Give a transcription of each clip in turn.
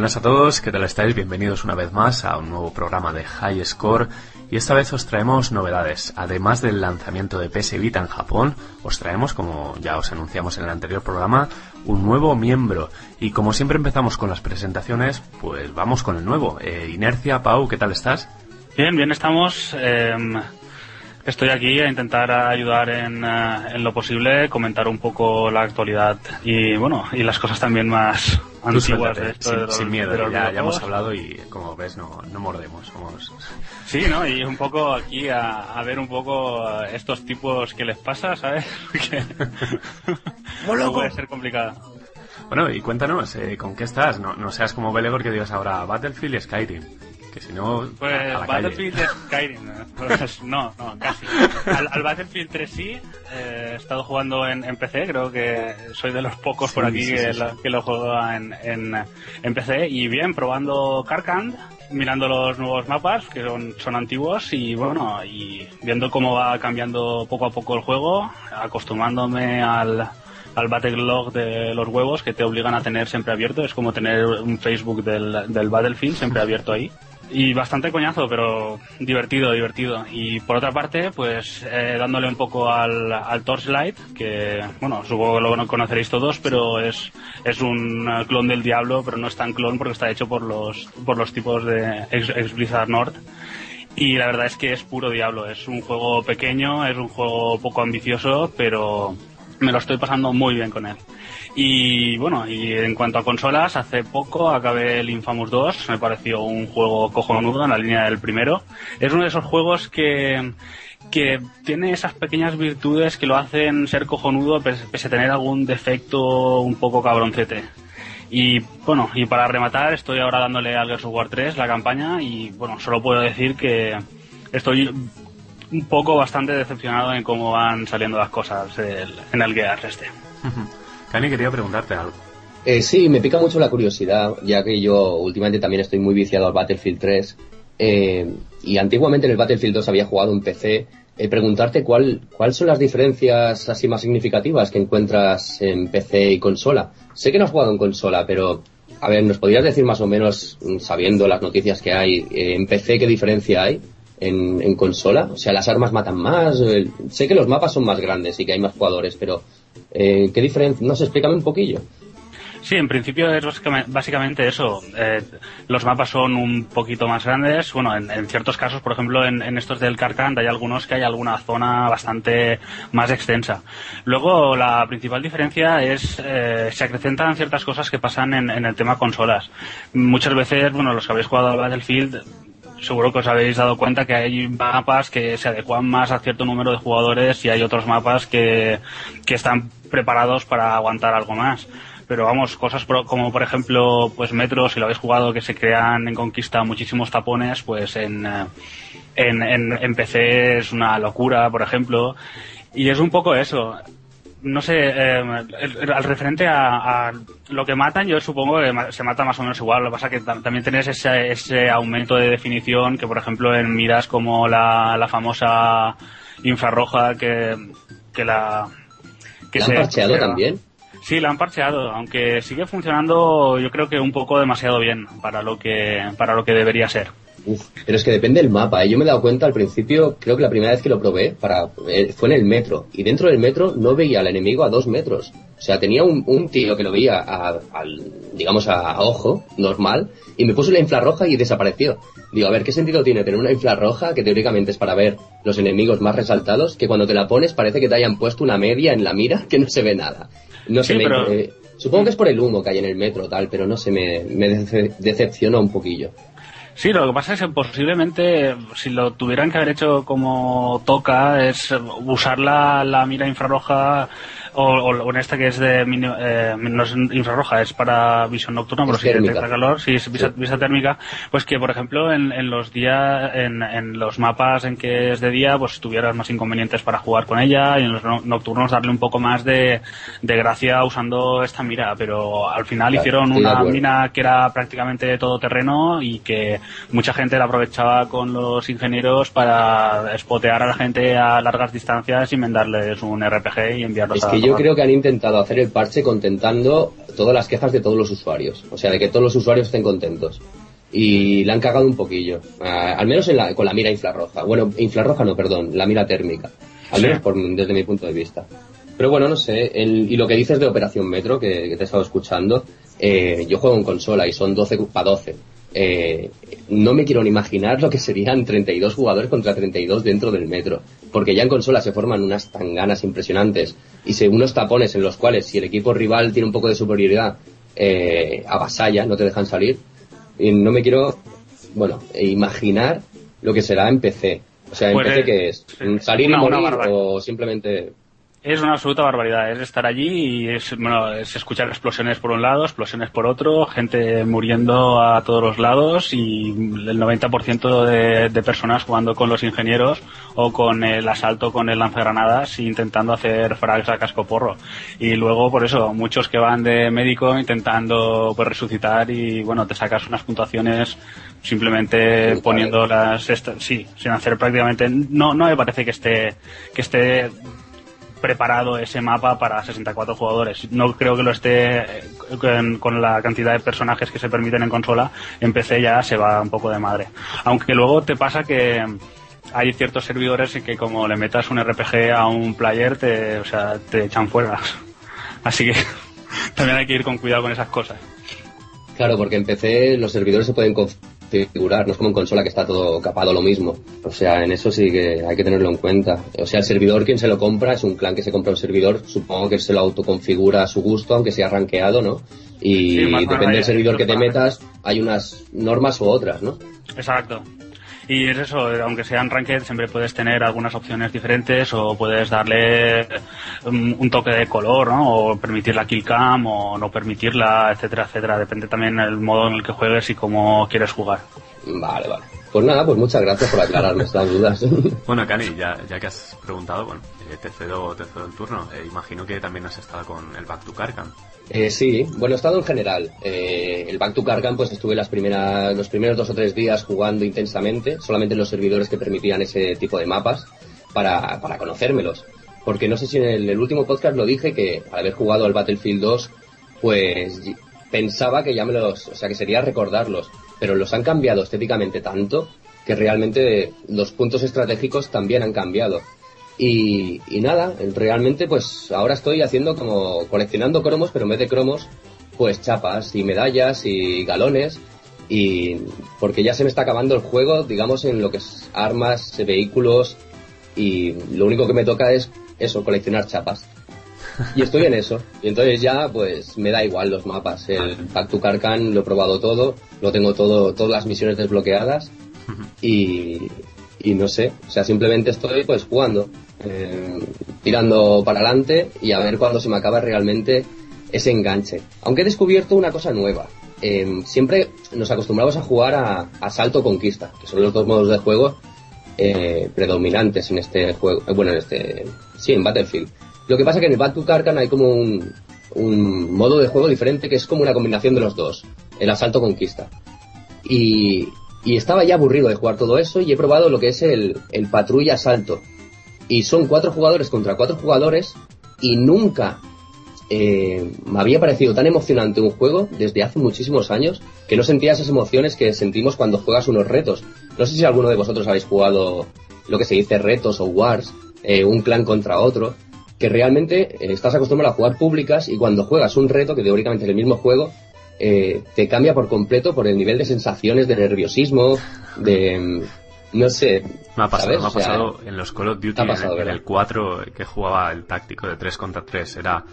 Buenas a todos, ¿qué tal estáis? Bienvenidos una vez más a un nuevo programa de High Score y esta vez os traemos novedades. Además del lanzamiento de PS Vita en Japón, os traemos, como ya os anunciamos en el anterior programa, un nuevo miembro. Y como siempre empezamos con las presentaciones, pues vamos con el nuevo. Eh, Inercia, Pau, ¿qué tal estás? Bien, bien estamos. Eh, estoy aquí a intentar ayudar en, eh, en, lo posible, comentar un poco la actualidad y bueno, y las cosas también más antiguas de esto. Sin, de los, sin miedo, de los ya, ya hemos hablado y como ves no, no mordemos. Somos... Sí, ¿no? Y un poco aquí a, a ver un poco estos tipos que les pasa, ¿sabes? Porque no puede ser complicado. Bueno, y cuéntanos, eh, ¿con qué estás? No, no seas como Belegor que digas ahora Battlefield y Skyrim. Que si no, Pues a la calle. Battlefield y Skyrim, ¿no? Pues no, no, casi. Al, al Battlefield 3 sí, eh, he estado jugando en, en PC, creo que soy de los pocos por aquí sí, que, lo, que lo en, en, en PC. Y bien, probando Karkand, mirando los nuevos mapas, que son, son antiguos, y bueno, y viendo cómo va cambiando poco a poco el juego, acostumbrándome al al backlog de los huevos que te obligan a tener siempre abierto. Es como tener un Facebook del, del Battlefield siempre abierto ahí. Y bastante coñazo, pero divertido, divertido. Y por otra parte, pues eh, dándole un poco al, al Torchlight, que, bueno, supongo que lo conoceréis todos, pero es, es un eh, clon del Diablo, pero no es tan clon porque está hecho por los, por los tipos de ex, Blizzard North. Y la verdad es que es puro Diablo. Es un juego pequeño, es un juego poco ambicioso, pero me lo estoy pasando muy bien con él. Y bueno, y en cuanto a consolas, hace poco acabé el Infamous 2, me pareció un juego cojonudo en la línea del primero. Es uno de esos juegos que que tiene esas pequeñas virtudes que lo hacen ser cojonudo pese, a tener algún defecto un poco cabroncete. Y bueno, y para rematar, estoy ahora dándole al Gears of War 3 la campaña y bueno, solo puedo decir que estoy un poco bastante decepcionado en cómo van saliendo las cosas el- en el Gears este. Cani, quería preguntarte algo. Eh, sí, me pica mucho la curiosidad, ya que yo últimamente también estoy muy viciado al Battlefield 3. eh, y antiguamente en el Battlefield 2 había jugado en PC. eh, preguntarte cuál, cuáles son las diferencias así más significativas que encuentras en PC y consola. Sé que no has jugado en consola, pero a ver, ¿nos podrías decir más o menos, mm, sabiendo las noticias que hay, eh, en PC qué diferencia hay en, consola? O sea, las armas matan más. el- sé que los mapas son más grandes y que hay más jugadores, pero eh, ¿qué diferencia? No sé, explícame un poquillo. Sí, en principio es básicame- básicamente eso. Eh, los mapas son un poquito más grandes. Bueno, en, en ciertos casos, por ejemplo, en, en estos del Carcant hay algunos que hay alguna zona bastante más extensa. Luego, la principal diferencia es eh, se acrecentan ciertas cosas que pasan en, en el tema consolas. Muchas veces, bueno, los que habéis jugado al Battlefield seguro que os habéis dado cuenta que hay mapas que se adecuan más a cierto número de jugadores y hay otros mapas que, que están preparados para aguantar algo más. Pero vamos, cosas pro- como por ejemplo, pues Metro, si lo habéis jugado, que se crean en Conquista muchísimos tapones, pues en, eh, en, en, en PC es una locura, por ejemplo. Y es un poco eso no sé, eh, al referente a, a lo que matan, yo supongo que se mata más o menos igual. Lo que pasa es que tam- también tenés ese, ese aumento de definición que, por ejemplo, en miras como la, la famosa infrarroja que, que la. Que ¿La han parcheado también? Sí, la han parcheado, aunque sigue funcionando, yo creo que un poco demasiado bien para lo que para lo que debería ser. Uf, pero es que depende del mapa. ¿eh? Yo me he dado cuenta al principio, creo que la primera vez que lo probé para, eh, fue en el metro. Y dentro del metro no veía al enemigo a dos metros. O sea, tenía un, un tío que lo veía a- al, digamos, a, a ojo, normal, y me puso la infrarroja y desapareció. Digo, a ver, ¿qué sentido tiene tener una infrarroja que teóricamente es para ver los enemigos más resaltados, que cuando te la pones parece que te hayan puesto una media en la mira que no se ve nada? No Sí, se me, pero- eh, Supongo que es por el humo que hay en el metro, tal, pero no sé, me, me decepciona un poquillo. Sí, lo que pasa es que posiblemente si lo tuvieran que haber hecho como toca es usar la, la mira infrarroja o, en esta que es de eh, no es infrarroja, es para visión nocturna, pero si detecta calor, si es visa, térmica, pues que por ejemplo en, en los días, en, en, los mapas en que es de día, pues tuvieras más inconvenientes para jugar con ella y en los nocturnos darle un poco más de, de gracia usando esta mira, pero al final hicieron una mina que era prácticamente todo terreno y que mucha gente la aprovechaba con los ingenieros para espotear a la gente a largas distancias y mandarles un RPG y enviarlos a yo creo que han intentado hacer el parche contentando todas las quejas de todos los usuarios. O sea, de que todos los usuarios estén contentos. Y la han cagado un poquillo. Ah, al menos con la mira infrarroja. Bueno, infrarroja no, perdón, la mira térmica. Al menos desde mi punto de vista. Pero bueno, no sé. y lo que dices de Operación Metro, que, te he estado escuchando, eh, yo juego en consola y son 12 para 12. Eh, no me quiero ni imaginar lo que serían 32 jugadores contra 32 dentro del metro. Porque ya en consola se forman unas tanganas impresionantes y se unos tapones en los cuales si el equipo rival tiene un poco de superioridad, eh, avasalla, no te dejan salir. Y no me quiero, bueno, imaginar lo que será en PC. O sea, en pues PC que es salir y morir o simplemente es una absoluta barbaridad, es estar allí y es, bueno, es escuchar explosiones por un lado, explosiones por otro, gente muriendo a todos los lados y el 90% de, de personas jugando con los ingenieros o con el asalto con el lanzagranadas intentando hacer frags a casco porro. Y luego, por eso, muchos que van de médico intentando pues resucitar y bueno, te sacas unas puntuaciones simplemente poniendo las sí sin hacer prácticamente no no me parece que esté que esté preparado ese mapa para 64 jugadores. No creo que lo esté eh, con, la cantidad de personajes que se permiten en consola. En PC ya se va un poco de madre. Aunque luego te pasa que hay ciertos servidores en que como le metas un RPG a un player, te, o sea, te echan fuera. Así que también hay que ir con cuidado con esas cosas. Claro, porque en PC los servidores se pueden no es como en consola que está todo capado lo mismo. O sea, en eso sí que hay que tenerlo en cuenta. O sea, el servidor quien se lo compra es un clan que se compra un servidor, supongo que se lo autoconfigura a su gusto, aunque sea rankeado, ¿no? Y depende del servidor que te metas, hay unas normas u otras, ¿no? Exacto. Y es eso, aunque sean ranked, siempre puedes tener algunas opciones diferentes o puedes darle um, un toque de color, ¿no? O permitir la kill cam o no permitirla, etcétera, etcétera. Depende también del modo en el que juegues y cómo quieres jugar. Vale, vale. Pues nada, pues muchas gracias por aclararme estas dudas. Bueno, Cani, ya, ya que has preguntado, bueno, eh, te, cedo, te cedo el turno. Eh, imagino que también has estado con el Back to Karkan. Eh, sí, bueno, he estado en general. Eh, el Back to Kargan, pues estuve las primeras, los primeros dos o tres días jugando intensamente, solamente en los servidores que permitían ese tipo de mapas, para, para conocérmelos. Porque no sé si en el, último podcast lo dije que al haber jugado al Battlefield 2, pues pensaba que ya me los, o sea, que sería recordarlos, pero los han cambiado estéticamente tanto que realmente los puntos estratégicos también han cambiado. Y, nada, realmente pues ahora estoy haciendo como coleccionando cromos, pero en vez de cromos, pues chapas y medallas y galones. Y porque ya se me está acabando el juego, digamos, en lo que es armas, vehículos, y lo único que me toca es eso, coleccionar chapas. Y estoy en eso. Y entonces ya, pues, me da igual los mapas. El Back to Karkan lo he probado todo, lo tengo todo, todas las misiones desbloqueadas. Y, y no sé, o sea, simplemente estoy pues jugando, eh, tirando para adelante y a ver cuándo se me acaba realmente ese enganche. Aunque he descubierto una cosa nueva. Eh, siempre nos acostumbramos a jugar a, a, salto conquista, que son los dos modos de juego eh, predominantes en este juego, bueno, en este, sí, en Battlefield. Lo que pasa es que en el Battle Karkan hay como un, un modo de juego diferente que es como una combinación de los dos, el asalto conquista. Y, y estaba ya aburrido de jugar todo eso y he probado lo que es el, el patrulla asalto. Y son cuatro jugadores contra cuatro jugadores y nunca eh, me había parecido tan emocionante un juego desde hace muchísimos años que no sentía esas emociones que sentimos cuando juegas unos retos. No sé si alguno de vosotros habéis jugado lo que se dice retos o wars, eh, un clan contra otro, que realmente eh, estás acostumbrado a jugar públicas y cuando juegas un reto, que teóricamente es el mismo juego, eh, te cambia por completo por el nivel de sensaciones, de nerviosismo, de... No sé. Me ha pasado, me ha pasado en los Call of Duty, en, el 4 que jugaba el táctico de 3 contra 3. Era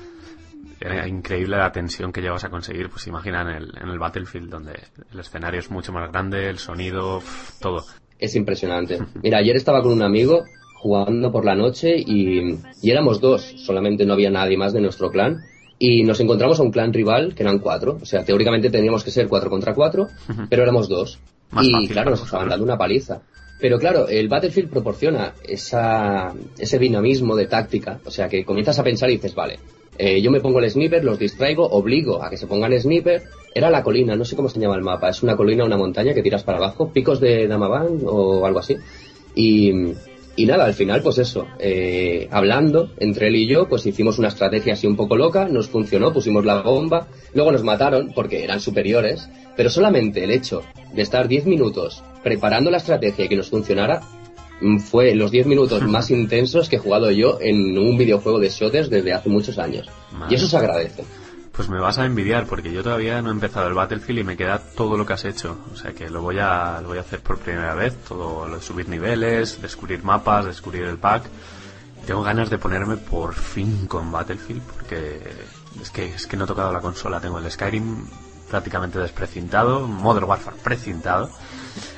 era increíble la tensión que llevas a conseguir, pues imagina en el, en el Battlefield, donde el escenario es mucho más grande, el sonido, todo. Es impresionante. Mira, ayer estaba con un amigo jugando por la noche y, y éramos dos, solamente no había nadie más de nuestro clan y nos encontramos a un clan rival que eran cuatro. O sea, teóricamente teníamos que ser cuatro contra cuatro, pero éramos dos. y claro, nos estaban dando una paliza. Pero claro, el Battlefield proporciona esa, ese dinamismo de táctica. O sea, que comienzas a pensar y dices, vale, eh, yo me pongo el sniper, los distraigo, obligo a que se pongan sniper. Era la colina, no sé cómo se llama el mapa. Es una colina, una montaña que tiras para abajo, picos de Damavan o algo así. Y, y nada, al final, pues eso, eh, hablando entre él y yo, pues hicimos una estrategia así un poco loca, nos funcionó, pusimos la bomba, luego nos mataron porque eran superiores, pero solamente el hecho de estar 10 minutos preparando la estrategia y que nos funcionara, mm, fue los 10 minutos más intensos que he jugado yo en un videojuego de shooters desde hace muchos años. Y eso se agradece. Pues me vas a envidiar porque yo todavía no he empezado el Battlefield y me queda todo lo que has hecho. O sea que lo voy a, lo voy a hacer por primera vez. Todo lo de subir niveles, descubrir mapas, descubrir el pack. Tengo ganas de ponerme por fin con Battlefield porque es que, es que no he tocado la consola. Tengo el Skyrim prácticamente desprecintado, Modern Warfare precintado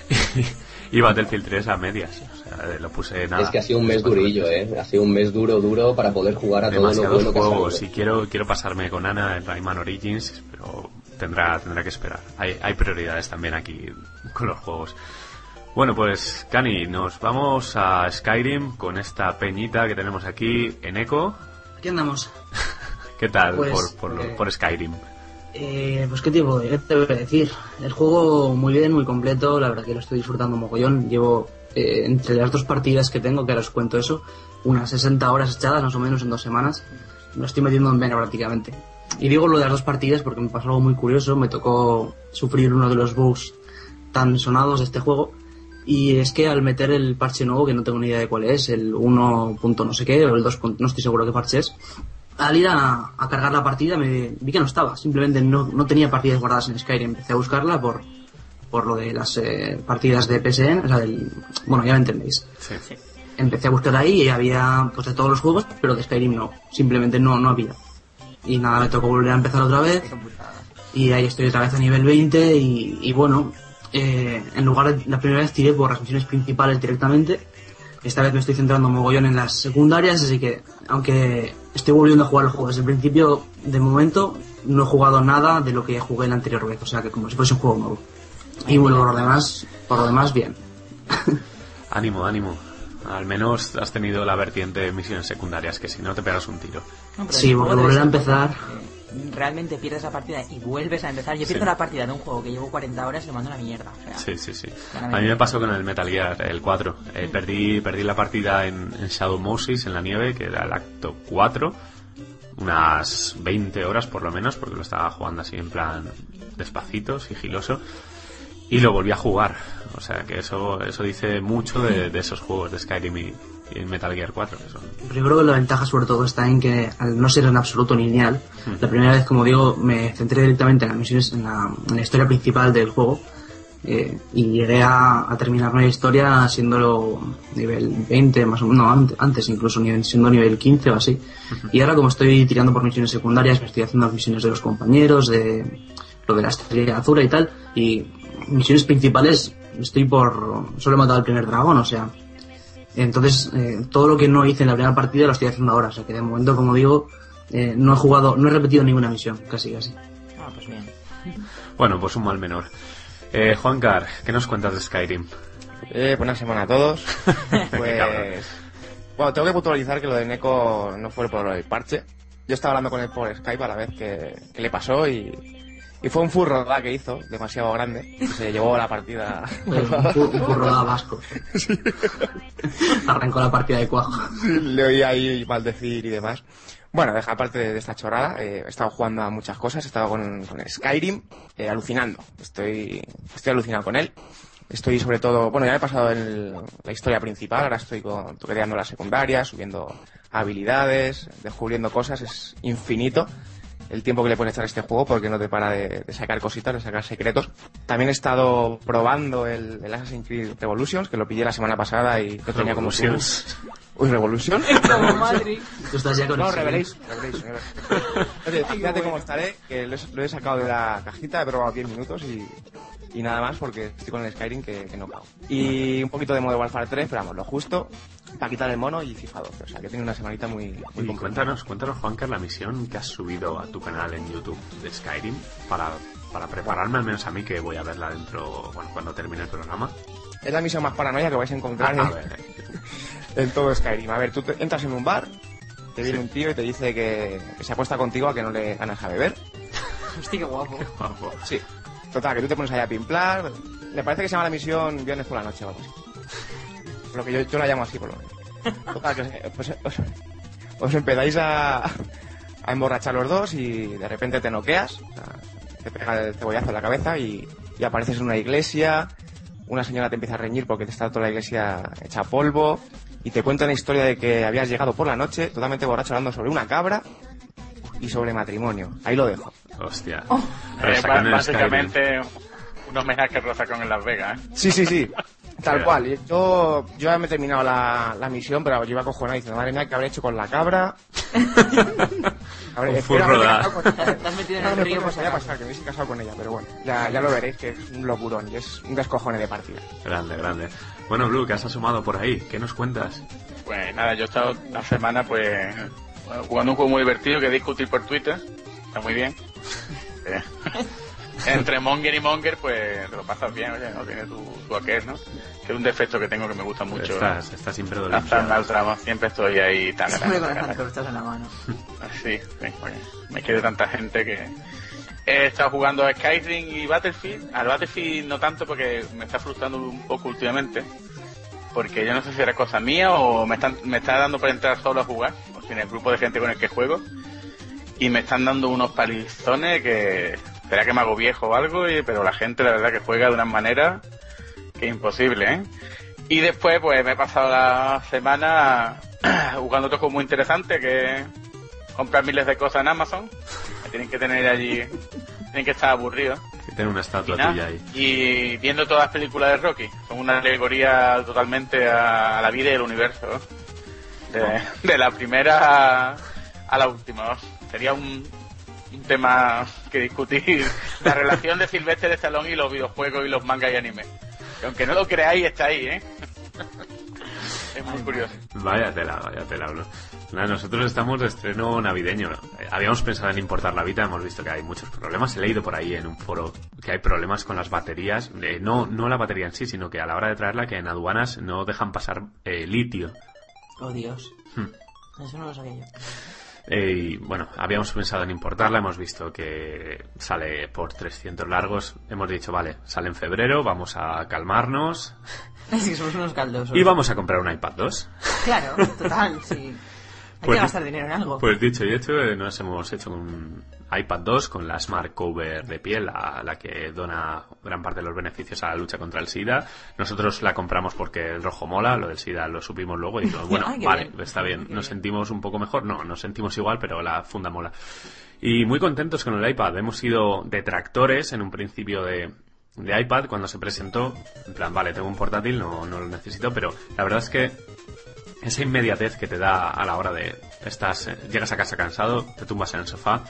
y Battlefield 3 a medias. Lo puse nada. Es que ha sido un mes durillo, ¿eh? Ha sido un mes duro, duro para poder jugar a todos los juegos. Y quiero, quiero pasarme con Ana en Rayman Origins, pero tendrá, tendrá que esperar. Hay, hay prioridades también aquí con los juegos. Bueno, pues, Cani, nos vamos a Skyrim con esta peñita que tenemos aquí en Eco. Aquí andamos. ¿Qué tal pues, por, por, eh, por Skyrim? Eh, pues qué tipo, ¿qué te voy a decir? El juego muy bien, muy completo, la verdad que lo estoy disfrutando mogollón. Llevo eh, entre las dos partidas que tengo, que ahora os cuento eso, unas 60 horas echadas más o menos en dos semanas. Me estoy metiendo en vena prácticamente. Y digo lo de las dos partidas porque me pasó algo muy curioso, me tocó sufrir uno de los bugs tan sonados de este juego. Y es que al meter el parche nuevo, que no tengo ni idea de cuál es, el 1. no sé qué, o el 2. no estoy seguro qué parche es, al ir a, cargar la partida me vi que no estaba, simplemente no, no, tenía partidas guardadas en Skyrim, empecé a buscarla por, por lo de las eh, partidas de PSN, o sea, del, bueno, ya me entendéis. Empecé a buscar ahí y había pues de todos los juegos, pero de Skyrim no, simplemente no, no había. Y nada, me tocó volver a empezar otra vez. Y ahí estoy otra vez a nivel 20 y, y bueno, eh, en lugar de la primera vez tiré por las misiones principales directamente esta vez me estoy centrando mogollón en las secundarias, así que aunque estoy volviendo a jugar el juego desde el principio, de momento no he jugado nada de lo que jugué la anterior vez, o sea que como si fuese un juego nuevo. Y bueno, por lo demás, por lo demás bien. ánimo, ánimo. Al menos has tenido la vertiente de misiones secundarias, que si no te pegas un tiro. sí, porque volver a empezar realmente pierdes la partida y vuelves a empezar. Yo pierdo la partida de un juego que llevo 40 horas y lo mando a la mierda. sí, sí, sí. A mí me pasó con el Metal Gear, el 4. Eh, perdí, perdí la partida en, Shadow Moses, en la nieve, que era el acto 4. Unas 20 horas por lo menos, porque lo estaba jugando así en plan despacito, sigiloso. Y lo volví a jugar. O sea que eso, eso dice mucho de, de esos juegos de Skyrim y, y en Metal Gear 4. Que son... Yo creo que la ventaja sobre todo está en que al no ser en absoluto lineal, hmm. la primera vez, como digo, me centré directamente en las misiones, en la, historia principal del juego. Eh, y llegué a, terminar la historia siendo nivel 20 más o menos, no, antes, incluso siendo nivel 15 o así. Y ahora como estoy tirando por misiones secundarias, me estoy haciendo las misiones de los compañeros, de lo de la estrella azul y tal, y misiones principales estoy por... solo he matado al primer dragón, o sea, entonces, eh, todo lo que no hice en la primera partida lo estoy haciendo ahora. O sea que de momento, como digo, eh, no he jugado, no he repetido ninguna misión, casi, casi. Ah, pues bien. Bueno, pues un mal menor. Eh, Juan Car, ¿qué nos cuentas de Skyrim? Eh, buena semana a todos. pues. bueno, tengo que puntualizar que lo de Neko no fue por el parche. Yo estaba hablando con él por Skype a la vez que, que le pasó y y fue un furroda que hizo, demasiado grande. se llevó la partida. un furroda vasco. Arrancó la partida de cuajo. le oí ahí maldecir y demás. Bueno, deja aparte de esta chorrada, eh, he estado jugando a muchas cosas, he estado con, con Skyrim, eh, alucinando. Estoy, estoy alucinado con él. Estoy sobre todo, bueno, ya he pasado en la historia principal, ahora estoy con, creando la secundaria, subiendo habilidades, descubriendo cosas, es infinito el tiempo que le puedes echar a este juego porque no te para de, sacar cositas, de sacar secretos. También he estado probando el, Assassin's Creed Revolutions, que lo pillé la semana pasada y lo tenía como Uy, Revolution. Como Madrid. Tú estás ya con No, el Revelation. Fíjate cómo estaré, que lo he, lo he sacado de la cajita, he probado 10 minutos y, y nada más porque estoy con el Skyrim que, que no cago. Y un poquito de Modern Warfare 3, pero vamos, lo justo para quitar el mono y FIFA 12. O sea, que tiene una semanita muy, muy Y cuéntanos, cuéntanos, Juancar, la misión que has subido a tu canal en YouTube de Skyrim para, para prepararme al menos a mí que voy a verla dentro, bueno, cuando termine el programa. Es la misión más paranoia que vais a encontrar A en, ver, en todo Skyrim. A ver, tú te- entras en un bar, te viene un tío y te dice que, que se apuesta contigo a que no le ganas a beber. Hostia, qué guapo. guapo. Sí. Total, que tú te pones ahí a pimplar. Me parece que se llama la misión Viernes por la noche o algo así. Lo que yo, yo la llamo así, por lo menos. Total, que os, pues, os, os empezáis a, a emborrachar los dos y de repente te noqueas. o sea, te pega el cebollazo en la cabeza y, y apareces en una iglesia. Una señora te empieza a reñir porque te está toda la iglesia hecha polvo. Y te cuenta la historia de que habías llegado por la noche totalmente borracho hablando sobre una cabra y sobre matrimonio. Ahí lo dejo. Hostia. Eh, en ba- el Skyrim. básicamente un homenaje a Rozacón en Las Vegas, ¿eh? Sí, sí, sí. Tal cual. Y Yo, yo ya me he terminado la, la misión, pero yo iba cojonado diciendo, madre mía, ¿qué habré hecho con la cabra? Un furro con ella. Te has metido en No, el me río puede por si pasar, que me hubiese casado con ella, pero bueno, ya, ya lo veréis, que es un locurón y es un descojone de partida. Grande, grande. Bueno, Blue, ¿qué has asomado por ahí? ¿Qué nos cuentas? Pues nada, yo he estado la semana pues jugando un juego muy divertido que es discutir por Twitter. Está muy bien. Entre Monger y Monger, pues te lo pasas bien, oye, ¿no? Tiene tu, tu aquel, ¿no? Que es un defecto que tengo que me gusta mucho. Estás, estás siempre al tramo, siempre estoy ahí tan Siempre con las antorchas en la mano. Sí, sí, oye, me quiere tanta gente que he estado jugando a Skyrim y Battlefield. Al Battlefield no tanto porque me está frustrando un poco últimamente. Porque yo no sé si era cosa mía o me, están, me está dando para entrar solo a jugar. O sea, en el grupo de gente con el que juego. Y me están dando unos palizones que... Será que me hago viejo o algo, y- pero la gente la verdad que juega de una manera que es imposible, ¿eh? Y después, pues me he pasado la semana jugando otro juego muy interesante que comprar miles de cosas en Amazon. Tienen que tener allí, tienen que estar aburridos. Que tiene una Y, estatua nada, tuya ahí. y viendo todas las películas de Rocky. Son una alegoría totalmente a, la vida y el universo. De, de la primera a, a la última. ¿no? Sería un, un tema que discutir. La relación de Silvestre de Stallone y los videojuegos y los mangas y anime. Que aunque no lo creáis, está ahí, ¿eh? es muy curioso. Vaya tela, vaya tela. Nada, nosotros estamos de estreno navideño. Eh, Habíamos pensado en importar la Vita, hemos visto que hay muchos problemas. He leído por ahí en un foro que hay problemas con las baterías. Eh, no, no la batería en sí, sino que a la hora de traerla, que en aduanas no dejan pasar eh, litio. Oh, Dios. Hmm. Eso no lo sabía yo. Eh, y bueno, habíamos pensado en importarla, hemos visto que sale por 300 largos. Hemos dicho, vale, sale en febrero, vamos a calmarnos Es que somos unos caldosos. y vamos a comprar un iPad 2. Claro, total, sí. Hay Pues- que gastar dinero en algo. Pues dicho y hecho, eh, nos hemos hecho un iPad 2 con la Smart Cover de piel, la, la que dona gran parte de los beneficios a la lucha contra el SIDA. Nosotros la compramos porque el rojo mola, lo del SIDA lo supimos luego y dijimos, bueno, vale, bien. está bien, nos sentimos un poco mejor. No, nos sentimos igual, pero la funda mola. Y muy contentos con el iPad. Hemos sido detractores en un principio de, de iPad cuando se presentó. En plan, vale, tengo un portátil, no, no lo necesito, pero la verdad es que esa inmediatez que te da a la hora de estás eh, llegas a casa cansado, te tumbas en el sofá,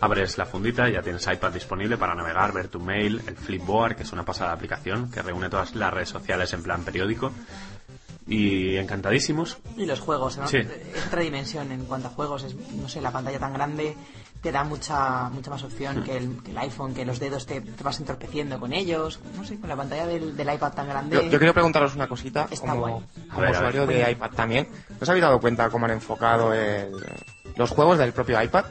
abres la fundita y ya tienes iPad disponible para navegar, ver tu mail, el Flipboard, que es una pasada aplicación que reúne todas las redes sociales en plan periódico. Y encantadísimos. Y los juegos, ¿no? Sí. Es otra dimensión en cuanto a juegos. Es, no sé, la pantalla tan grande te da mucha mucha más opción que el, que el iPhone, que los dedos te, te vas entorpeciendo con ellos. No sé, con la pantalla del, del iPad tan grande. Yo, yo quiero preguntaros una cosita, Está como, guay. Como ver, usuario ver. de iPad también. ¿No os habéis dado cuenta cómo han enfocado el- los juegos del propio iPad?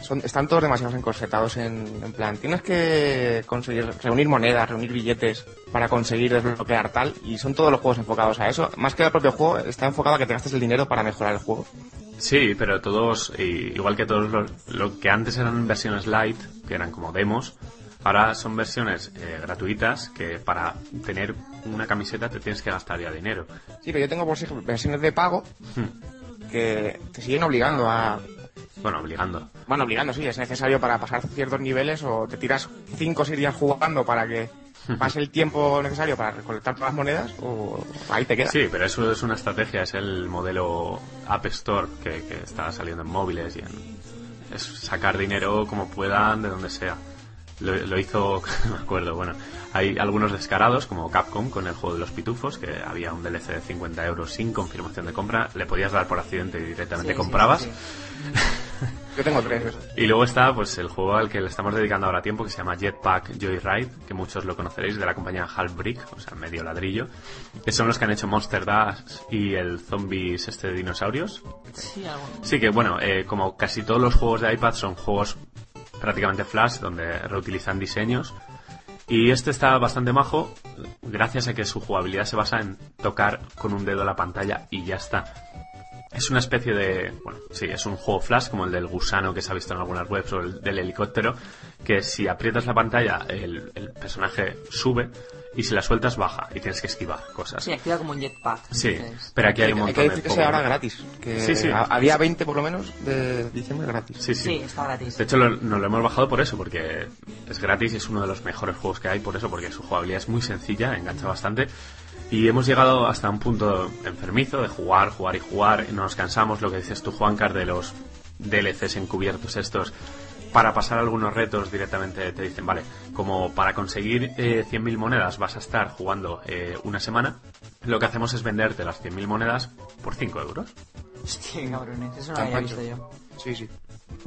Son, están todos demasiado encorsetados en, en plan, tienes que conseguir reunir monedas, reunir billetes para conseguir desbloquear tal, y son todos los juegos enfocados a eso. Más que el propio juego, está enfocado a que te gastes el dinero para mejorar el juego. Sí, pero todos, igual que todos los, lo que antes eran versiones light, que eran como demos, ahora son versiones eh, gratuitas que para tener una camiseta te tienes que gastar ya dinero. Sí, pero yo tengo versiones de pago que te siguen obligando a... Bueno, obligando. Bueno, obligando, sí, es necesario para pasar ciertos niveles o te tiras 5 o 6 días jugando para que pase el tiempo necesario para recolectar todas las monedas o ahí te queda. Sí, pero eso es una estrategia, es el modelo App Store que, que está saliendo en móviles y en... Es sacar dinero como puedan de donde sea. Lo, lo hizo, me acuerdo, bueno, hay algunos descarados como Capcom con el juego de los pitufos, que había un DLC de 50 euros sin confirmación de compra, le podías dar por accidente y directamente Sí, sí, comprabas. sí, Yo tengo tres. eso. Y luego está pues el juego al que le estamos dedicando ahora tiempo que se llama Jetpack Joyride, que muchos lo conoceréis de la compañía Half Brick, o sea, medio ladrillo, que son los que han hecho Monster Dash y el Zombies este de dinosaurios. Sí, algo. Sí que bueno, eh, como casi todos los juegos de iPad son juegos prácticamente flash, donde reutilizan diseños. Y este está bastante majo, gracias a que su jugabilidad se basa en tocar con un dedo la pantalla y ya está. Es una especie de. Bueno, sí, es un juego flash como el del gusano que se ha visto en algunas webs o el del helicóptero. Que si aprietas la pantalla, el, el personaje sube y si la sueltas, baja y tienes que esquivar cosas. Sí, activa como un jetpack. Sí, entonces- pero aquí hay un Hay montón que de. decir que power. sea ahora gratis. Que Sí, sí. a, a día 20 por lo menos de diciembre gratis. Sí, sí. Sí, está gratis. De hecho, lo- nos lo hemos bajado por eso, porque es gratis y es uno de los mejores juegos que hay, por eso, porque su jugabilidad es muy sencilla, engancha bastante. Y hemos llegado hasta un punto enfermizo de jugar, jugar y jugar. y No nos cansamos, lo que dices tú, Juancar, de los DLCs encubiertos estos. Para pasar algunos retos directamente te dicen, vale, como para conseguir eh, 100.000 monedas vas a estar jugando eh, una semana, lo que hacemos es venderte las 100.000 monedas por 5 euros. Hostia, cabrones, eso no lo había visto yo. Sí, sí.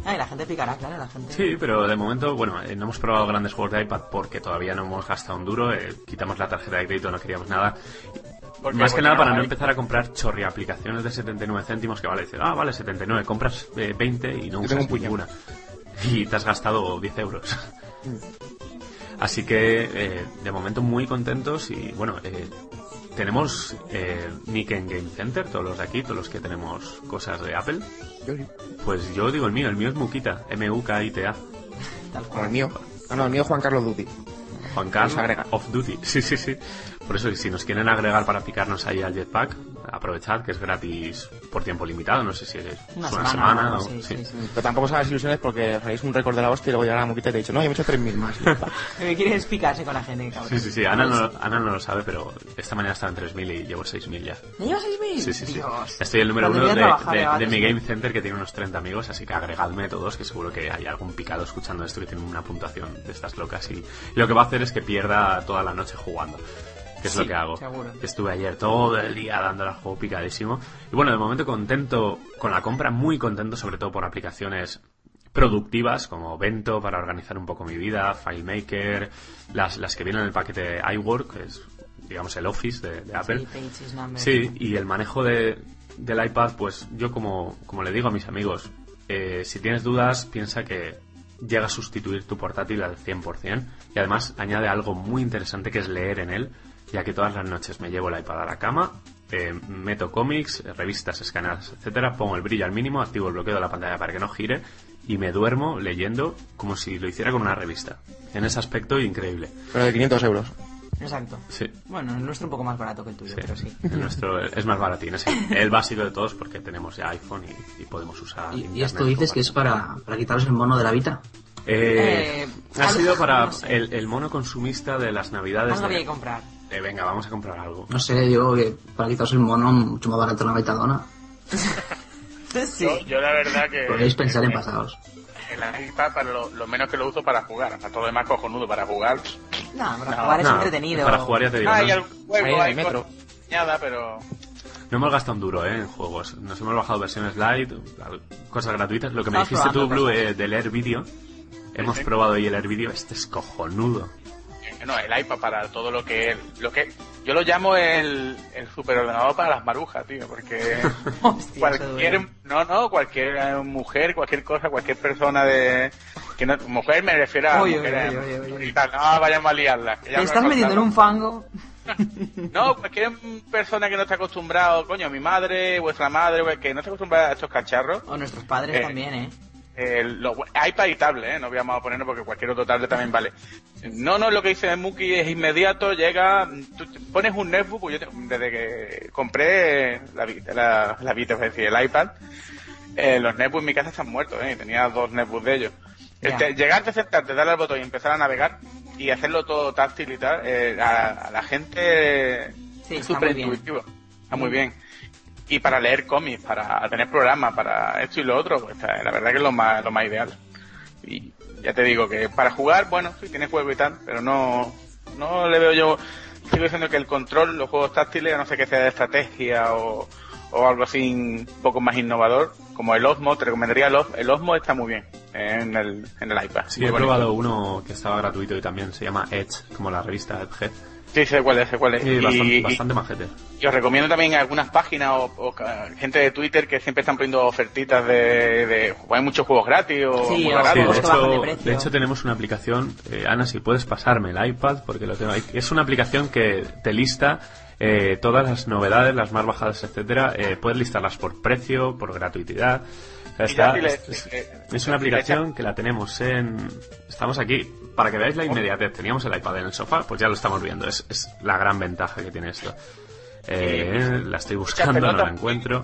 Ay, la gente picará, claro, la gente. Sí, pero de momento, bueno, eh, no hemos probado grandes juegos de iPad porque todavía no hemos gastado un duro, eh, quitamos la tarjeta de crédito, no queríamos nada. Más que nada para no empezar a comprar chorri aplicaciones de 79 céntimos que vale, decir, ah, vale, 79, compras eh, 20 y no Yo usas ninguna. Y te has gastado 10 euros. Así que, eh, de momento, muy contentos y, bueno, eh, tenemos eh, Nick en Game Center, todos los de aquí, todos los que tenemos cosas de Apple. Pues yo digo el mío, el mío es Mukita, M-U-K-I-T-A. Tal cual. el mío. Ah, no, el mío es Juan Carlos Duty. Juan Carlos. Off Duty. Sí, sí, sí. Por eso, si nos quieren agregar para picarnos ahí al Jetpack, aprovechad que es gratis por tiempo limitado. No sé si es Una una, semana, semana, o sí, sí. sí, sí. Pero tampoco os hagáis ilusiones porque haréis un récord de la hostia y luego llegará la moquita y te he dicho, no, yo me he hecho 3.000 más. Me quieren picarse con la gente, cabrón. Sí, sí, sí. Ana no, Ana no lo sabe, pero esta mañana estaba en 3.000 y llevo 6.000 ya. ¿Me llevas 6.000? Sí, sí, sí. Dios. Estoy el número Cuando uno de, trabajar, mi Game Center que tiene unos 30 amigos, así que agregadme todos, que seguro que hay algún picado escuchando esto que tiene una puntuación de estas locas. Y, y lo que va a hacer es que pierda toda la noche jugando, que es Sí, lo que hago. seguro. Estuve ayer todo el día dándole al juego picadísimo. Y bueno, de momento contento con la compra, muy contento sobre todo por aplicaciones productivas como Bento para organizar un poco mi vida, FileMaker, las, las que vienen en el paquete iWork, que es digamos el Office de, de Apple. Sí, y el manejo de, del iPad, pues yo como, como le digo a mis amigos, eh, si tienes dudas, piensa que llega a sustituir tu portátil al 100% y además añade algo muy interesante que es leer en él, ya que todas las noches me llevo el iPad a la cama, eh, meto cómics, eh, revistas, escaneadas, etcétera, pongo el brillo al mínimo, activo el bloqueo de la pantalla para que no gire y me duermo leyendo como si lo hiciera con una revista. En ese aspecto, increíble. Pero de 500 euros. Exacto. Sí. Bueno, el nuestro un poco más barato que el tuyo, Sí, pero sí. el nuestro es más baratín, es el, básico de todos porque tenemos ya iPhone y, y podemos usar. Y, y esto dices que es para, para quitaros el mono de la Vita. Eh, Eh, ha sido para no sé. el, el mono consumista de las navidades. Algo de- había que comprar. Eh, venga, vamos a comprar algo. No sé, digo que para quitaros el mono mucho más barato la Metadona. Sí. Yo, yo la verdad que... Podéis pensar en pasados. El iPad, para lo, lo menos que lo uso para jugar. A todo lo demás cojonudo para jugar. No, para No, jugar es No, entretenido. Para jugar ya te digo. Hay no, algún juego, Ahí el hay metro. añada, pero... no hemos gastado un duro eh, en juegos. Nos hemos bajado versiones light, cosas gratuitas. Lo que me dijiste tú, Blue, eh, del Air Video. Hemos Sí. probado ahí el Air Video. Este es cojonudo. No, el iPad para todo lo que... Lo que yo lo llamo el, el superordenador para las marujas, tío, porque... Hostia, cualquier no no cualquier eh, mujer cualquier cosa cualquier persona de que no mujer me refiero a Oye, mujeres oye, oye, oye. y tal, no vayamos a liarla que ya Te me estás metiendo en un fango. no cualquier persona que no está acostumbrado coño mi madre vuestra madre que no está acostumbrada a estos cacharros O nuestros padres Eh, también, ¿eh? Eh, lo- iPad y tablet, ¿eh? no vamos a ponerlo porque cualquier otro tablet también vale. No, no, lo que dice Muki es inmediato, llega, tú te pones un netbook, yo te- desde que compré la, Vita- la, la Vita, es decir, el iPad, eh, los netbooks en mi casa están muertos, ¿eh? tenía dos netbooks de ellos. Este, llegarte, sentarte, darle al botón y empezar a navegar, y hacerlo todo táctil y tal, eh, a, la gente sí, es súper intuitivo. Está muy bien. Y para leer cómics, para tener programas, para esto y lo otro, pues la verdad que es lo más, lo más ideal. Y ya te digo que para jugar, bueno, sí tiene juego y tal, pero no, no le veo yo, sigo diciendo que el control, los juegos táctiles, a no sé que sea de estrategia o, o algo así un poco más innovador, como el Osmo, te recomendaría el Osmo, el Osmo está muy bien en el, en el iPad. Sí, he probado uno que estaba gratuito y también se llama Edge, como la revista Edge. Sí, sé cuál es, sé cuál es. y, bastante, bastante majete. Y os recomiendo también algunas páginas o, gente de Twitter que siempre están poniendo ofertitas de, de hay muchos juegos gratis o sí, muy baratos. de, hecho, de, hecho, tenemos una aplicación, eh, Ana, si puedes pasarme el iPad, porque lo tengo ahí. Es una aplicación que te lista eh, todas las novedades, las más bajadas, etcétera, eh, puedes listarlas por precio, por gratuidad. es, una aplicación que la tenemos en. Estamos aquí. Para que veáis la inmediatez, teníamos el iPad en el sofá, pues ya lo estamos viendo. Es, es la gran ventaja que tiene esto. Eh, la estoy buscando, no la encuentro.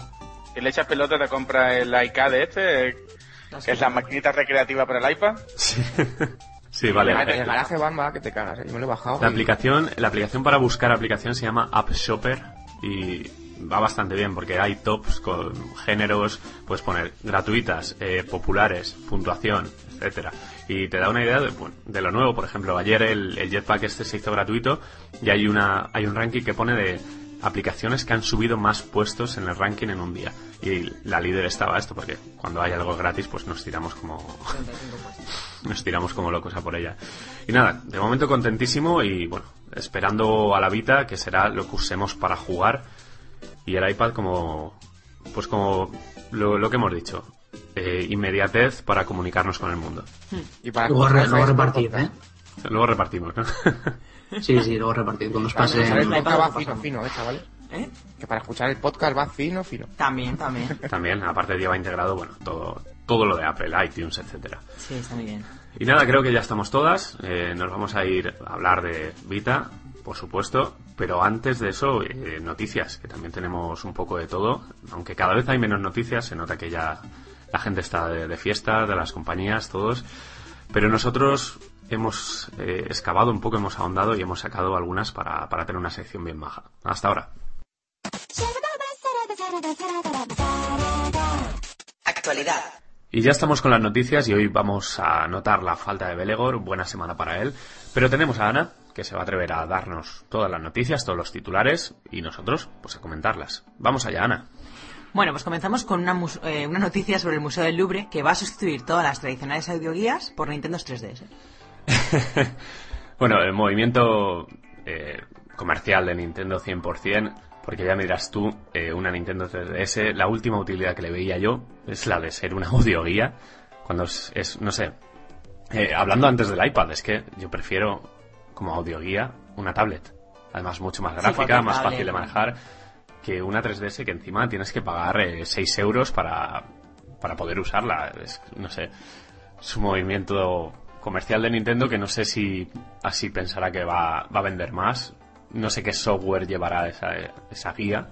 Si le echas pelota, te compra el iCad este, que es la maquinita recreativa para el iPad. Sí. Sí, vale. El garaje Bamba que te cagas, ¿eh? yo me lo he bajado. La aplicación, la aplicación para buscar aplicación se llama App Shopper y va bastante bien porque hay tops con géneros, puedes poner gratuitas, eh, populares, puntuación, etcétera y te da una idea de, de lo nuevo. Por ejemplo, ayer el, el, Jetpack este se hizo gratuito y hay una hay un ranking que pone de aplicaciones que han subido más puestos en el ranking en un día. Y la líder estaba esto, porque cuando hay algo gratis, pues nos tiramos como. nos tiramos como locos a por ella. Y nada, de momento contentísimo y bueno, esperando a la Vita, que será lo que usemos para jugar. Y el iPad como. Pues como lo, que hemos dicho. Eh, inmediatez para comunicarnos con el mundo. Y para luego, repartir, ¿eh? Luego repartimos, ¿no? Sí, sí, luego repartir cuando pase. El podcast va fino, fino, ¿eh, chavales? ¿Eh? Que para escuchar el podcast va fino, fino. También, también. También, aparte lleva integrado, bueno, todo, todo lo de Apple, iTunes, etcétera. Sí, está muy bien. Y nada, creo que ya estamos todas. Eh, nos vamos a ir a hablar de Vita, por supuesto. Pero antes de eso, eh, noticias, que también tenemos un poco de todo. Aunque cada vez hay menos noticias, se nota que ya la gente está de, de fiesta, de las compañías, todos. Pero nosotros hemos eh, excavado un poco, hemos ahondado y hemos sacado algunas para, para tener una sección bien baja. Hasta ahora. Actualidad. Y ya estamos con las noticias y hoy vamos a notar la falta de Belegor, buena semana para él. Pero tenemos a Ana, que se va a atrever a darnos todas las noticias, todos los titulares, y nosotros, pues a comentarlas. Vamos allá, Ana. Bueno, pues comenzamos con una, eh, una noticia sobre el Museo del Louvre que va a sustituir todas las tradicionales audioguías por Nintendo 3DS. bueno, el movimiento eh, comercial de Nintendo 100%, porque ya miras tú, eh, una Nintendo 3DS, la última utilidad que le veía yo es la de ser una audioguía, cuando es, no sé, eh, hablando antes del iPad, es que yo prefiero como audioguía una tablet, además mucho más gráfica, más fácil de manejar que una 3DS que encima tienes que pagar 6 euros para, para poder usarla, no sé, su movimiento comercial de Nintendo que no sé si así pensará que va, va a vender más. No sé qué software llevará esa, esa guía.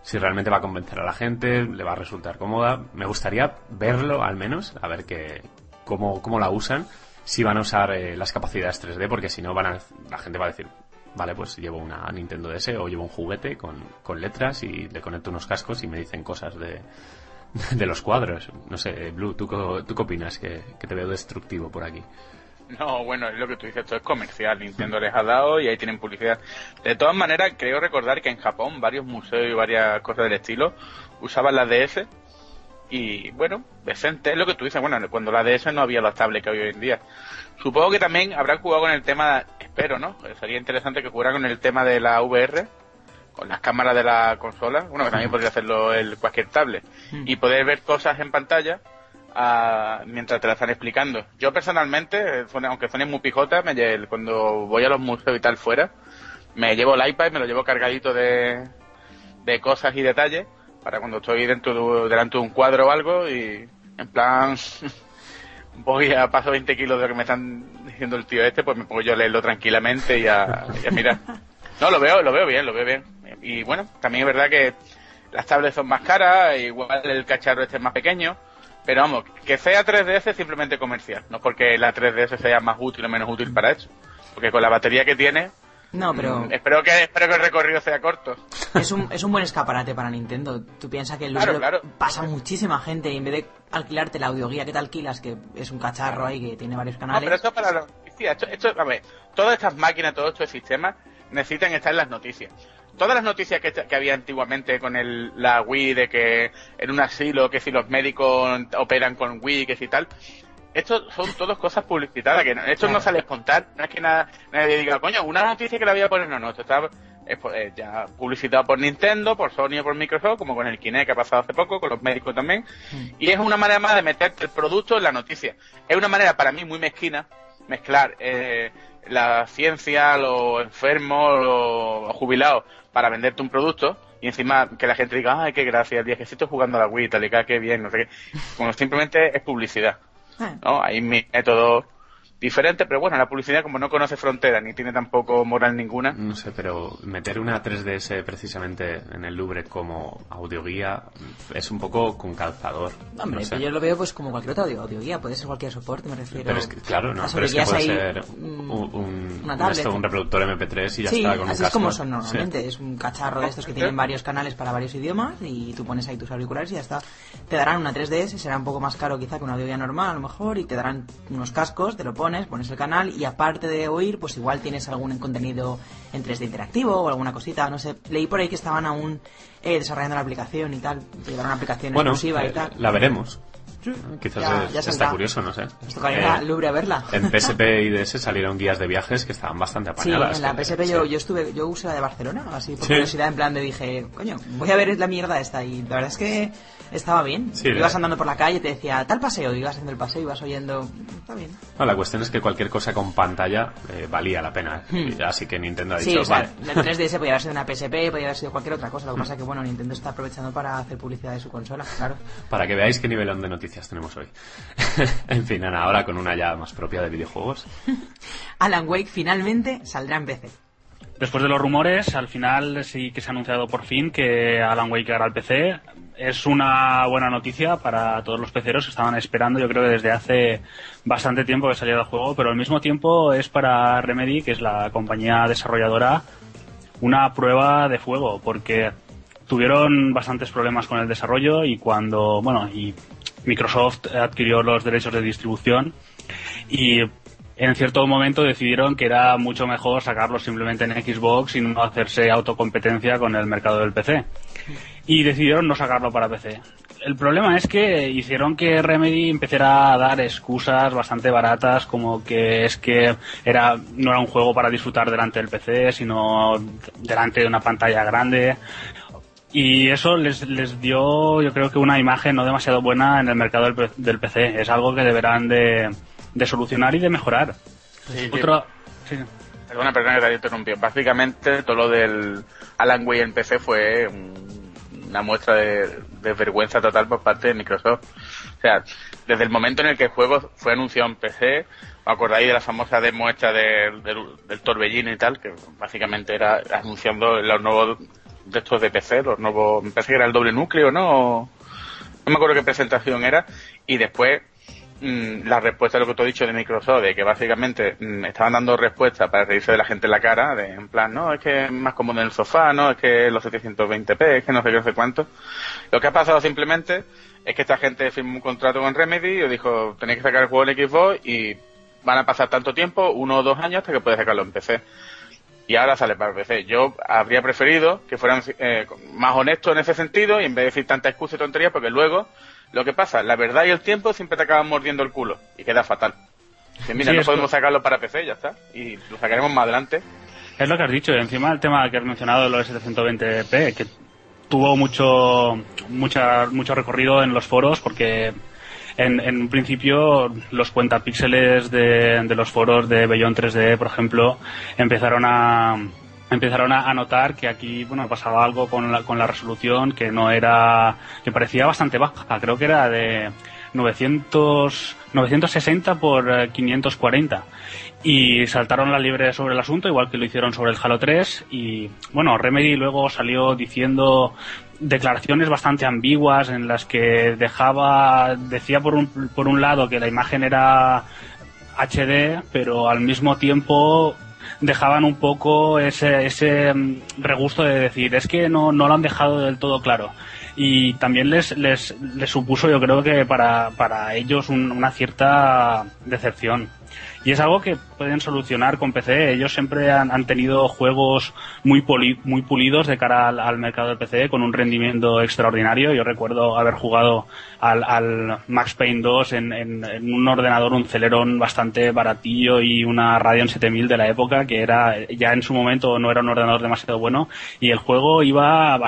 Si realmente va a convencer a la gente, le va a resultar cómoda. Me gustaría verlo al menos, a ver que, cómo, cómo la usan. Si van a usar eh, las capacidades 3D, porque si no van la gente va a decir, vale, pues llevo una Nintendo DS o llevo un juguete con, con letras y le conecto unos cascos y me dicen cosas de, de los cuadros. No sé, Blue, ¿tú, tú qué opinas? Que, te veo destructivo por aquí. No, bueno, es lo que tú dices, esto es comercial. Nintendo les ha dado y ahí tienen publicidad. De todas maneras, creo recordar que en Japón varios museos y varias cosas del estilo usaban la DS y, bueno, decente es lo que tú dices. Bueno, cuando la DS no había los tablets que hay hoy en día. Supongo que también habrán jugado con el tema, espero, ¿no? Sería interesante que jugara con el tema de la VR con las cámaras de la consola, bueno, que también podría hacerlo el cualquier tablet, y poder ver cosas en pantalla ah, mientras te las están explicando. Yo personalmente, aunque suene muy pijota, me, cuando voy a los museos y tal fuera, me llevo el iPad, me lo llevo cargadito de, de cosas y detalles para cuando estoy dentro de, delante de un cuadro o algo y en plan voy a paso 20 kilos de lo que me están diciendo el tío este, pues me pongo yo a leerlo tranquilamente y a, y a mirar. No, lo veo, lo veo bien, lo veo bien. Y bueno, también es verdad que las tablets son más caras, igual el cacharro este es más pequeño, pero vamos, que sea 3DS es simplemente comercial, no porque la 3DS sea más útil o menos útil para eso. Porque con la batería que tiene, No, pero mm, espero que espero que el recorrido sea corto. es un, es un buen escaparate para Nintendo. Tú piensas que el claro. pasa muchísima gente y en vez de alquilarte la audioguía que te alquilas, que es un cacharro ahí que tiene varios No, canales. pero esto para la noticia. Esto, esto, a ver, todas estas máquinas, todos estos sistemas necesitan estar en las noticias. Todas las noticias que, que había antiguamente con el, la Wii, de que en un asilo, que si los médicos operan con Wii, que si tal, esto son todas cosas publicitadas, que no- esto no sale espontáneo, no es que nada, nadie diga, coño, una noticia que la voy a poner, no, no, esto está eh, ya publicitado por Nintendo, por Sony o por Microsoft, como con el Kinect que ha pasado hace poco, con los médicos también, y es una manera más de meterte el producto en la noticia. Es una manera para mí muy mezquina mezclar eh, la ciencia, los enfermos, los jubilados, para venderte un producto y encima que la gente diga, ay, qué gracia, el día que estoy jugando a la Wii, tal y qué bien, no sé qué. Como simplemente es publicidad. Eh, ¿no? Hay mi método diferente, pero bueno, la publicidad como no conoce fronteras ni tiene tampoco moral ninguna, No sé, pero meter una 3DS precisamente en el Louvre como audioguía es un poco con calzador. Hombre, no sé. yo lo veo pues como cualquier otra audio, audioguía, puede ser cualquier soporte, me refiero. Pero es que, claro, no, pero es que puede ser un, mm, un, una un tablet. esto, un reproductor MP3 y ya sí, está con un así es casco. como son Sí. normalmente. Es un cacharro de estos que tienen varios canales para varios idiomas y tú pones ahí tus auriculares y ya está. Te darán una 3DS, será un poco más caro quizá que una audioguía normal a lo mejor y te darán unos cascos, te lo pones, pones el canal y aparte de oír, pues igual tienes algún contenido en 3D interactivo o alguna cosita, no sé. Leí por ahí que estaban aún eh, desarrollando la aplicación y tal, te llevarán una aplicación Bueno, exclusiva eh, y tal. la veremos. Quizás Ya- es- ya está curioso, no sé. Nos tocaría Eh, Louvre a verla. En PSP y DS salieron guías de viajes que estaban bastante Sí, apañadas. en la PSP yo, sí. yo estuve, yo usé la de Barcelona, así por Sí. curiosidad, en plan de dije, coño, voy a ver la mierda esta y la verdad es que estaba bien. Sí, ibas la- andando por la calle, te decía, tal paseo, ibas haciendo el paseo ibas oyendo, está bien. No, la cuestión es que cualquier cosa con pantalla eh, valía la pena. Hmm. Y Así que Nintendo ha Sí, dicho, o sea, vale. el 3DS podía haber sido una PSP, podía haber sido cualquier otra cosa, lo que pasa es que, bueno, Nintendo está aprovechando para hacer publicidad de su consola, claro. Para que veáis qué nivelón de noticias tenemos hoy. en fin, Ana, ahora con una ya más propia de videojuegos. Alan Wake finalmente saldrá en PC. Después de los rumores, al final sí que se ha anunciado por fin que Alan Wake llegará al PC. Es una buena noticia para todos los peceros que estaban esperando, yo creo que desde hace bastante tiempo que saliera el juego, pero al mismo tiempo es para Remedy, que es la compañía desarrolladora, una prueba de fuego, porque tuvieron bastantes problemas con el desarrollo y cuando, bueno, y Microsoft adquirió los derechos de distribución y en cierto momento decidieron que era mucho mejor sacarlo simplemente en Xbox y no hacerse autocompetencia con el mercado del PC. Y decidieron no sacarlo para PC. El problema es que hicieron que Remedy empezara a dar excusas bastante baratas, como que es que era no era un juego para disfrutar delante del PC, sino delante de una pantalla grande. Y eso les, les dio, yo creo que una imagen no demasiado buena en el mercado del, del PC. Es algo que deberán de, de solucionar y de mejorar. Sí, sí. Otro, sí. Perdona, perdona que te haya interrumpido. Básicamente, todo lo del Alan Wake en PC fue un- una muestra de, de vergüenza total por parte de Microsoft. O sea, desde el momento en el que el juego fue anunciado en PC, ¿os acordáis de la famosa demo esta del, del, del torbellino y tal? Que básicamente era anunciando los nuevos de estos de PC, los nuevos, me parece que era el doble núcleo, ¿no? No me acuerdo qué presentación era. Y después, mm, la respuesta a lo que tú has dicho de Microsoft, de que básicamente mm, estaban dando respuesta para reírse de la gente en la cara, de en plan, no, es que es más cómodo en el sofá, no, es que los 720p, es que no sé qué, no sé cuánto. Lo que ha pasado simplemente es que esta gente firmó un contrato con Remedy y dijo, tenéis que sacar el juego en Xbox y van a pasar tanto tiempo, uno o dos años, hasta que puedes sacarlo en PC. Y ahora sale para PC. Yo habría preferido que fueran eh, más honestos en ese sentido y en vez de decir tanta excusa y tonterías, porque luego lo que pasa, la verdad y el tiempo siempre te acaban mordiendo el culo y queda fatal. Mira, Sí, no podemos sacarlo para PC, ya está. Y lo sacaremos más adelante. Es lo que has dicho, y encima el tema que has mencionado de los 720p, que tuvo mucho, mucha, mucho recorrido en los foros porque en, en un principio los cuentapíxeles de, los foros de Beyond 3D, por ejemplo, empezaron a empezaron a notar que aquí bueno pasaba algo con la, con la resolución que no era que parecía bastante baja creo que era de 900 960 por eh, 540 y saltaron la liebre sobre el asunto, igual que lo hicieron sobre el Halo 3. Y bueno, Remedy luego salió diciendo declaraciones bastante ambiguas en las que dejaba, decía por un, por un lado que la imagen era HD, pero al mismo tiempo dejaban un poco ese, ese mm, regusto de decir, es que no, no lo han dejado del todo claro. Y también les, les, les supuso, yo creo que para, para ellos una cierta decepción y es algo que pueden solucionar con PC. Ellos siempre han, tenido juegos muy, muy pulidos de cara al, mercado de PC con un rendimiento extraordinario. Yo recuerdo haber jugado al, al Max Payne 2 en, un ordenador, un Celeron bastante baratillo y una Radeon 7000 de la época que era ya en su momento no era un ordenador demasiado bueno y el juego iba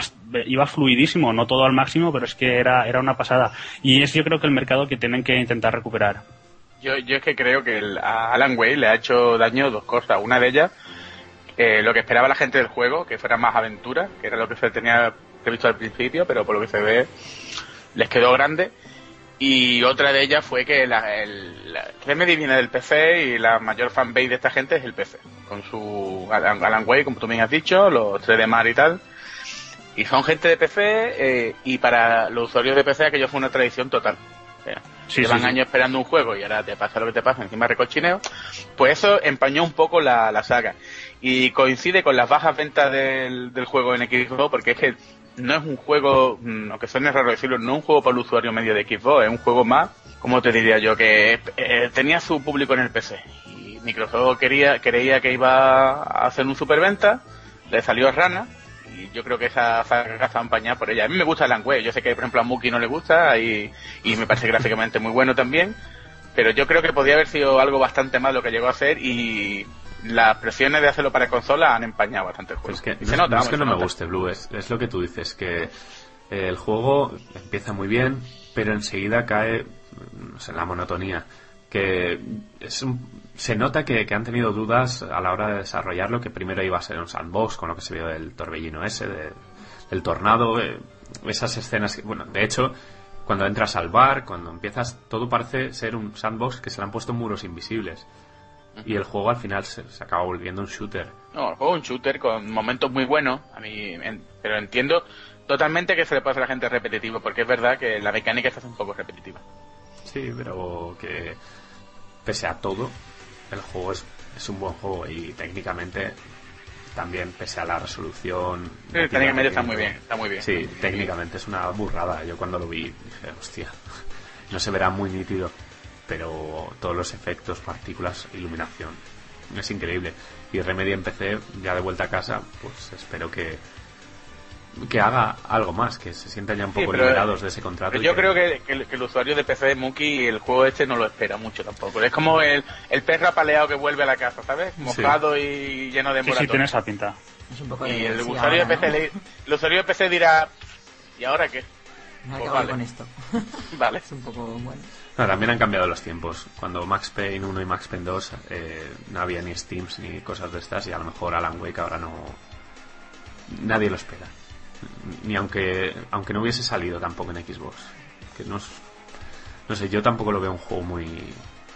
iba fluidísimo, no todo al máximo, pero es que era, era una pasada. Y es yo creo que el mercado que tienen que intentar recuperar. Yo, yo es que creo que el, a Alan Wake le ha hecho daño dos cosas. Una de ellas, eh, lo que esperaba la gente del juego, que fuera más aventura, que era lo que se tenía previsto al principio, pero por lo que se ve les quedó grande. Y otra de ellas fue que la, el, la Remedy viene del PC y la mayor fanbase de esta gente es el PC. Con su Alan, Wake, como tú bien has dicho, los 3D Mar y tal. Y son gente de PC eh, y para los usuarios de PC aquello fue una tradición total. Llevan años esperando un juego y ahora te pasa lo que te pasa, encima recochineo. Pues eso empañó un poco la, saga. Y coincide con las bajas ventas del, juego en Xbox, porque es que no es un juego, mm, aunque suene raro decirlo, no es un juego para el usuario medio de Xbox, es un juego más, como te diría yo, que eh, tenía su público en el PC. Y Microsoft quería, creía que iba a hacer un superventa, le salió rana, y yo creo que esa saga está empañada por ella. A mí me gusta el Wake, yo sé que por ejemplo a Muki no le gusta y, y me parece gráficamente muy bueno también, pero yo creo que podría haber sido algo bastante más lo que llegó a ser y las presiones de hacerlo para consola han empañado bastante el juego. Es que, no, se nota, es que no me guste, Blue, es, es, lo que tú dices, que el juego empieza muy bien, pero enseguida cae no sé, en la monotonía. Que es un, se nota que, han tenido dudas a la hora de desarrollarlo, que primero iba a ser un sandbox, con lo que se vio del torbellino ese, del tornado, eh, esas escenas que, bueno, de hecho, cuando entras al bar, cuando empiezas, todo parece ser un sandbox que se le han puesto muros invisibles. Y el juego al final se, acaba volviendo un shooter. No, el juego es un shooter con momentos muy buenos, a mí, pero entiendo totalmente que se le pasa a la gente repetitivo, porque es verdad que la mecánica se hace un poco repetitiva. Sí, pero que pese a todo, el juego es, es un buen juego y técnicamente también pese a la resolución técnicamente está muy bien está muy bien. sí técnicamente es una burrada. Yo cuando lo vi dije hostia no se verá muy nítido pero todos los efectos partículas iluminación es increíble y Remedy en PC ya de vuelta a casa pues espero que que haga algo más, que se sientan ya un poco liberados de ese contrato. yo creo que, el, usuario de PC de Monkey, el juego este no lo espera mucho tampoco. Es como el, el perro apaleado que vuelve a la casa, ¿sabes? Mojado y lleno de sí, sí, tiene esa pinta. y el usuario, de PC el usuario de PC dirá, ¿y ahora qué? No pues vale. con esto. vale. Es un poco bueno. también han cambiado los tiempos. Cuando Max Payne 1 y Max Payne 2 eh, no había ni Steams ni cosas de estas y a lo mejor Alan Wake ahora no... Nadie lo espera ni aunque aunque no hubiese salido tampoco en Xbox. Que no no sé yo tampoco lo veo un juego muy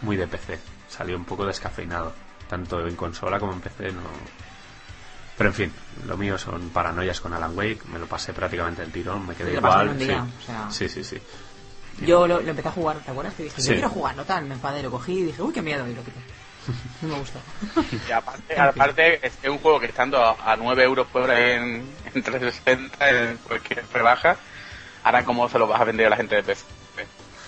muy de PC salió un poco descafeinado. Tanto en consola como en PC no. Pero en fin lo mío son paranoias con Alan Wake. Me lo pasé prácticamente el tirón me quedé igual sí. sí. sí yo lo, empecé a jugar ¿te acuerdas? te dije yo quiero jugar no tal me enfadé lo cogí y dije uy qué miedo y lo quité no me gusta. Y aparte, aparte es un juego que estando a, 9 euros por en, en 360, en cualquier rebaja, ahora cómo se lo vas a vender a la gente de PC.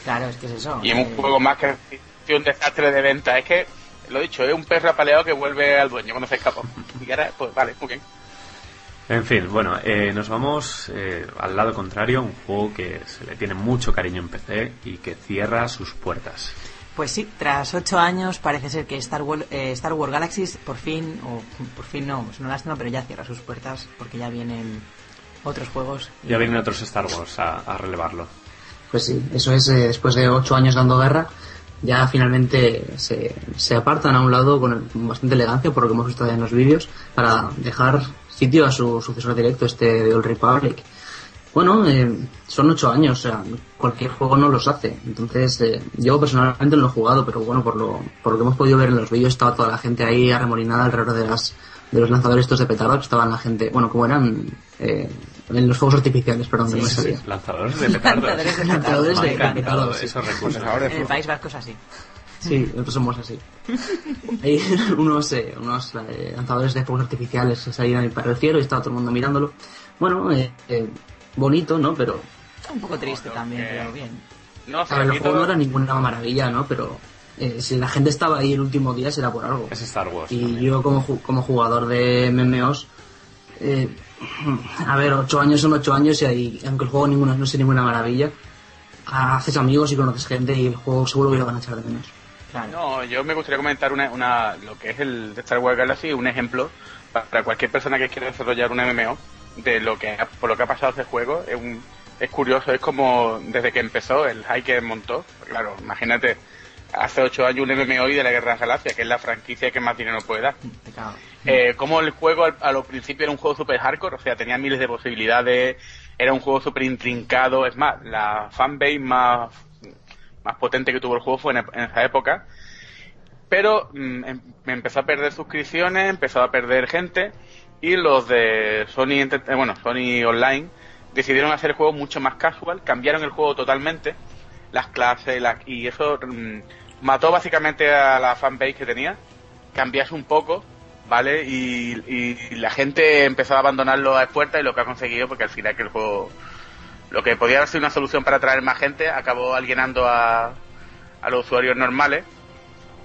Claro, es que es eso. Y un juego más que un desastre de venta. Es que, lo dicho, es un perro apaleado que vuelve al dueño cuando se escapa. Y ahora, pues vale, muy bien. En fin, bueno, eh, nos vamos eh, al lado contrario, un juego que se le tiene mucho cariño en PC y que cierra sus puertas. Pues sí, tras ocho años parece ser que Star Wars, eh, Star Wars Galaxies por fin, o por fin no, es una lástima, pero ya cierra sus puertas porque ya vienen otros juegos. Ya vienen otros Star Wars a, relevarlo. Pues sí, eso es, eh, después de ocho años dando guerra, ya finalmente se, se apartan a un lado con bastante elegancia, por lo que hemos visto en los vídeos, para dejar sitio a su sucesor directo, este de Old Republic bueno, eh, son ocho años, o sea, cualquier juego no los hace. Entonces, eh, yo personalmente no lo he jugado, pero bueno, por lo, por lo que hemos podido ver en los vídeos, estaba toda la gente ahí arremolinada alrededor de las de los lanzadores estos de petardo, estaban la gente, bueno, como eran eh, en los fuegos artificiales, perdón, sí, no me salía. Lanzadores de petardos. lanzadores de, lanzadores de petardos. Esos recursos. En el País Vasco es así. Sí, nosotros somos así. Hay unos, eh, unos eh, lanzadores de fuegos artificiales que salían para el cielo y estaba todo el mundo mirándolo. Bueno, eh, eh, bonito, ¿no? Pero Un poco triste también, eh, pero bien. No, a ver, el juego no era ninguna maravilla, ¿no? Pero eh, si la gente estaba ahí el último día será por algo. Es Star Wars. Y también. yo como, ju- como jugador de MMOs, eh, a ver, ocho años son ocho años y ahí, aunque el juego ninguno, no sea ninguna maravilla, haces amigos y conoces gente y el juego seguro que lo van a echar de menos. Claro. No, yo me gustaría comentar una, una, lo que es el de Star Wars Galaxy, un ejemplo para cualquier persona que quiera desarrollar un MMO de lo que ha- por lo que ha pasado este juego. Es, un, es curioso, es como desde que empezó el hype que montó. Claro, imagínate, hace ocho años un MMO y de la Guerra de las Galaxias, que es la franquicia que más dinero puede dar. Eh, como el juego al, a lo principio era un juego super hardcore, o sea, tenía miles de posibilidades, era un juego super intrincado, es más, la fanbase más, más potente que tuvo el juego fue en, en esa época, pero mm, em- empezó a perder suscripciones, empezó a perder gente, y los de Sony, eh, bueno, Sony Online decidieron hacer el juego mucho más casual, cambiaron el juego totalmente, las clases, la- y eso mm, mató básicamente a la fanbase que tenía, cambiase un poco, ¿vale? Y, la gente empezó a abandonarlo a puertas y lo que ha conseguido, porque al final que el juego, lo que podía haber sido una solución para atraer más gente, acabó alienando a, a los usuarios normales.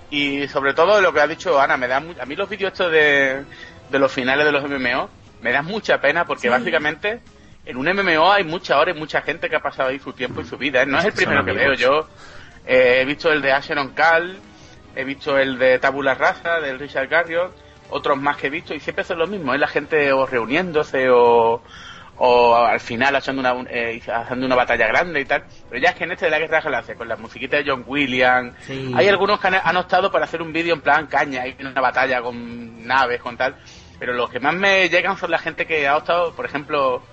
Y sobre todo lo que ha dicho Ana, me da mu- a mí los vídeos estos de, de los finales de los MMO me dan mucha pena porque básicamente en un MMO hay muchas horas y mucha gente que ha pasado ahí su tiempo y su vida. ¿eh? No es el primero que veo. Yo eh, he visto el de Asheron Cal, he visto el de Tabula Rasa, del Richard Garriott, otros más que he visto y siempre son lo mismo. Es la gente o reuniéndose o, o al final haciendo una, un- eh, haciendo una batalla grande y tal. Pero ya es que en este de la Guerra de las Galaxias, con la musiquita de John Williams, Sí. hay algunos que han, han optado por hacer un vídeo en plan caña, y una batalla con naves, con tal. Pero los que más me llegan son la gente que ha optado, por ejemplo,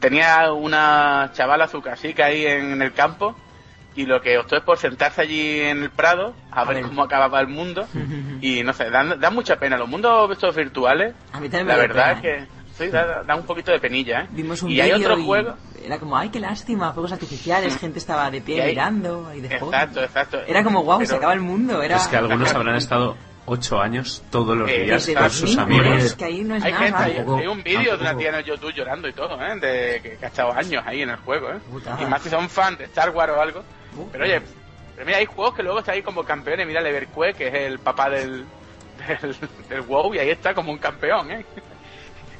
tenía una chavala, su casica ahí en el campo, y lo que optó es por sentarse allí en el Prado a ver ver. cómo acababa el mundo. y no sé, dan, dan mucha pena. Los mundos estos virtuales, A mí también me la da verdad pena, es que sí, da, da un poquito de penilla, ¿eh? Vimos un y hay otros juegos. Era como, ay, qué lástima, fuegos artificiales, gente estaba de pie Y mirando y de juego. Exacto, exacto. Era como, wow, se acaba el mundo. Era... Es que algunos habrán estado ocho años todos los Eh, días con sus 2000, amigos. es que ahí no es Hay nada. gente, hay, un vídeo de una tía en el YouTube llorando y todo, ¿eh? De, que, que ha estado años ahí en el juego, ¿eh? Putada. Y más si son fans de Star Wars o algo. Pero oye, pero mira, hay juegos que luego está ahí como campeones. Mira Leverkue, que es el papá del, del, del WoW, y ahí está como un campeón, ¿eh?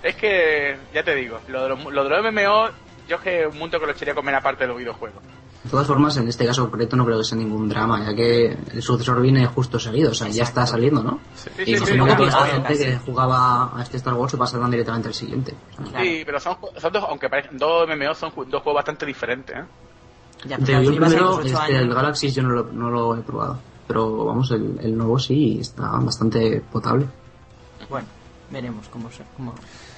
Es que, ya te digo, lo de los, lo de los MMO, yo es que un mundo que lo echaría a comer aparte de los videojuegos. De todas formas, en este caso concreto no creo que sea ningún drama, ya que el sucesor viene justo seguido, o sea, ya está saliendo, ¿no? Sí, Y sí, imagino sí, que no, gente que jugaba a este Star Wars se pasarán directamente al siguiente. O sea, Claro. Sí, pero son, son dos, aunque parezcan dos MMO, son dos juegos bastante diferentes, ¿eh? Ya, pero si el primero, este, el Galaxy, yo no lo, no lo he probado. Pero vamos, el, el nuevo sí está bastante potable. Bueno, veremos cómo, se- cómo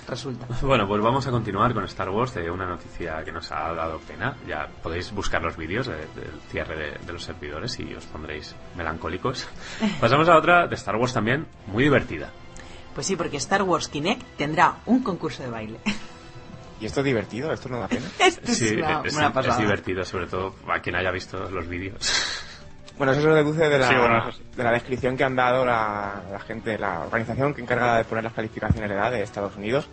resulta. Bueno, pues vamos a continuar con Star Wars de una noticia que nos ha dado pena. Ya podéis buscar los vídeos de- del cierre de, de los servidores y os pondréis melancólicos. Pasamos a otra de Star Wars también, muy divertida. Pues sí, porque Star Wars Kinect tendrá un concurso de baile. ¿Y esto es divertido? ¿Esto no da pena? Esto es Sí, una, es, una es divertido, sobre todo a quien haya visto los vídeos. Bueno, eso se deduce de la, Sí, bueno, eso sí. de la descripción que han dado la, la gente, la organización que encarga de poner las calificaciones de edad de Estados Unidos,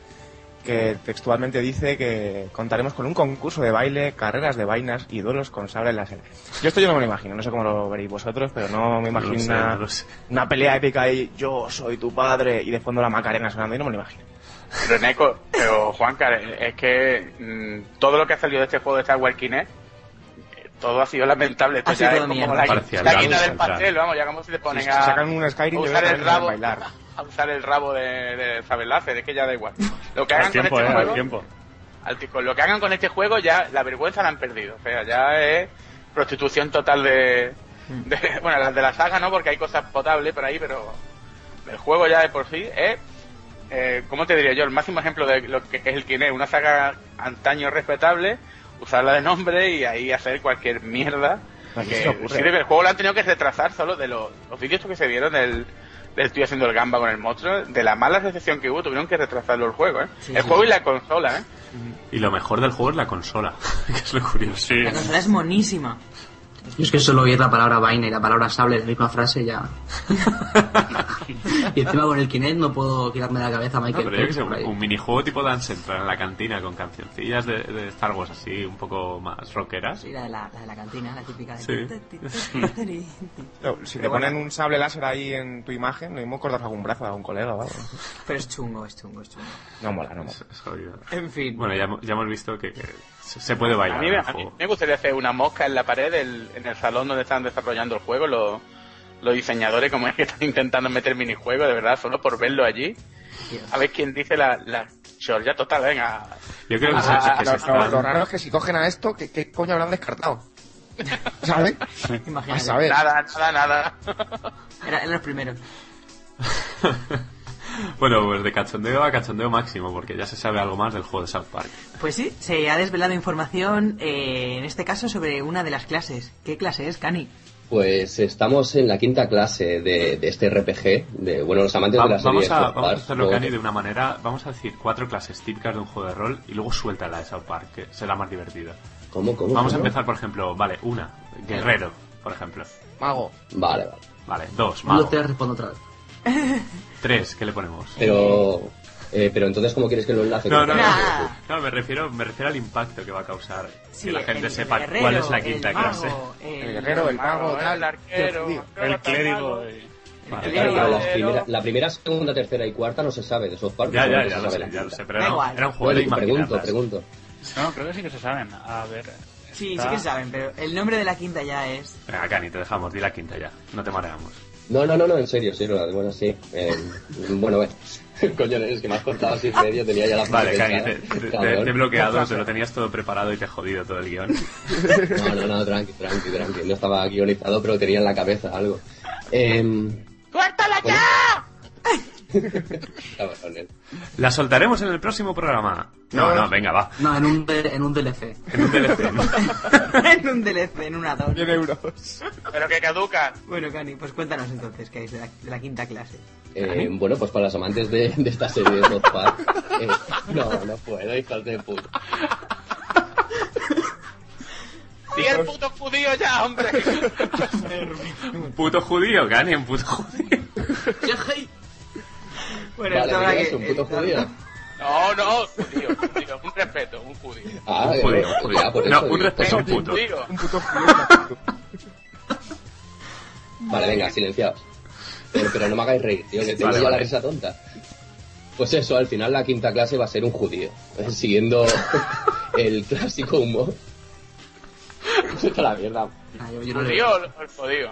que textualmente dice que contaremos con un concurso de baile, carreras de vainas y duelos con sable láser. Yo esto yo no me lo imagino, no sé cómo lo veréis vosotros, pero no me No imagino sé, una, no lo sé. una pelea épica y yo soy tu padre y de fondo la Macarena sonando, yo no me lo imagino. Pero Neko, pero Juanca, es que mm, todo lo que ha salido de este juego de Star Wars Kinect, todo ha sido lamentable. Esto Ha sido como mierda. la, Parcial, la vamos guinda a del pastel, vamos, ya como si te ponen Si a, sacan un Skyrim, a usar el rabo, bailar. a usar el rabo de, de saber láser, es que ya da igual. Lo que Al hagan con este eh, al juego, tiempo. al ti- con lo que hagan con este juego ya la vergüenza la han perdido. O sea, ya es prostitución total de, de- bueno, las de la saga no, porque hay cosas potables por ahí, pero el juego ya de por sí es, eh, ¿cómo te diría yo? El máximo ejemplo de lo que es el Kinect, una saga antaño respetable, usarla de nombre y ahí hacer cualquier mierda. ¿A quién Que, el juego lo han tenido que retrasar solo de los, los vídeos que se vieron del, del tío haciendo el gamba con el monstruo, de la mala recepción que hubo, tuvieron que retrasarlo el juego, ¿eh? Sí, el sí, juego sí. y la consola, ¿eh? Y lo mejor del juego es la consola, que es lo curioso. Sí. La consola es monísima. Yo es que solo oír la palabra vaina y la palabra sable en la misma frase ya. y encima con el Kinect no puedo quitarme de la cabeza a No, Michael pero yo que sé, un, un minijuego tipo Dance Central en la cantina con cancioncillas de, de Star Wars así, un poco más rockeras. Sí, la de la, la de la cantina, la típica de... Sí. No, si te ponen un sable láser ahí en tu imagen, lo mismo cortas algún brazo de algún colega o algo. Pero es chungo, es chungo, es chungo. No mola, no mola. Es- es jodido. En fin. Bueno, ya, hemos- ya hemos visto que, que se puede A bailar mí, en me, el a mí me gustaría hacer una mosca en la pared del- en el salón donde están desarrollando el juego, los, los diseñadores, como es que están intentando meter minijuegos, de verdad, solo por verlo allí. A ver quién dice la, la chorlla total, venga. Yo creo que, se, Ah, que se Lo, están- lo- lo raro es que si cogen a esto, ¿qué, qué coño habrán descartado? ¿Sabes? Imagínate. A saber. Nada, nada, nada. Era- eran los primeros. Bueno, pues de cachondeo a cachondeo máximo, porque ya se sabe algo más del juego de South Park. Pues sí, se ha desvelado información, eh, en este caso, sobre una de las clases. ¿Qué clase es, Cani? Pues estamos en la quinta clase de, de este RPG, de bueno, los amantes Va- de la serie vamos, a, South vamos a Park, hacerlo, ¿no? Cani, de una manera. Vamos a decir cuatro clases típicas de un juego de rol y luego suelta la de South Park, que será más divertida. ¿Cómo, cómo? Vamos a cómo? empezar, por ejemplo, vale, una, guerrero, por ejemplo. Mago. Vale, vale. Vale, dos, No mago. te respondo otra vez. Tres, ¿qué le ponemos? Pero, eh, pero entonces, ¿cómo quieres que lo enlace? No, no, no, no, me refiero, me refiero al impacto que va a causar Sí, que la gente el- sepa el guerrero, cuál es la el quinta mago, clase. El guerrero, el mago, el arquero, El clérigo. y- Vale, Claro, las primera- la primera, segunda, tercera y cuarta no se sabe de South Park. Ya, ya, ya lo sé, ya lo sé, pero era, un juego de pregunto, pregunto. No, creo que sí que se saben. A ver. Sí, está- sí que saben, pero el nombre de la quinta ya es... Venga, Cani, te dejamos, di la quinta ya, no te mareamos. No, no, no, no, en serio, sí, no, bueno, sí. Eh, bueno, bueno. Coño, es que me has cortado así medio, tenía ya la Vale, Cani, te, te- te- he bloqueado, te lo tenías todo preparado y te he jodido todo el guion. No, no, no, tranqui, tranqui, tranqui. No estaba guionizado, pero tenía en la cabeza algo. Eh, ¡Suéltala Bueno. ya! La soltaremos en el próximo programa. No, no, venga, va. No, en un, en un DLC. En un DLC. ¿no? en un DLC, en un addon. 100 euros. Pero que caduca. Bueno, Cani, pues cuéntanos entonces qué es de la, de la quinta clase. Eh, bueno, pues para los amantes de, de esta serie de South Park. eh, no, no puedo, hijos de puta. ¡Y el puto judío ya, hombre! Un puto judío, Cani, un puto judío. Bueno, Vale, esto mira, que- es un puto esto- judío. No, no, judío, judío. Un respeto, un judío. Ah, Un judío, un judío. por No, eso un respeto, pues, un puto. Judío. Un puto judío. Vale, venga, silenciaos. Pero, pero no me hagáis reír, tío, que tengo Vale, ya vale. la risa tonta. Pues eso, al final la quinta clase va a ser un judío, eh, siguiendo el clásico humor. A la mierda. Ah, yo, yo no le- ¿Judío o el judío?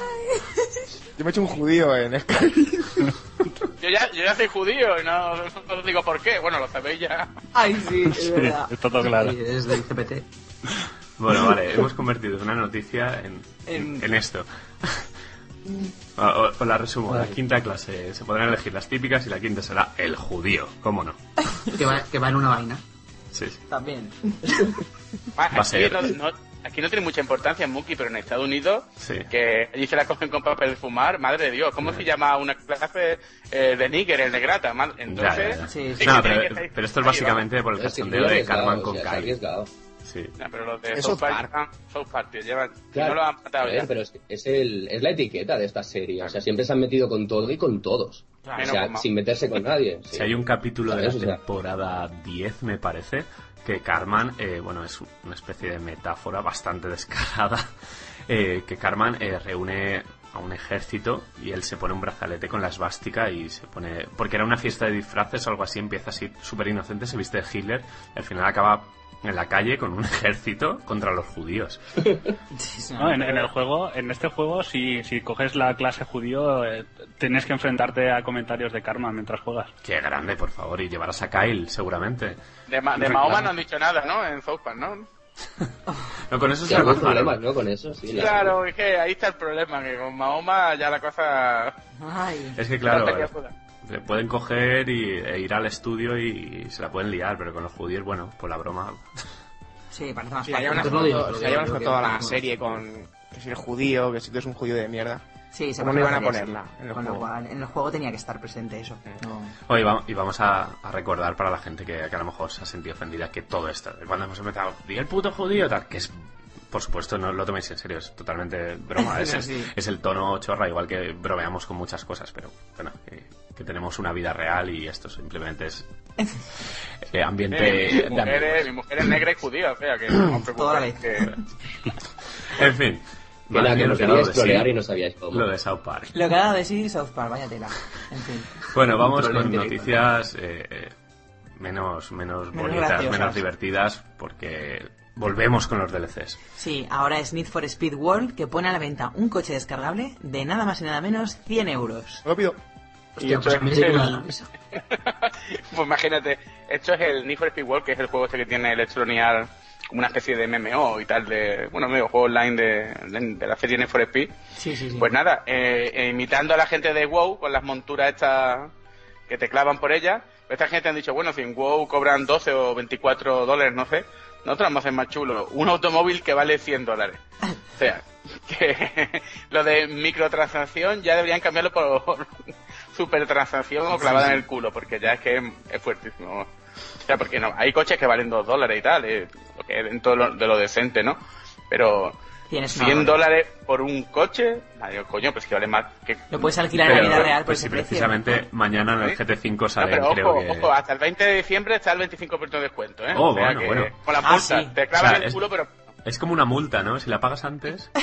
Yo me he hecho un judío en Skyrim. Yo ya, yo ya soy judío y no, no os digo por qué. Bueno, lo sabéis ya. Ay, sí, es verdad. Está todo claro. Sí, es del CPT. Bueno, vale, hemos convertido una noticia en, en, en esto. O- la resumo, la quinta clase se podrán elegir las típicas y la quinta será el judío, ¿cómo no? Que va, que va en una vaina. Sí, sí. También. Va a ser. no, no- aquí no tiene mucha importancia en Mookie, pero en Estados Unidos, Sí. que allí se la cogen con papel de fumar, madre de Dios, ¿cómo se llama una clase eh, de níger, el negrata? Entonces, Ya, ya, ya. Sí, sí No, pero, esto es básicamente por el cachondeo de o con Kai. Sí. No, pero los de Es South Park, Park. South Park, tío, llevan, Claro. no lo han matado ya. pero es, que es, el, es la etiqueta de esta serie. O sea, siempre se han metido con todo y con todos. Claro. o sea, sin meterse con nadie. sí. Si hay un capítulo de la ¿Sabes? O sea, temporada 10, me parece, que Carman, eh, bueno, es una especie de metáfora bastante descarada, eh, que Carman eh, reúne a un ejército y él se pone un brazalete con la esvástica y se pone... Porque era una fiesta de disfraces o algo así, empieza así súper inocente, se viste de Hitler al final acaba en la calle con un ejército contra los judíos. No, en, en el juego, en este juego, si, si coges la clase judío, eh, tienes que enfrentarte a comentarios de karma mientras juegas. Qué grande, por favor, y llevarás a Kyle, seguramente. De, Ma- de. Mahoma no han dicho nada, ¿no? En South Park, ¿no? No, con eso Sí, se problemas, ¿no? Con eso, sí. la- Claro, es que ahí está el problema, que con Mahoma ya la cosa... Ay. Es que claro. Le pueden coger y, e ir al estudio y, se la pueden liar, pero con los judíos, bueno, por la broma. Sí, parece más Si fácil. toda la serie con que si eres judío, que si tú eres un judío de mierda. Sí, se ¿Cómo no iban a ponerla en el Con lo juego? cual, en el juego tenía que estar presente eso. No. Hoy vamos, y vamos a, a recordar para la gente que, que a lo mejor se ha sentido ofendida que todo esto, cuando hemos empezado, di el puto judío, tal, que es por supuesto, no lo toméis en serio, es totalmente broma. es, Sí. es el tono chorra, igual que bromeamos con muchas cosas, pero bueno, que, que tenemos una vida real y esto simplemente es eh, ambiente Eh, mi, de mujer es, mi mujer es negra y judía, o sea que no Toda la que- En fin. Que más que dado queríais de sí, trolear y no sabíais cómo. Lo de South Park. Lo que ha dado de sí South Park, vaya tela. En fin. Bueno, vamos con noticias eh, menos, menos Menos bonitas, graciosas. menos divertidas, porque volvemos con los DLCs. Sí, ahora es Need for Speed World que pone a la venta un coche descargable de nada más y nada menos 100 euros. Lo Y pues es el- la. Pues imagínate, esto es el Need for Speed World, que es el juego este que tiene Electronic Arts como una especie de MMO y tal, de, bueno, medio juego online de, de, de la serie Need for Speed. Sí, sí, sí. Pues nada, eh, eh, imitando a la gente de WoW con las monturas estas que te clavan por ellas, esta gente han dicho, bueno, si en WoW cobran 12 o 24 dólares, no sé, nosotros vamos a hacer más chulo, un automóvil que vale 100 dólares. O sea, que lo de microtransacción ya deberían cambiarlo por supertransacción o clavada en el culo, porque ya es que es, es fuertísimo. O sea, porque no, hay coches que valen 2 dólares y tal, eh, lo que es dentro de lo, de lo decente, ¿no? Pero Tienes una 100 barbaridad. dólares por un coche, Ay, coño, pues que vale más que... Lo puedes alquilar en la Pero, vida real por pues ese si precio. precisamente mañana en el ¿Sí? GT5 No, sale, pero creo ojo, que... ojo, hasta el 20 de diciembre está el 25% de descuento, ¿eh? Oh, O sea bueno, que bueno. Con la Ah, multa, sí. te clavan O sea, el es- culo, pero... Es como una multa, ¿no? Si la pagas antes...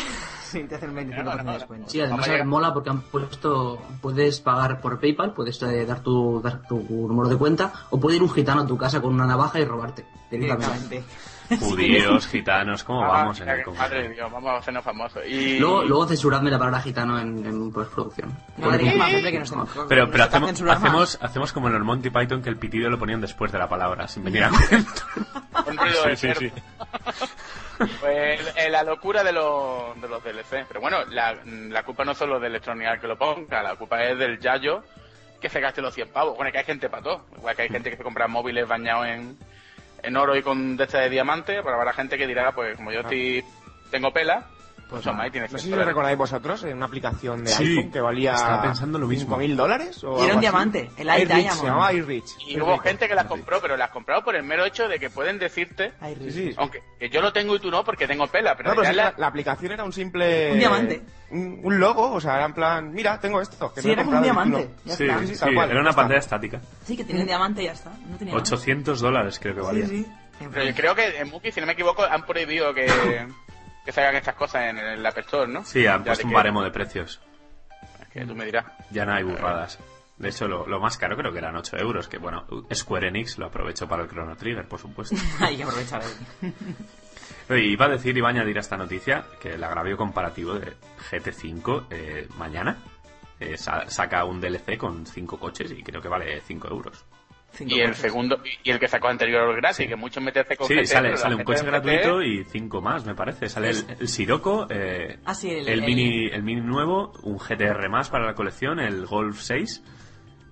Sí, te hacen un 25% No, no, de no. descuento. Sí, además mola porque han puesto, puedes pagar por PayPal, puedes eh, dar tu, dar tu número de cuenta, o puede ir un gitano a tu casa con una navaja y robarte. directamente. Judíos, gitanos, ¿cómo Ah, vamos en el? Madre Dios, vamos a hacernos famosos. Y... Luego, luego censuradme la palabra gitano en, en postproducción. Que nos Pero, hacemos, hacemos, hacemos como en el Monty Python que el pitido lo ponían después de la palabra, sin venir a cuento. Un ruido de Sí, sí, sí. Pues eh, la locura de los, de los DLC. Pero bueno, la, la culpa no es solo de Electronic Arts que lo ponga, la culpa es del Yayo que se gaste los 100 pavos. Bueno, que hay gente para todo. Igual que hay gente que se compra móviles bañados en, en oro y con de de diamante, pero habrá gente que dirá, pues como yo estoy, tengo pela, pues toma, ahí tienes No sé 100 si lo recordáis vosotros, en una aplicación de Sí, iPhone que valía estaba pensando lo mismo. 5.000 dólares. o Y era un así. diamante, el iDiamond. Se llamaba iRich. Y hubo gente que las compró, pero las compró por el mero hecho de que pueden decirte, Ay, Sí, sí. aunque que yo lo tengo y tú no porque tengo pela, pero, No, pero la- aplicación era un simple... Un diamante. Un, un logo, o sea, era en plan, mira, tengo esto. Que Sí, no era como un comprado diamante. no. Ya Sí, está. sí, sí, tal cual, era una está. pantalla estática. Sí, que tenía un diamante y ya está. No tenía más. 800 dólares creo que valía. Sí, sí. En Pero yo creo que en Muki, si no me equivoco, han prohibido que, que se hagan estas cosas en el App Store, ¿no? Sí, han Ya puesto un que- baremo de precios. Que tú me dirás. Ya no hay burradas. De hecho, lo, lo más caro creo que eran 8 euros, que bueno, Square Enix lo aprovechó para el Chrono Trigger, por supuesto. Hay que aprovechar ahí. Iba a decir, iba a añadir a esta noticia que el agravio comparativo de GT5 eh, mañana eh, sa- saca un DLC con 5 coches y creo que vale 5 euros. Cinco Y el coches. segundo, y el que sacó anterior gratis, que muchos meterse con Sí, GT, sale, un coche de gratuito y 5 más, me parece. Sale el, el Sirocco, eh, Ah, sí, el- el, el- mini, el mini nuevo, un GTR más para la colección, el Golf 6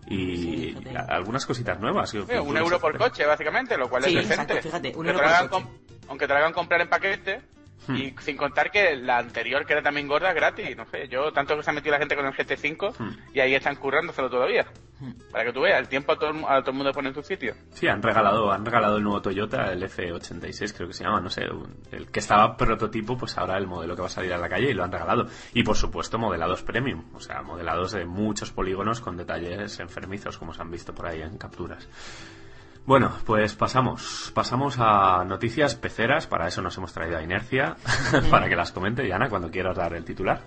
y Sí, fíjate. a- algunas cositas nuevas. un euro por coche, básicamente, lo cual Sí, es decente. exacto, fíjate, un Aunque euro te por lo hagan coche. com- aunque te lo hagan comprar en paquete, Hmm. y sin contar que la anterior, que era también gorda, gratis. No sé, yo tanto que se ha metido la gente con el GT5 Hmm. y ahí están currándoselo todavía. Hmm. Para que tú veas, el tiempo a todo, a todo el mundo pone en su sitio. Sí, han regalado, han regalado el nuevo Toyota, el F86 creo que se llama, no sé, un- el que estaba prototipo, pues ahora el modelo que va a salir a la calle y lo han regalado. Y por supuesto modelados premium, o sea, modelados de muchos polígonos con detalles enfermizos, como se han visto por ahí en capturas. Bueno, pues pasamos, pasamos a noticias peceras, para eso nos hemos traído a Inercia, para que las comente, Yana, cuando quieras dar el titular.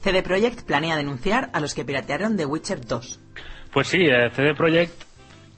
CD Projekt planea denunciar a los que piratearon The Witcher 2. Pues sí, eh, CD Projekt,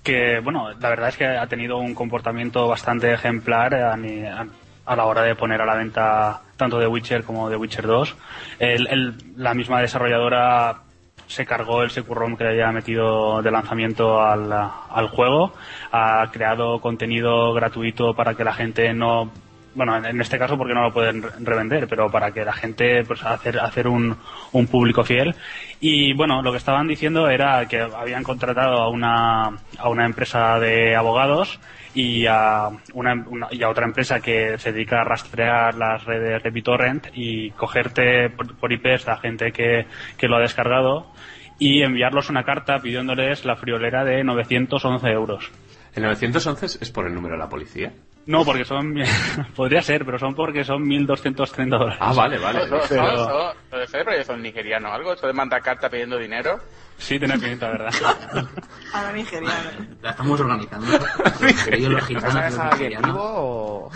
que bueno, la verdad es que ha tenido un comportamiento bastante ejemplar a, ni- a- a la hora de poner a la venta tanto The Witcher como The Witcher 2. El- el- la misma desarrolladora se cargó el securrom que le había metido de lanzamiento al, al juego, ha creado contenido gratuito para que la gente no bueno, en- este caso porque no lo pueden re- revender, pero para que la gente, pues, hacer, hacer un, un público fiel. Y bueno, lo que estaban diciendo era que habían contratado a una, a una empresa de abogados y a, una, una- y a otra empresa que se dedica a rastrear las redes de BitTorrent y cogerte por, por IPs a gente que, que lo ha descargado y enviarlos una carta pidiéndoles la friolera de 911 euros. ¿El 911 es por el número de la policía? No, porque son. podría ser, pero son porque son 1.230 dólares. Ah, vale, vale. Eso, eso, Pero- eso, eso de ser rollo son nigerianos, algo, eso de mandar carta pidiendo dinero. Sí, tiene pinta, ¿verdad? A la nigeriana. La estamos organizando. Ellos los ¿Vas a gitanos, nigerianos. vivo o...?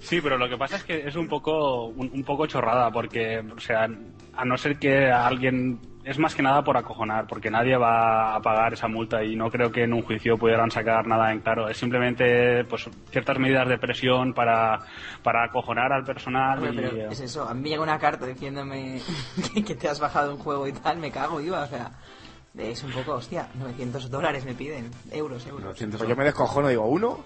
Sí, pero lo que pasa es que es un poco un, un poco chorrada porque, o sea, a no ser que alguien es más que nada por acojonar, porque nadie va a pagar esa multa y no creo que en un juicio pudieran sacar nada en claro. Es simplemente pues ciertas medidas de presión para, para acojonar al personal. Hombre, y, pero eh, es eso, a mí me llega una carta diciéndome que, te has bajado un juego y tal, me cago viva, o sea, es un poco, hostia, 900 dólares me piden, euros, euros. 911. Pues yo me descojono, digo, ¿uno?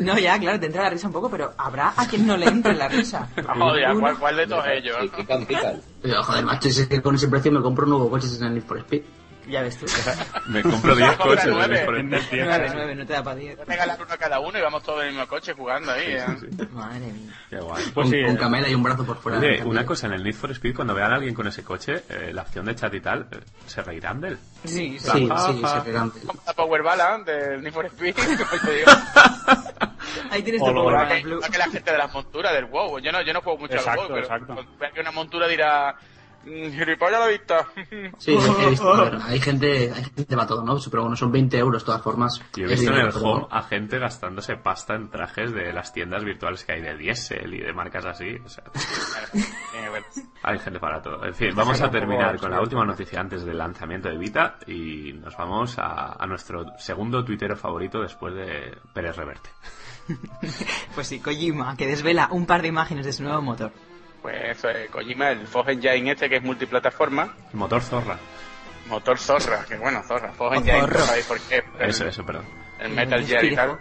No, ya, claro, te entra la risa un poco, pero habrá a quien no le entre la risa. Joder, ¿cuál, cuál de todos ellos? Sí, pican, pican. Pero, joder, macho, es que con ese precio me compro un nuevo coche en el Need for Speed. Ya ves tú. Me compro 10 Compra coches. nueve. ¿ves? Por el- Vender diez. 9, 9, no te da para 10. Regalar uno a cada uno y vamos todos en el mismo coche jugando ahí. ¿eh? Madre mía. Qué guay. Pues con, sí, con eh, camela y un brazo por fuera. Oye, una cosa, en el Need for Speed, cuando vean a alguien con ese coche, eh, la opción de chat y tal, eh, se reirán de él. Sí, sí. Sí, Ajá, sí, ajá. se pegan. Como la Power Balance del Need for Speed, como te digo. Ahí tienes tu Power que, Blue. que la gente de las monturas del WoW. Yo no, yo no juego mucho Exacto, al WoW, pero exacto. vean que una montura dirá... "Mm, Gilipollas la vista. Sí, he visto, ver, hay gente, hay gente para todo, ¿no? Pero bueno, son 20 euros de todas formas. Yo he visto en el home a gente gastándose pasta en trajes de las tiendas virtuales que hay de Diesel y de marcas así. O sea, hay gente para todo. En fin, vamos a terminar con la última noticia antes del lanzamiento de Vita y nos vamos a, a nuestro segundo tuitero favorito después de Pérez Reverte. Pues sí, Kojima, que desvela un par de imágenes de su nuevo motor. Pues eso es, Kojima, el Fog Engine este que es multiplataforma, El motor Zorra. motor Zorra, que bueno, Zorra, Fog O Engine, Zorro. no sabéis por qué. el- Eso, eso, perdón. el Metal Gear y tal.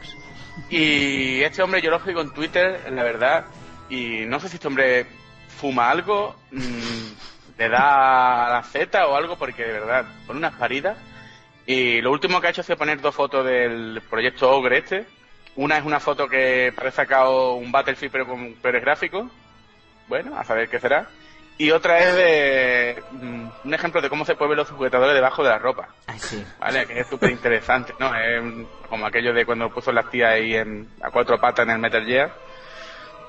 Y este hombre yo lo sigo en Twitter, la verdad, y no sé si este hombre fuma algo, mm, le da a la Z o algo, porque de verdad, pone unas paridas. Y lo último que ha hecho ha sido poner dos fotos del proyecto Ogre este. Una es una foto que parece sacado un Battlefield pero con pero es gráfico. Bueno, a saber qué será. Y otra es de mm, un ejemplo de cómo se pueden ver los sujetadores debajo de la ropa. Ay, sí. ¿vale? Que es súper interesante, ¿no? Es como aquello de cuando puso las tías ahí en, a cuatro patas en el Metal Gear.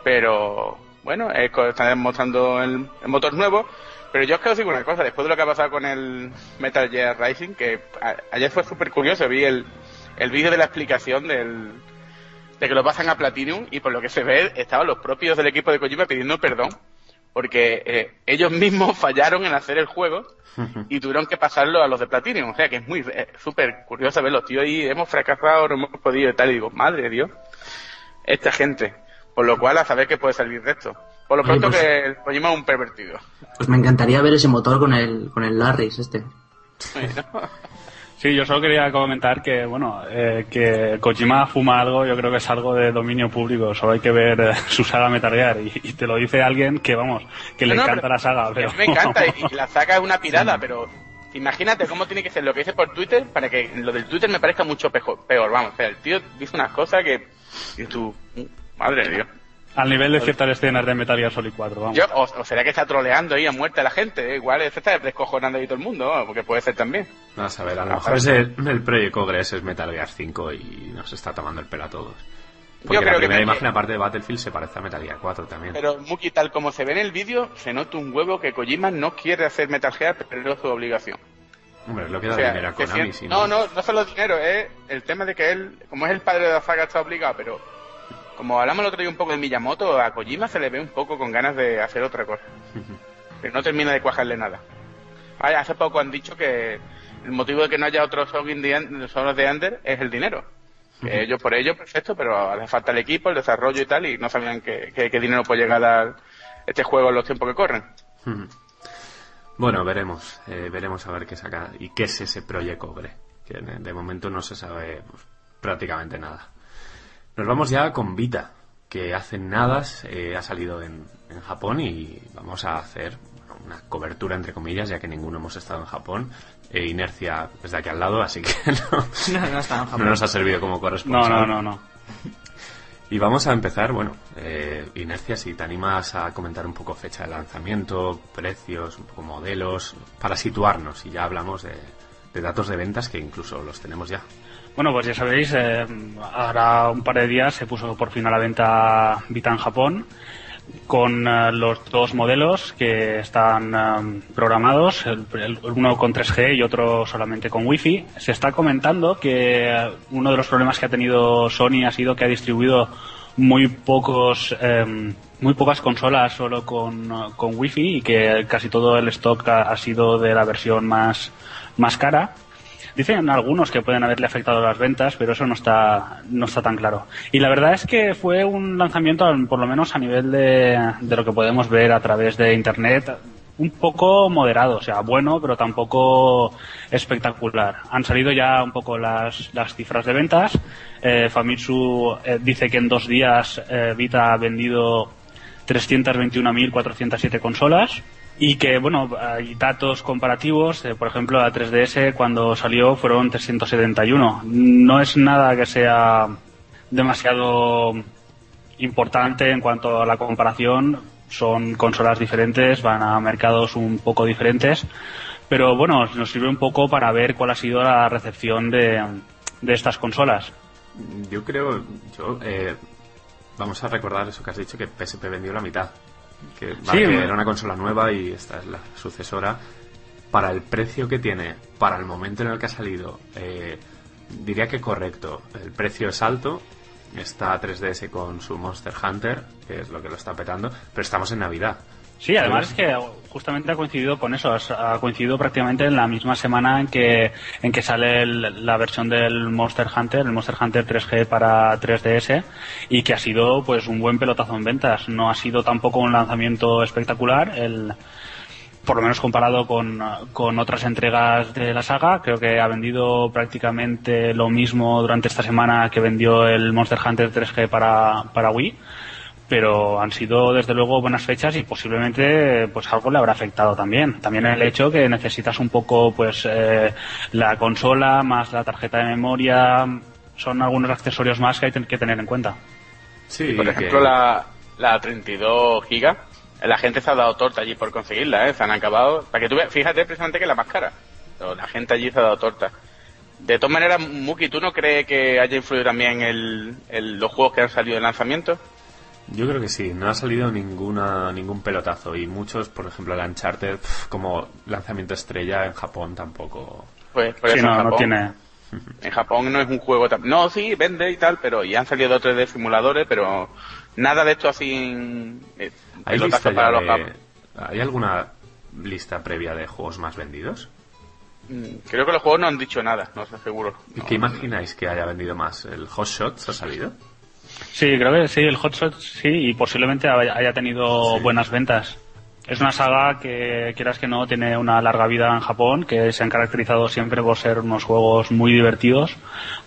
Pero, bueno, es, están mostrando el, el motor nuevo. Pero yo os quiero decir una cosa, después de lo que ha pasado con el Metal Gear Rising, que a- ayer fue súper curioso, vi el, el vídeo de la explicación del, de que lo pasan a Platinum y por lo que se ve estaban los propios del equipo de Kojima pidiendo perdón porque eh, ellos mismos fallaron en hacer el juego y tuvieron que pasarlo a los de Platinum. O sea que es muy eh, súper curioso ver los tíos ahí, hemos fracasado, no hemos podido y tal. Y digo, madre Dios, esta gente. Por lo cual, a saber qué puede salir de esto. Por lo pronto pues- que el Kojima es un pervertido. Pues me encantaría ver ese motor con el, con el Larrys este. Sí, yo solo quería comentar que, bueno, eh, que Kojima fuma algo, yo creo que es algo de dominio público. Solo hay que ver eh, su saga Metal Gear y, y te lo dice alguien que, vamos, que le No, encanta la saga. A Pero... mí me encanta y, y la saca es una pirada, pero imagínate cómo tiene que ser lo que dice por Twitter para que lo del Twitter me parezca mucho peor. peor vamos, o sea, el tío dice unas cosas que... Y tú, madre de Dios. Al nivel de ciertas escenas de Metal Gear Solid 4, vamos. Yo, o, o será que está troleando ahí a muerte a la gente, ¿eh? igual se está descojonando ahí todo el mundo, ¿no? porque puede ser también. Vamos a ver, a lo mejor es el, el Project Ogre ese es Metal Gear 5 y nos está tomando el pelo a todos. Porque Yo la creo que primera también. imagen, aparte de Battlefield, se parece a Metal Gear 4 también. Pero Muki, tal como se ve en el vídeo, se nota un huevo que Kojima no quiere hacer Metal Gear, pero es su obligación. Hombre, es lo que da O sea, dinero a que Konami, si- si no, no, no solo dinero, es el tema de que él, como es el padre de la saga, está obligado, pero como hablamos el otro día un poco de Miyamoto, a Kojima se le ve un poco con ganas de hacer otra cosa. Pero no termina de cuajarle nada. Hace poco han dicho que el motivo de que no haya otros Song de Under es el dinero. Ellos por ello, perfecto, pero hace falta el equipo, el desarrollo y tal, y no sabían qué qué- qué dinero puede llegar a este juego en los tiempos que corren. Bueno, veremos, eh, veremos a ver qué saca y qué es ese Project Ogre, que de, de momento no se sabe pues, prácticamente nada. Nos vamos ya con Vita, que hace nada eh, ha salido en, en Japón y vamos a hacer bueno, una cobertura entre comillas, ya que ninguno hemos estado en Japón. Eh, Inercia es de aquí al lado, así que no, No, no está en no Japón. nos ha servido como No, corresponsal. no, no, no. Y vamos a empezar, bueno, eh, Inercia, si te animas a comentar un poco fecha de lanzamiento, precios, un poco modelos, para situarnos y ya hablamos de, de datos de ventas que incluso los tenemos ya. Bueno, pues ya sabéis, eh, ahora un par de días se puso por fin a la venta Vita en Japón con eh, los dos modelos que están eh, programados, el, uno con 3G y otro solamente con Wi-Fi. Se está comentando que eh, uno de los problemas que ha tenido Sony ha sido que ha distribuido muy pocos muy pocas consolas solo con, con Wi-Fi y que casi todo el stock ha, ha sido de la versión más más cara Dicen algunos que pueden haberle afectado las ventas, pero eso no está, no está tan claro. Y la verdad es que fue un lanzamiento, por lo menos a nivel de, de lo que podemos ver a través de Internet, un poco moderado, o sea, bueno, pero tampoco espectacular. Han salido ya un poco las, las cifras de ventas. Eh, Famitsu eh, dice que en dos días eh, Vita ha vendido 321.407 consolas y que, bueno, hay datos comparativos, por ejemplo, la 3DS cuando salió fueron 371. No es nada que sea demasiado importante en cuanto a la comparación, son consolas diferentes, van a mercados un poco diferentes, pero bueno, nos sirve un poco para ver cuál ha sido la recepción de, de estas consolas. Yo creo, yo, eh, vamos a recordar eso que has dicho, que PSP vendió la mitad que, era una consola nueva y esta es la sucesora. Para el precio que tiene, para el momento en el que ha salido, eh, diría que correcto. El precio es alto, está 3DS con su Monster Hunter, que es lo que lo está petando, pero estamos en Navidad. Sí, además es que justamente ha coincidido con eso, ha coincidido prácticamente en la misma semana en que, en que sale la versión del Monster Hunter, el Monster Hunter 3G para 3DS, y que ha sido pues un buen pelotazo en ventas. No ha sido tampoco un lanzamiento espectacular, el, por lo menos comparado con, con otras entregas de la saga, creo que ha vendido prácticamente lo mismo durante esta semana que vendió el Monster Hunter 3G para, para Wii pero han sido desde luego buenas fechas y posiblemente pues algo le habrá afectado también. También el hecho que necesitas un poco pues eh, la consola más la tarjeta de memoria son algunos accesorios más que hay que tener en cuenta. Sí, por ejemplo la, la 32 gigas, la gente se ha dado torta allí por conseguirla, ¿eh? se han acabado. Para que tú veas, fíjate precisamente que es la más cara, la gente allí se ha dado torta. De todas maneras, Muki, ¿tú no crees que haya influido también el, el, los juegos que han salido de lanzamiento? Yo creo que sí, no ha salido ninguna ningún pelotazo y muchos, por ejemplo, el Uncharted como lanzamiento estrella en Japón tampoco. Pues por eso no, tiene. En Japón no es un juego no sí vende y tal, pero ya han salido otros de simuladores, pero nada de esto así. En, eh, ¿Hay, para los ¿Hay alguna lista previa de juegos más vendidos? Mm, creo que los juegos no han dicho nada, no estoy seguro. ¿Y qué imagináis que haya vendido más? ¿El Hot Shots ha salido? Sí, creo que sí, el Hotshot sí, y posiblemente haya tenido buenas ventas. Es una saga que, quieras que no, tiene una larga vida en Japón, que se han caracterizado siempre por ser unos juegos muy divertidos,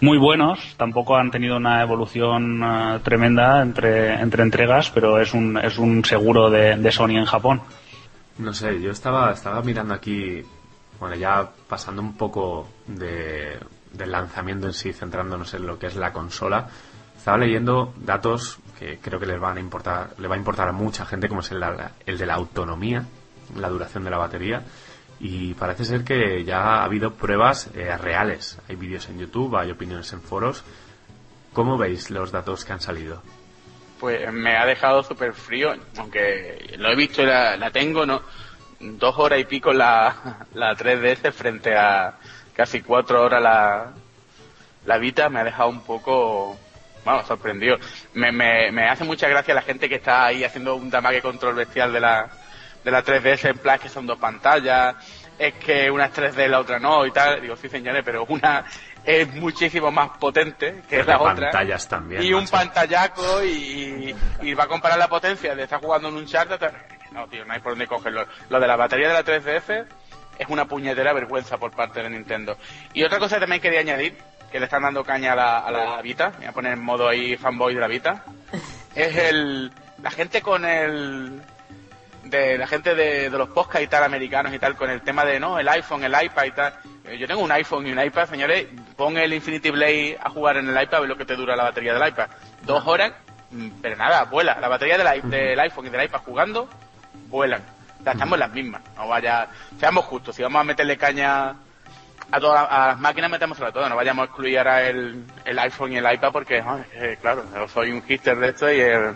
muy buenos. Tampoco han tenido una evolución eh, tremenda entre, entre entregas, pero es un, es un seguro de, de Sony en Japón. No sé, yo estaba, estaba mirando aquí, bueno, ya pasando un poco de, del lanzamiento en sí, centrándonos en lo que es la consola. Estaba leyendo datos que creo que les van a importar, le va a importar a mucha gente, como es el, el de la autonomía, la duración de la batería. Y parece ser que ya ha habido pruebas eh, reales. Hay vídeos en YouTube, hay opiniones en foros. ¿Cómo veis los datos que han salido? Pues me ha dejado súper frío, aunque lo he visto y la, tengo, ¿no? Dos horas y pico la, la 3DS frente a casi cuatro horas la, la Vita me ha dejado un poco vamos, sorprendido. Me, me, me hace mucha gracia la gente que está ahí haciendo un damage control bestial de la, de la 3DS en plan que son dos pantallas, es que una es 3D y la otra no y tal. Digo, sí señores, pero una es muchísimo más potente que la otra. pantallas también. Y un pantallaco y, y, va a comparar la potencia de estar jugando en un chart. No, tío, no hay por dónde cogerlo. Lo de la batería de la 3DS es una puñetera vergüenza por parte de Nintendo. Y otra cosa que también quería añadir que le están dando caña a la, a la Vita, voy a poner en modo ahí fanboy de la Vita, es el la gente con el de la gente de, los podcast y tal americanos y tal con el tema de no el iPhone, el iPad y tal. Eh, yo tengo un iPhone y un iPad, señores, pon el Infinity Blade a jugar en el iPad, ve lo que te dura la batería del iPad. Dos horas, mm, pero nada, vuela. La batería del, del iPhone y del iPad jugando, vuelan. estamos en las mismas. No vaya, seamos justos, si vamos a meterle caña a todas a las máquinas metemos sobre todo, no vayamos a excluir ahora el, el iPhone y el iPad porque, eh, claro, yo soy un hipster de esto y el...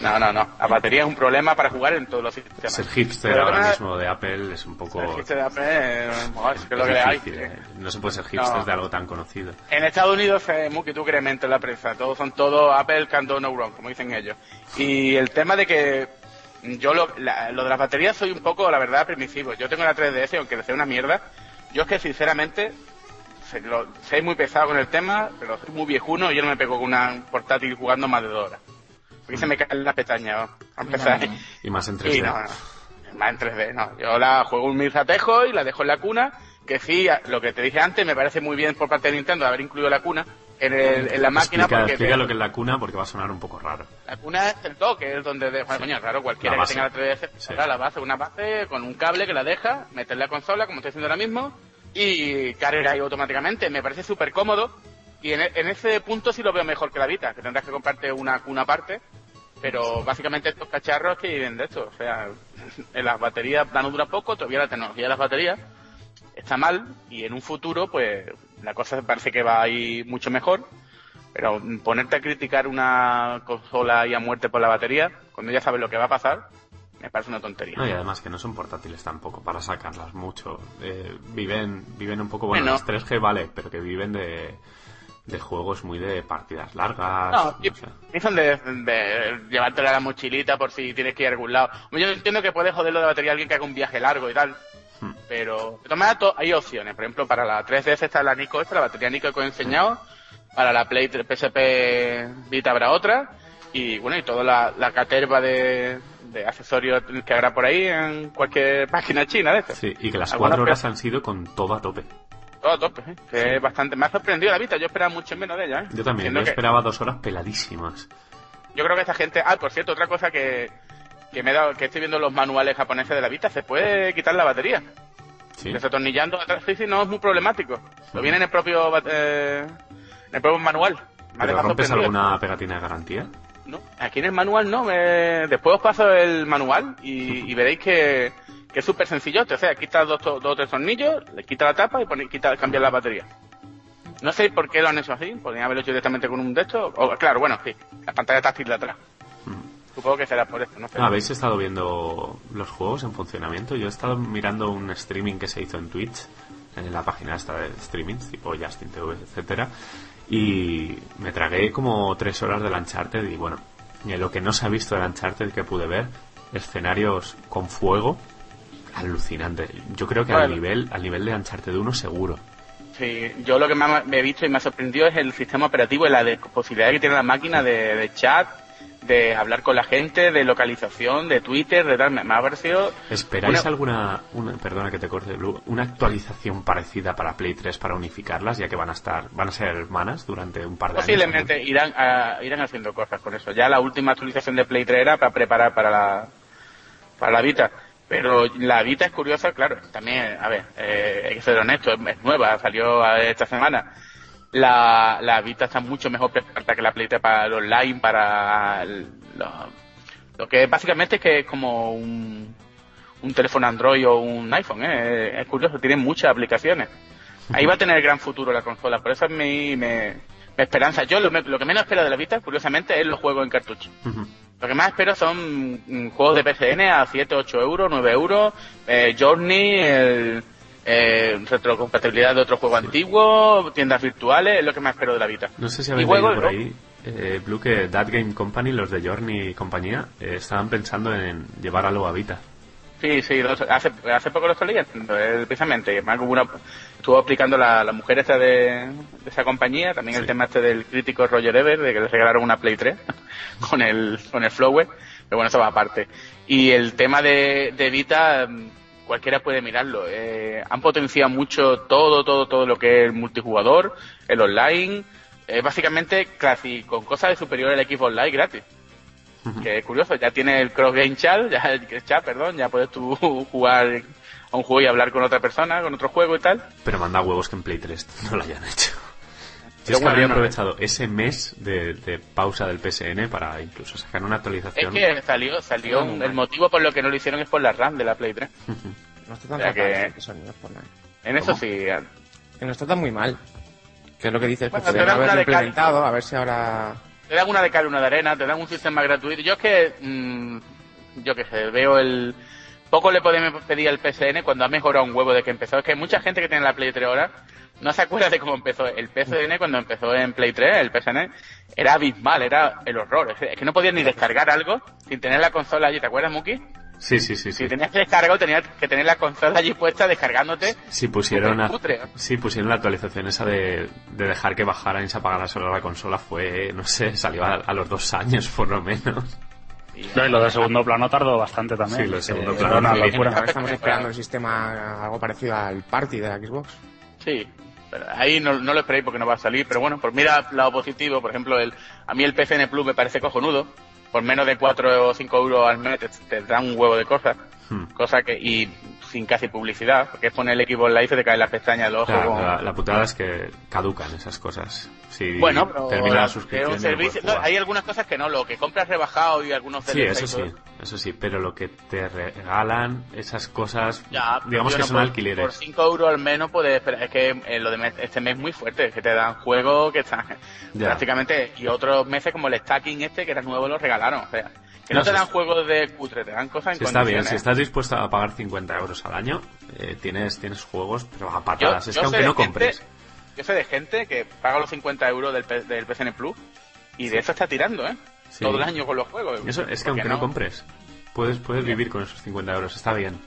No, no, no. La batería es un problema para jugar en todos los sistemas. Ser hipster Pero ahora mismo de Apple es un poco... El hipster de Apple, eh, es que es lo es que le hay. difícil, eh. No se puede ser hipster No. de algo tan conocido. En Estados Unidos, eh, Muki, tú crees en la prensa. Todos son todos Apple can do no wrong, como dicen ellos. Y el tema de que yo lo, la- lo de las baterías soy un poco, la verdad, permisivo. Yo tengo la 3DS, aunque sea una mierda. Yo es que, sinceramente, se- lo- soy muy pesado con el tema, pero soy muy viejuno y yo no me pego con una portátil jugando más de dos horas. Porque se me caen las pestañas, a empezar. Y más en 3D. Y no, no, más en 3D, no. Yo la juego un mirzatejo y la dejo en la cuna, que sí, lo que te dije antes, me parece muy bien por parte de Nintendo haber incluido la cuna en, el- en la máquina, explica, porque explica lo que es la cuna porque va a sonar un poco raro. la cuna es el dock, es donde deja, coño, claro, cualquiera que tenga la 3DS, Sí. la base, una base con un cable que la deja, meter la consola, como estoy haciendo ahora mismo, y cargar ahí automáticamente. Me parece súper cómodo, y en, e- en ese punto sí lo veo mejor que la Vita, que tendrás que comprarte una cuna aparte, pero básicamente estos cacharros que viven de esto, o sea, en las baterías no dura poco, todavía la tecnología de las baterías está mal, y en un futuro, pues, la cosa parece que va a ir mucho mejor, pero ponerte a criticar una consola y a muerte por la batería, cuando ya sabes lo que va a pasar, me parece una tontería. No, y además que no son portátiles tampoco para sacarlas mucho. Eh, viven, viven un poco, bueno, Bueno. los 3G vale, pero que viven de, de juegos muy de partidas largas. No, no sé. son de, de llevártela a la mochilita por si tienes que ir a algún lado. Yo entiendo que puede joderlo de batería a alguien que haga un viaje largo y tal, Hmm. pero de todas maneras hay opciones. Por ejemplo, para la 3DS está la Nico esta, la batería Nico que os he enseñado. Para la Play 3 PSP Vita habrá otra. Y bueno, y toda la, la caterva de, de accesorios que habrá por ahí en cualquier página china de estas. Sí, y que las Algunas cuatro horas han sido con todo a tope. Todo a tope, ¿eh? que es bastante. Me ha sorprendido la Vita, yo esperaba mucho menos de ella. ¿eh? Yo también, yo que- esperaba dos horas peladísimas. Yo creo que esta gente. Ah, por cierto, otra cosa que, que me he dado, que estoy viendo los manuales japoneses de la Vita, se puede quitar la batería. Sí. Desatornillando atrás, sí, sí, no es muy problemático. Lo viene en el propio, eh, en el propio manual. Me ¿Pero rompes alguna pegatina de garantía? No, aquí en el manual no. me- Después os paso el manual y, y veréis que, que es súper sencillo. O sea, quita dos, dos o tres tornillos, le quita la tapa y pone, quita, cambia la batería. No sé por qué lo han hecho así. Podrían haberlo hecho directamente con un de estos. O, claro, bueno, sí. La pantalla táctil de atrás. Supongo que será por esto, no. Ah, ¿Habéis estado viendo los juegos en funcionamiento? Yo he estado mirando un streaming que se hizo en Twitch, en la página esta de streaming, tipo Justin TV, etcétera, y me tragué como tres horas del Uncharted y bueno, lo que no se ha visto del Uncharted que pude ver, escenarios con fuego, alucinante. Yo creo que al Bueno. nivel, al nivel de Uncharted 1 seguro. Sí, yo lo que más me he visto y me ha sorprendido es el sistema operativo y la de posibilidad que tiene la máquina de, de chat, de hablar con la gente, de localización, de Twitter, de tal. Me, ha parecido. ¿Esperáis una- alguna, una, perdona que te corte, Blue, una actualización parecida para Play 3 para unificarlas, ya que van a estar, van a ser hermanas durante un par de años? Posiblemente irán, a- irán haciendo cosas con eso. Ya la última actualización de Play 3 era para preparar para la, para la Vita. Pero la Vita es curiosa, claro. También, a ver, eh, hay que ser honesto, es, es nueva, salió eh, esta semana. La, la Vita está mucho mejor preparada que la Play 3 para el online, para el- lo, lo que básicamente es que es como un, un teléfono Android o un iPhone, ¿eh? es curioso, tiene muchas aplicaciones. Ahí va a tener gran futuro la consola, por eso es mi, me, mi esperanza. Yo lo, lo que menos espero de la Vita, curiosamente, es los juegos en cartucho. Lo que más espero son mm, juegos de PSN a 7, 8 euros, 9 euros, eh, Journey, el, eh, retrocompatibilidad de otro juego antiguo, tiendas virtuales, es lo que más espero de la Vita. No sé si habéis leído por ahí, eh, Blue, que That Game Company, los de Journey y compañía, eh, estaban pensando en llevar algo a Vita. Sí, sí, lo- hace, hace poco lo estoy leyendo, eh, precisamente. además hubo una, estuvo aplicando la, la mujer esta de, de esa compañía, también el Sí. tema este del crítico Roger Ebert, de que le regalaron una Play 3 con el, con el Flower, pero bueno, eso va aparte. Y el tema de, de Vita, mm, cualquiera puede mirarlo. eh, han potenciado mucho todo, todo, todo lo que es el multijugador, el online, eh, básicamente casi con cosas de superior al equipo online gratis. Que es curioso, ya tiene el Cross Game Chat, ya el chat, perdón, ya puedes tú jugar a un juego y hablar con otra persona, con otro juego y tal. Pero manda huevos que en Play 3 no lo hayan hecho. Yo Pero es que habría no, aprovechado ese mes de, de pausa del PSN para incluso sacar una Es actualización. que salió, salió un- el motivo por lo que no lo hicieron es por la RAM de la Play 3. No está tan O sea fatal que- que no es por nada. En eso sí, Que nos tratan muy mal. Que es lo que dices, Bueno, que te podrían dan una haberlo de cal- implementado, a ver si ahora... Te dan una de cal y una de arena, te dan un sistema gratuito. Yo es que, mm, yo qué sé, veo el... Poco le podemos pedir al PSN cuando ha mejorado un huevo de que empezó. Es que mucha gente que tiene la Play 3 ahora no se acuerda de cómo empezó. El PSN cuando empezó en Play 3, el PSN, era abismal, era el horror. Es que no podías ni descargar algo sin tener la consola allí. ¿Te acuerdas, Muki? Sí, sí, sí, sí. Si tenías que descargar, tenías que tener la consola allí puesta descargándote. Sí, pusieron, a- sí, pusieron la actualización esa de, de dejar que bajara y se apagara solo la consola. Fue, no sé, salió a, a los dos años por lo menos. No, y lo de segundo plano tardó bastante también. Sí, lo de segundo que plano una locura. Estamos esperando el sistema algo parecido al Party de la Xbox. Sí, ahí no, no lo esperéis porque no va a salir, pero bueno, pues mira lado positivo, por ejemplo, el, a mí el PCN Plus me parece cojonudo, por menos de 4 o 5 euros al mes te, te dan un huevo de cosas, Hmm. cosa que, y sin casi publicidad, porque es poner el equipo en live y te caen las pestañas del ojo. Claro, la, la putada es que caducan esas cosas. Si bueno, pero termina la suscripción. servicio, no, hay algunas cosas que no, lo que compras rebajado y algunos Sí, eso sí, eso sí, pero lo que te regalan, esas cosas, Ya, digamos que no son por- alquileres. Por 5 euros al menos puedes esperar. Es que eh, lo de mes- este mes es muy fuerte, es que te dan juegos que están Ya. prácticamente. Y otros meses como el stacking este, que era nuevo, lo regalaron. O sea, que no, No, te dan juegos de cutre, te dan cosas en Si está bien, si estás dispuesto a pagar 50 euros al año, eh, tienes, tienes juegos, pero a Yo- patadas. es yo que aunque no gente- compres. Yo sé de gente que paga los 50 euros del, P- del PCN Plus y de eso está tirando, ¿eh? Sí. Todo el año con los juegos. Eso es que ¿Por qué aunque no, compres, puedes, puedes vivir con esos 50 euros. Está bien.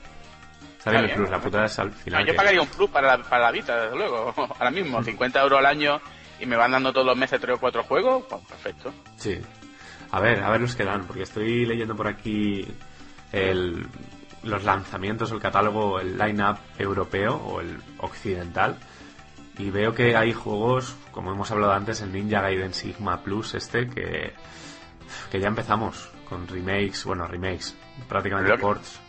Está bien el plus. La putada es al final. yo que- pagaría un plus para la, para la Vita, desde luego. Ahora mismo, 50 euros al año y me van dando todos los meses 3 o 4 juegos, pues perfecto. Sí. A ver, a ver los que dan, porque estoy leyendo por aquí el, los lanzamientos, el catálogo, el line-up europeo o el occidental. Y veo que hay juegos, como hemos hablado antes, el Ninja Gaiden Sigma Plus este, que, que ya empezamos con remakes, bueno, remakes, prácticamente ports.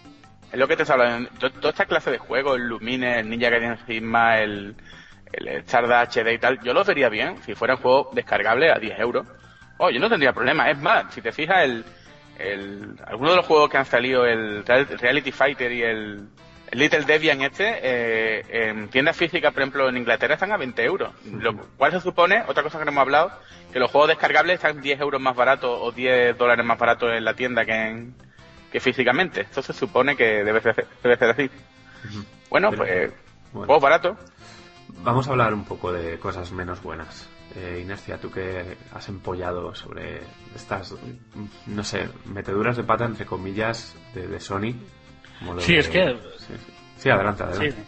Es lo que te habla en to- toda esta clase de juegos, el Lumine, el Ninja Gaiden Sigma, el, el Stardust HD y tal, yo los vería bien si fueran juegos descargables a 10 euros. Oh, yo no tendría problema. Es más, si te fijas, el, el, algunos de los juegos que han salido, el Real- Reality Fighter y el, el Little Debian este, eh, en tiendas físicas, por ejemplo, en Inglaterra están a 20 euros. Lo cual se supone, otra cosa que no hemos hablado, que los juegos descargables están 10 euros más baratos o 10 dólares más baratos en la tienda que en, que físicamente. Esto se supone que debe ser, debe ser así. Bueno, Pero- pues, bueno. juegos baratos. Vamos a hablar un poco de cosas menos buenas. Eh, Inercia, tú que has empollado sobre estas, no sé, meteduras de pata entre comillas de, de Sony. como Sí, de- es que- Sí, sí. Sí, adelante, adelante. Sí.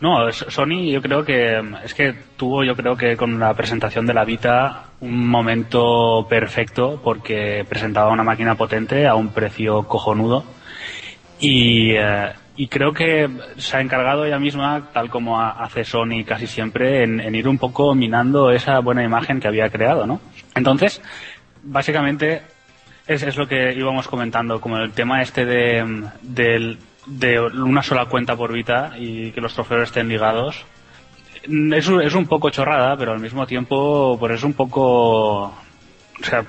No, Sony yo creo que es que tuvo yo creo que con la presentación de la Vita un momento perfecto porque presentaba una máquina potente a un precio cojonudo y, eh, y creo que se ha encargado ella misma, tal como ha- hace Sony casi siempre, en, ir un poco minando esa buena imagen que había creado, ¿no? Entonces, básicamente es, es lo que íbamos comentando, como el tema este de, del- de una sola cuenta por Vita y que los trofeos estén ligados. Es, es un poco chorrada, pero al mismo tiempo, pues es un poco... O sea,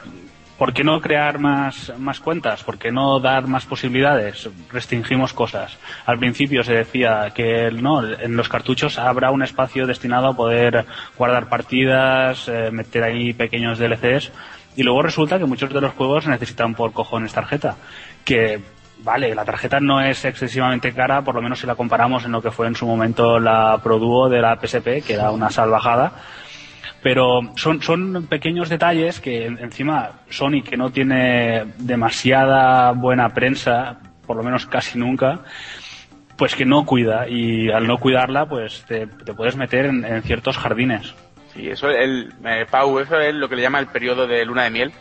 ¿por qué no crear más, más cuentas? ¿Por qué no dar más posibilidades? Restringimos cosas. Al principio se decía que no, en los cartuchos habrá un espacio destinado a poder guardar partidas, eh, meter ahí pequeños DLCs, y luego resulta que muchos de los juegos necesitan por cojones tarjeta. Que, vale, la tarjeta no es excesivamente cara, por lo menos si la comparamos en lo que fue en su momento la Pro Duo de la PSP, que era una salvajada pero son, son pequeños detalles que en- encima Sony que no tiene demasiada buena prensa por lo menos casi nunca pues que no cuida y al no cuidarla pues te, puedes meter en, ciertos jardines Sí, eso es el, eh, Pau, eso es lo que le llama el periodo de luna de miel,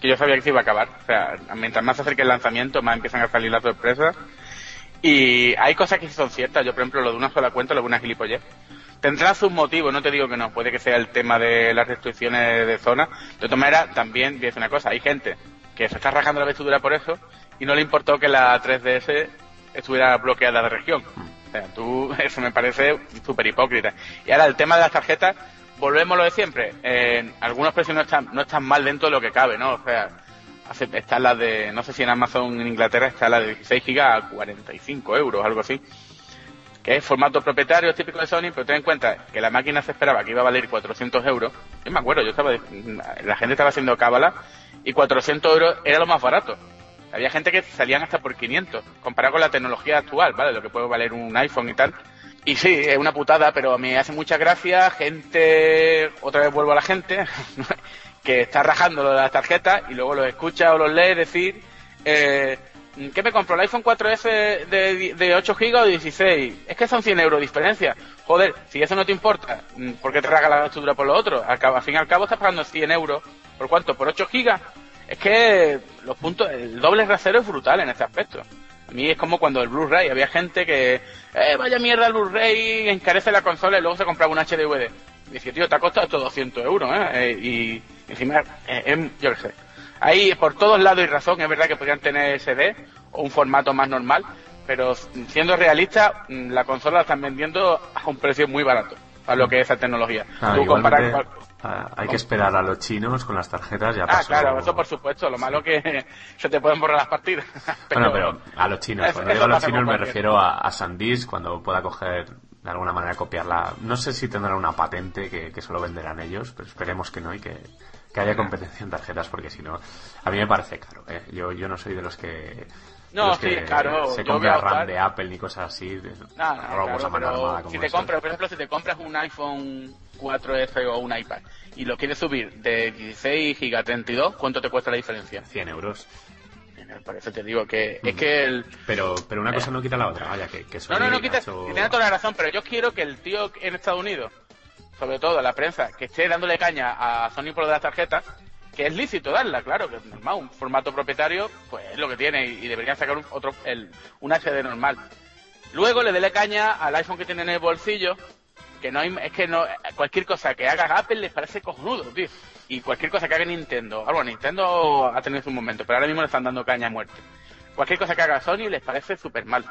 que yo sabía que se iba a acabar. O sea, mientras más se acerque el lanzamiento, más empiezan a salir las sorpresas. Y hay cosas que son ciertas. Yo, por ejemplo, lo de una sola cuenta, lo de una gilipollez. Tendrá sus motivos, no te digo que no. Puede que sea el tema de las restricciones de zona. De todas maneras, también, decir una cosa, hay gente que se está rajando la vestidura por eso y no le importó que la 3DS estuviera bloqueada de región. O sea, tú, eso me parece súper hipócrita. Y ahora el tema de las tarjetas, volvemos a lo de siempre. Eh, algunos precios no están, no están mal dentro de lo que cabe, ¿no? O sea, está la de, no sé si en Amazon en Inglaterra está la de 16 gigas a 45 euros, algo así. Que es formato propietario típico de Sony, pero ten en cuenta que la máquina se esperaba que iba a valer 400 euros. Yo me acuerdo, yo estaba, la gente estaba haciendo cábala y 400 euros era lo más barato. Había gente que salían hasta por 500, comparado con la tecnología actual, ¿vale? Lo que puede valer un iPhone y tal. Y sí, es una putada, pero me hace mucha gracia gente, otra vez vuelvo a la gente, que está rajando lo de las tarjetas y luego los escucha o los lee decir, eh, ¿qué me compro? ¿El iPhone 4S de, de 8 GB o de 16? Es que son 100 euros de diferencia. Joder, si eso no te importa, ¿por qué te raga la estructura por lo otro? Al, fin y al cabo estás pagando 100 euros. ¿Por cuánto? ¿Por 8 GB? Es que los puntos, el doble rasero es brutal en este aspecto. A mí es como cuando el Blu-ray, había gente que, eh, vaya mierda el Blu-ray, encarece la consola y luego se compraba un HDVD. Y tío, te ha costado todo 200 euros, ¿eh? eh y encima, eh, yo qué sé. Ahí, por todos lados y razón, es verdad que podrían tener SD o un formato más normal, pero siendo realista, mm, la consola la están vendiendo a un precio muy barato para lo que es esa tecnología. Ah, Tú comparas Ah, hay que esperar a los chinos con las tarjetas ya Ah, claro, eso por supuesto. Lo malo que se te pueden borrar las partidas. Bueno, pero a los chinos. Cuando digo a los chinos me refiero a, a SanDisk cuando pueda coger de alguna manera copiarla. No sé si tendrán una patente que, que solo venderán ellos, pero esperemos que no y que, que haya competencia en tarjetas porque si no, a mí me parece caro. ¿eh? Yo, yo no soy de los que no, sí, claro. Se compra RAM de Apple ni cosas así. De, robos a mano armada si te compras, por ejemplo, si te compras un iPhone 4S o un iPad y lo quieres subir de 16 GB a 32, ¿cuánto te cuesta la diferencia? 100 euros. Por eso te digo que es que el... Pero, pero una cosa no quita la otra, vaya, que, que No, no, no quita, tienes toda la razón, pero yo quiero que el tío en Estados Unidos, sobre todo la prensa, que esté dándole caña a Sony por lo de las tarjetas, que es lícito darla, claro, que es normal, un formato propietario, pues es lo que tiene y, deberían sacar un, otro, el, un HD normal. Luego le dé caña al iPhone que tiene en el bolsillo, que no hay, es que no, cualquier cosa que haga Apple les parece cojonudo, tío. Y cualquier cosa que haga Nintendo, algo, Nintendo ha tenido su momento, pero ahora mismo le están dando caña a muerte cualquier cosa que haga Sony les parece súper mal.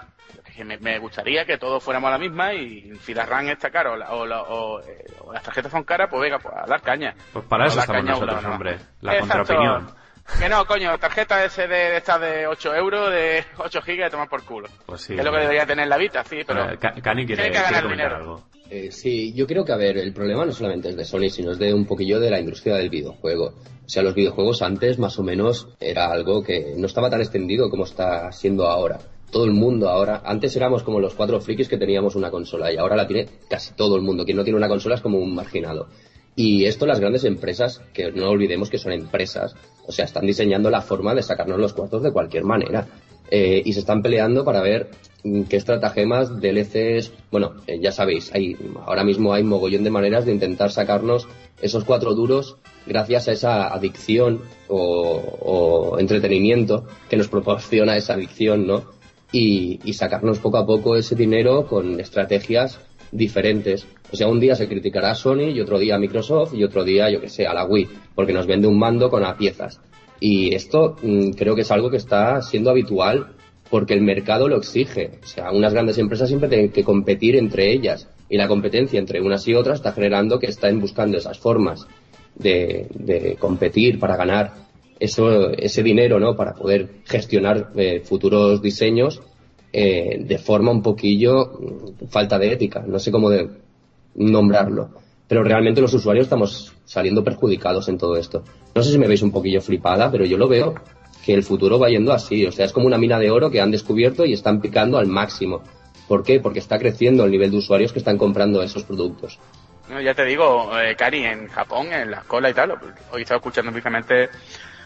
Me, gustaría que todos fuéramos a la misma y si la RAM está cara o, o, eh, o, las tarjetas son caras, pues venga, pues a dar caña. Pues para eso estamos nosotros, hombre. La contraopinión. Que no, coño, tarjeta SD de estas de 8 euros, de 8 gigas, de tomar por culo. Pues sí. es lo que debería tener la Vita, sí, pero... Cani quiere, que algo. Eh, sí, yo creo que, a ver, el problema no solamente es de Sony, sino es de un poquillo de la industria del videojuego. O sea, los videojuegos antes más o menos era algo que no estaba tan extendido como está siendo ahora. Todo el mundo ahora, antes éramos como los cuatro frikis que teníamos una consola y ahora la tiene casi todo el mundo. Quien no tiene una consola es como un marginado. Y esto las grandes empresas, que no olvidemos que son empresas, o sea, están diseñando la forma de sacarnos los cuartos de cualquier manera. Eh, y se están peleando para ver mm, qué estratagemas, DLCs, bueno, eh, ya sabéis, hay, ahora mismo hay mogollón de maneras de intentar sacarnos esos cuatro duros gracias a esa adicción o, entretenimiento que nos proporciona esa adicción, ¿no? Y, sacarnos poco a poco ese dinero con estrategias diferentes. O sea, un día se criticará a Sony y otro día a Microsoft y otro día, yo que sé, a la Wii, porque nos vende un mando con a piezas. Y esto mm, creo que es algo que está siendo habitual porque el mercado lo exige. O sea, unas grandes empresas siempre tienen que competir entre ellas y la competencia entre unas y otras está generando que estén buscando esas formas de, competir para ganar eso, ese dinero, ¿no? Para poder gestionar eh, futuros diseños eh, de forma un poquillo mm, falta de ética. No sé cómo de nombrarlo pero realmente los usuarios estamos saliendo perjudicados en todo esto. No sé si me veis un poquillo flipada, pero yo lo veo que el futuro va yendo así, o sea, es como una mina de oro que han descubierto y están picando al máximo. ¿Por qué? Porque está creciendo el nivel de usuarios que están comprando esos productos. No, ya te digo, eh, Cari, en Japón, en la escuela y tal, hoy he estado escuchando precisamente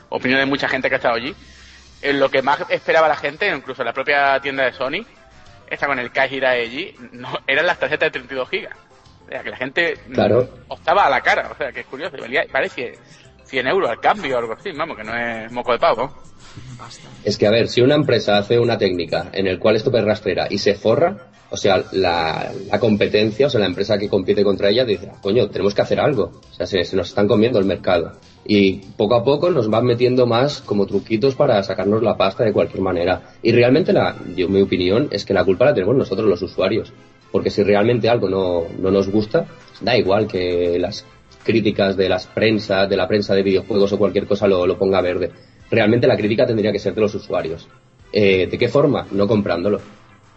opiniones de mucha gente que ha estado allí. En lo que más esperaba la gente, incluso en la propia tienda de Sony, está con el Kajira allí, no, eran las tarjetas de 32 gigas sea, que la gente claro. optaba a la cara. O sea, que es curioso. parece 100 euros al cambio o algo así, vamos, que no es moco de pavo. Es que, a ver, si una empresa hace una técnica en el cual esto rastrera y se forra, o sea, la, competencia, o sea, la empresa que compite contra ella dice, ah, coño, tenemos que hacer algo. O sea, se, nos están comiendo el mercado. Y poco a poco nos van metiendo más como truquitos para sacarnos la pasta de cualquier manera. Y realmente, la, yo, mi opinión es que la culpa la tenemos nosotros los usuarios porque si realmente algo no, no nos gusta, da igual que las críticas de las prensa, de la prensa de videojuegos o cualquier cosa lo, lo ponga verde. Realmente la crítica tendría que ser de los usuarios. Eh, ¿De qué forma? No comprándolo.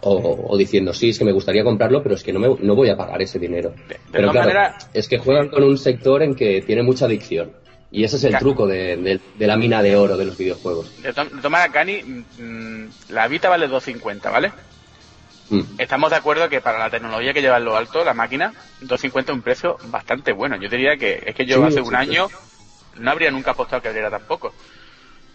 O, diciendo, sí, es que me gustaría comprarlo, pero es que no, me, no voy a pagar ese dinero. pero claro, es que juegan con un sector en que tiene mucha adicción. Y ese es el truco de, la mina de oro de los videojuegos. De, tomar a Cani, mm, la Vita vale 250, ¿vale? Mm. Estamos de acuerdo que para la tecnología que lleva en lo alto, la máquina, 250 es un precio bastante bueno. Yo diría que es que yo hace un año no habría nunca apostado que abriera tampoco.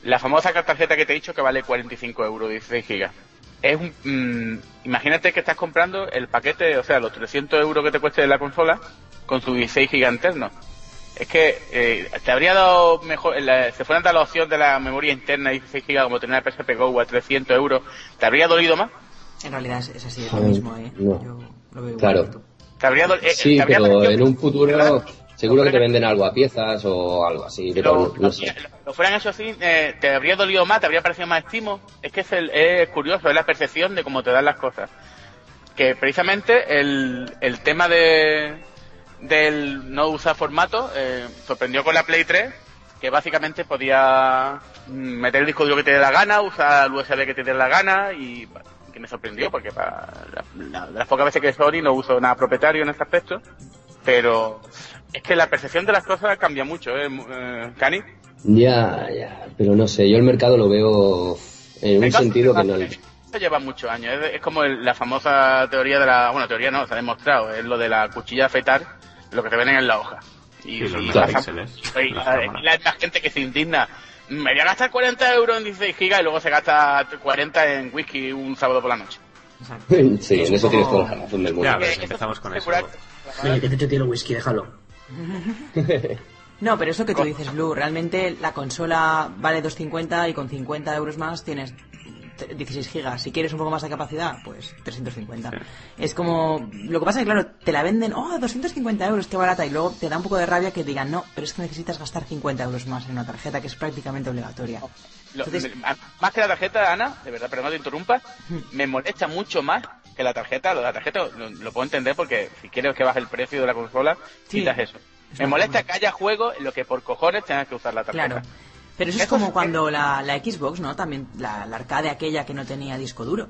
La famosa tarjeta que te he dicho que vale 45 euros, 16 gigas. Es un, mm, imagínate que estás comprando el paquete, o sea, los 300 euros que te cueste la consola con su 16 gigas interno es que eh, te habría dado mejor, se fueran a la opción de la memoria interna y 16 GB como tener el PSP Go a 300 euros, ¿te habría dolido más? En realidad es, así, es lo mismo, ¿eh? Yo lo veo claro. ¿Te habría dolido, eh, sí, pero en un futuro seguro que te venden algo a piezas o algo así, pero no, sé. Lo fueran eso así, eh, ¿te habría dolido más? ¿Te habría parecido más estimo? Es que es, el, es curioso, es la percepción de cómo te dan las cosas. Que precisamente el, el tema de del no usar formato, eh, sorprendió con la Play 3, que básicamente podía meter el disco duro que te dé la gana, usar el USB que te dé la gana y que me sorprendió porque para las pocas veces que Sony no uso nada propietario en este aspecto, pero es que la percepción de las cosas cambia mucho, ¿eh, eh Cani? Ya, ya, pero no sé, yo el mercado lo veo en un sentido que no... lleva muchos años, es, como la famosa teoría de la, bueno, teoría no, se ha demostrado, es lo de la cuchilla afeitar, lo que te ven en la hoja. Y, la, gente que se indigna. Me voy a gastar 40 euros en 16 gigas y luego se gasta 40 en whisky un sábado por la noche. Sí, en eso tienes toda la razón del mundo. Ya, empezamos con eso. Oye, que te tiene whisky, déjalo. No, pero eso que tú dices, Blue, realmente la consola vale 250 y con 50 euros más tienes 16 gigas. Si quieres un poco más de capacidad, pues 350. Es como... Lo que pasa es que, claro, te la venden, oh, 250 euros, qué barata. Y luego te da un poco de rabia que digan, no, pero es que necesitas gastar 50 euros más en una tarjeta que es prácticamente obligatoria. más que la tarjeta, Ana, de verdad, pero no te interrumpa, me molesta mucho más que la tarjeta. La tarjeta lo, puedo entender porque si quieres que baje el precio de la consola, quitas eso. Me molesta que haya juegos en los que por cojones tengas que usar la tarjeta. Claro. Pero eso es como cuando la, la, Xbox, ¿no? También la, arcade aquella que no tenía disco duro.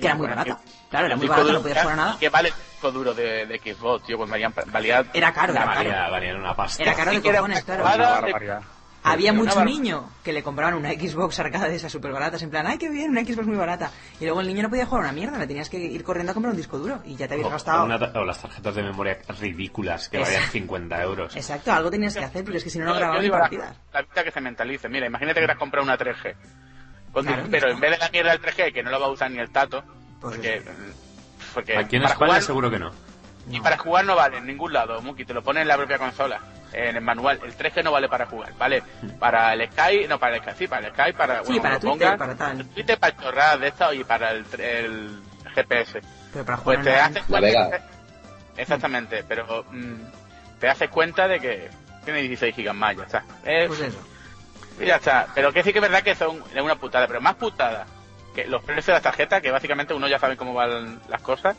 Que era muy barata. Claro, era muy barata, no podías jugar nada. ¿Qué vale el disco duro de, de Xbox, tío? Pues valía, Era caro, era caro. Valía, una pasta. Era caro de cojones, claro. Había mucho niño que le compraban una Xbox arcade de esas súper baratas, en plan, ¡ay, qué bien! Una Xbox muy barata. Y luego el niño no podía jugar una mierda, le tenías que ir corriendo a comprar un disco duro y ya te habías gastado. o las tarjetas de memoria ridículas que valían 50 euros. Exacto, algo tenías que hacer, porque es que si no, no grababas ni partidas. La, vida que se mentalice. Mira, imagínate que te has comprado una 3G. pero en vez de la mierda del 3G, que no lo va a usar ni el tato, pues porque, porque. Aquí en España seguro que no. Y para jugar no vale en ningún lado, Muki, te lo pone en la propia consola, en el manual. El 3G no vale para jugar, ¿vale? Para el Sky, no, para el Sky, sí, para el Sky, para, sí, para Twitter, para tal. Twitter para chorradas de esta y para el, el GPS. Pero para jugar pues te haces cuenta, Exactamente, pero mm, te haces cuenta de que tiene 16 gigas más, ya está. pues eso. Y ya está. Pero que sí que es verdad que son una putada, pero más putada que los precios de las tarjetas, que básicamente uno ya sabe cómo van las cosas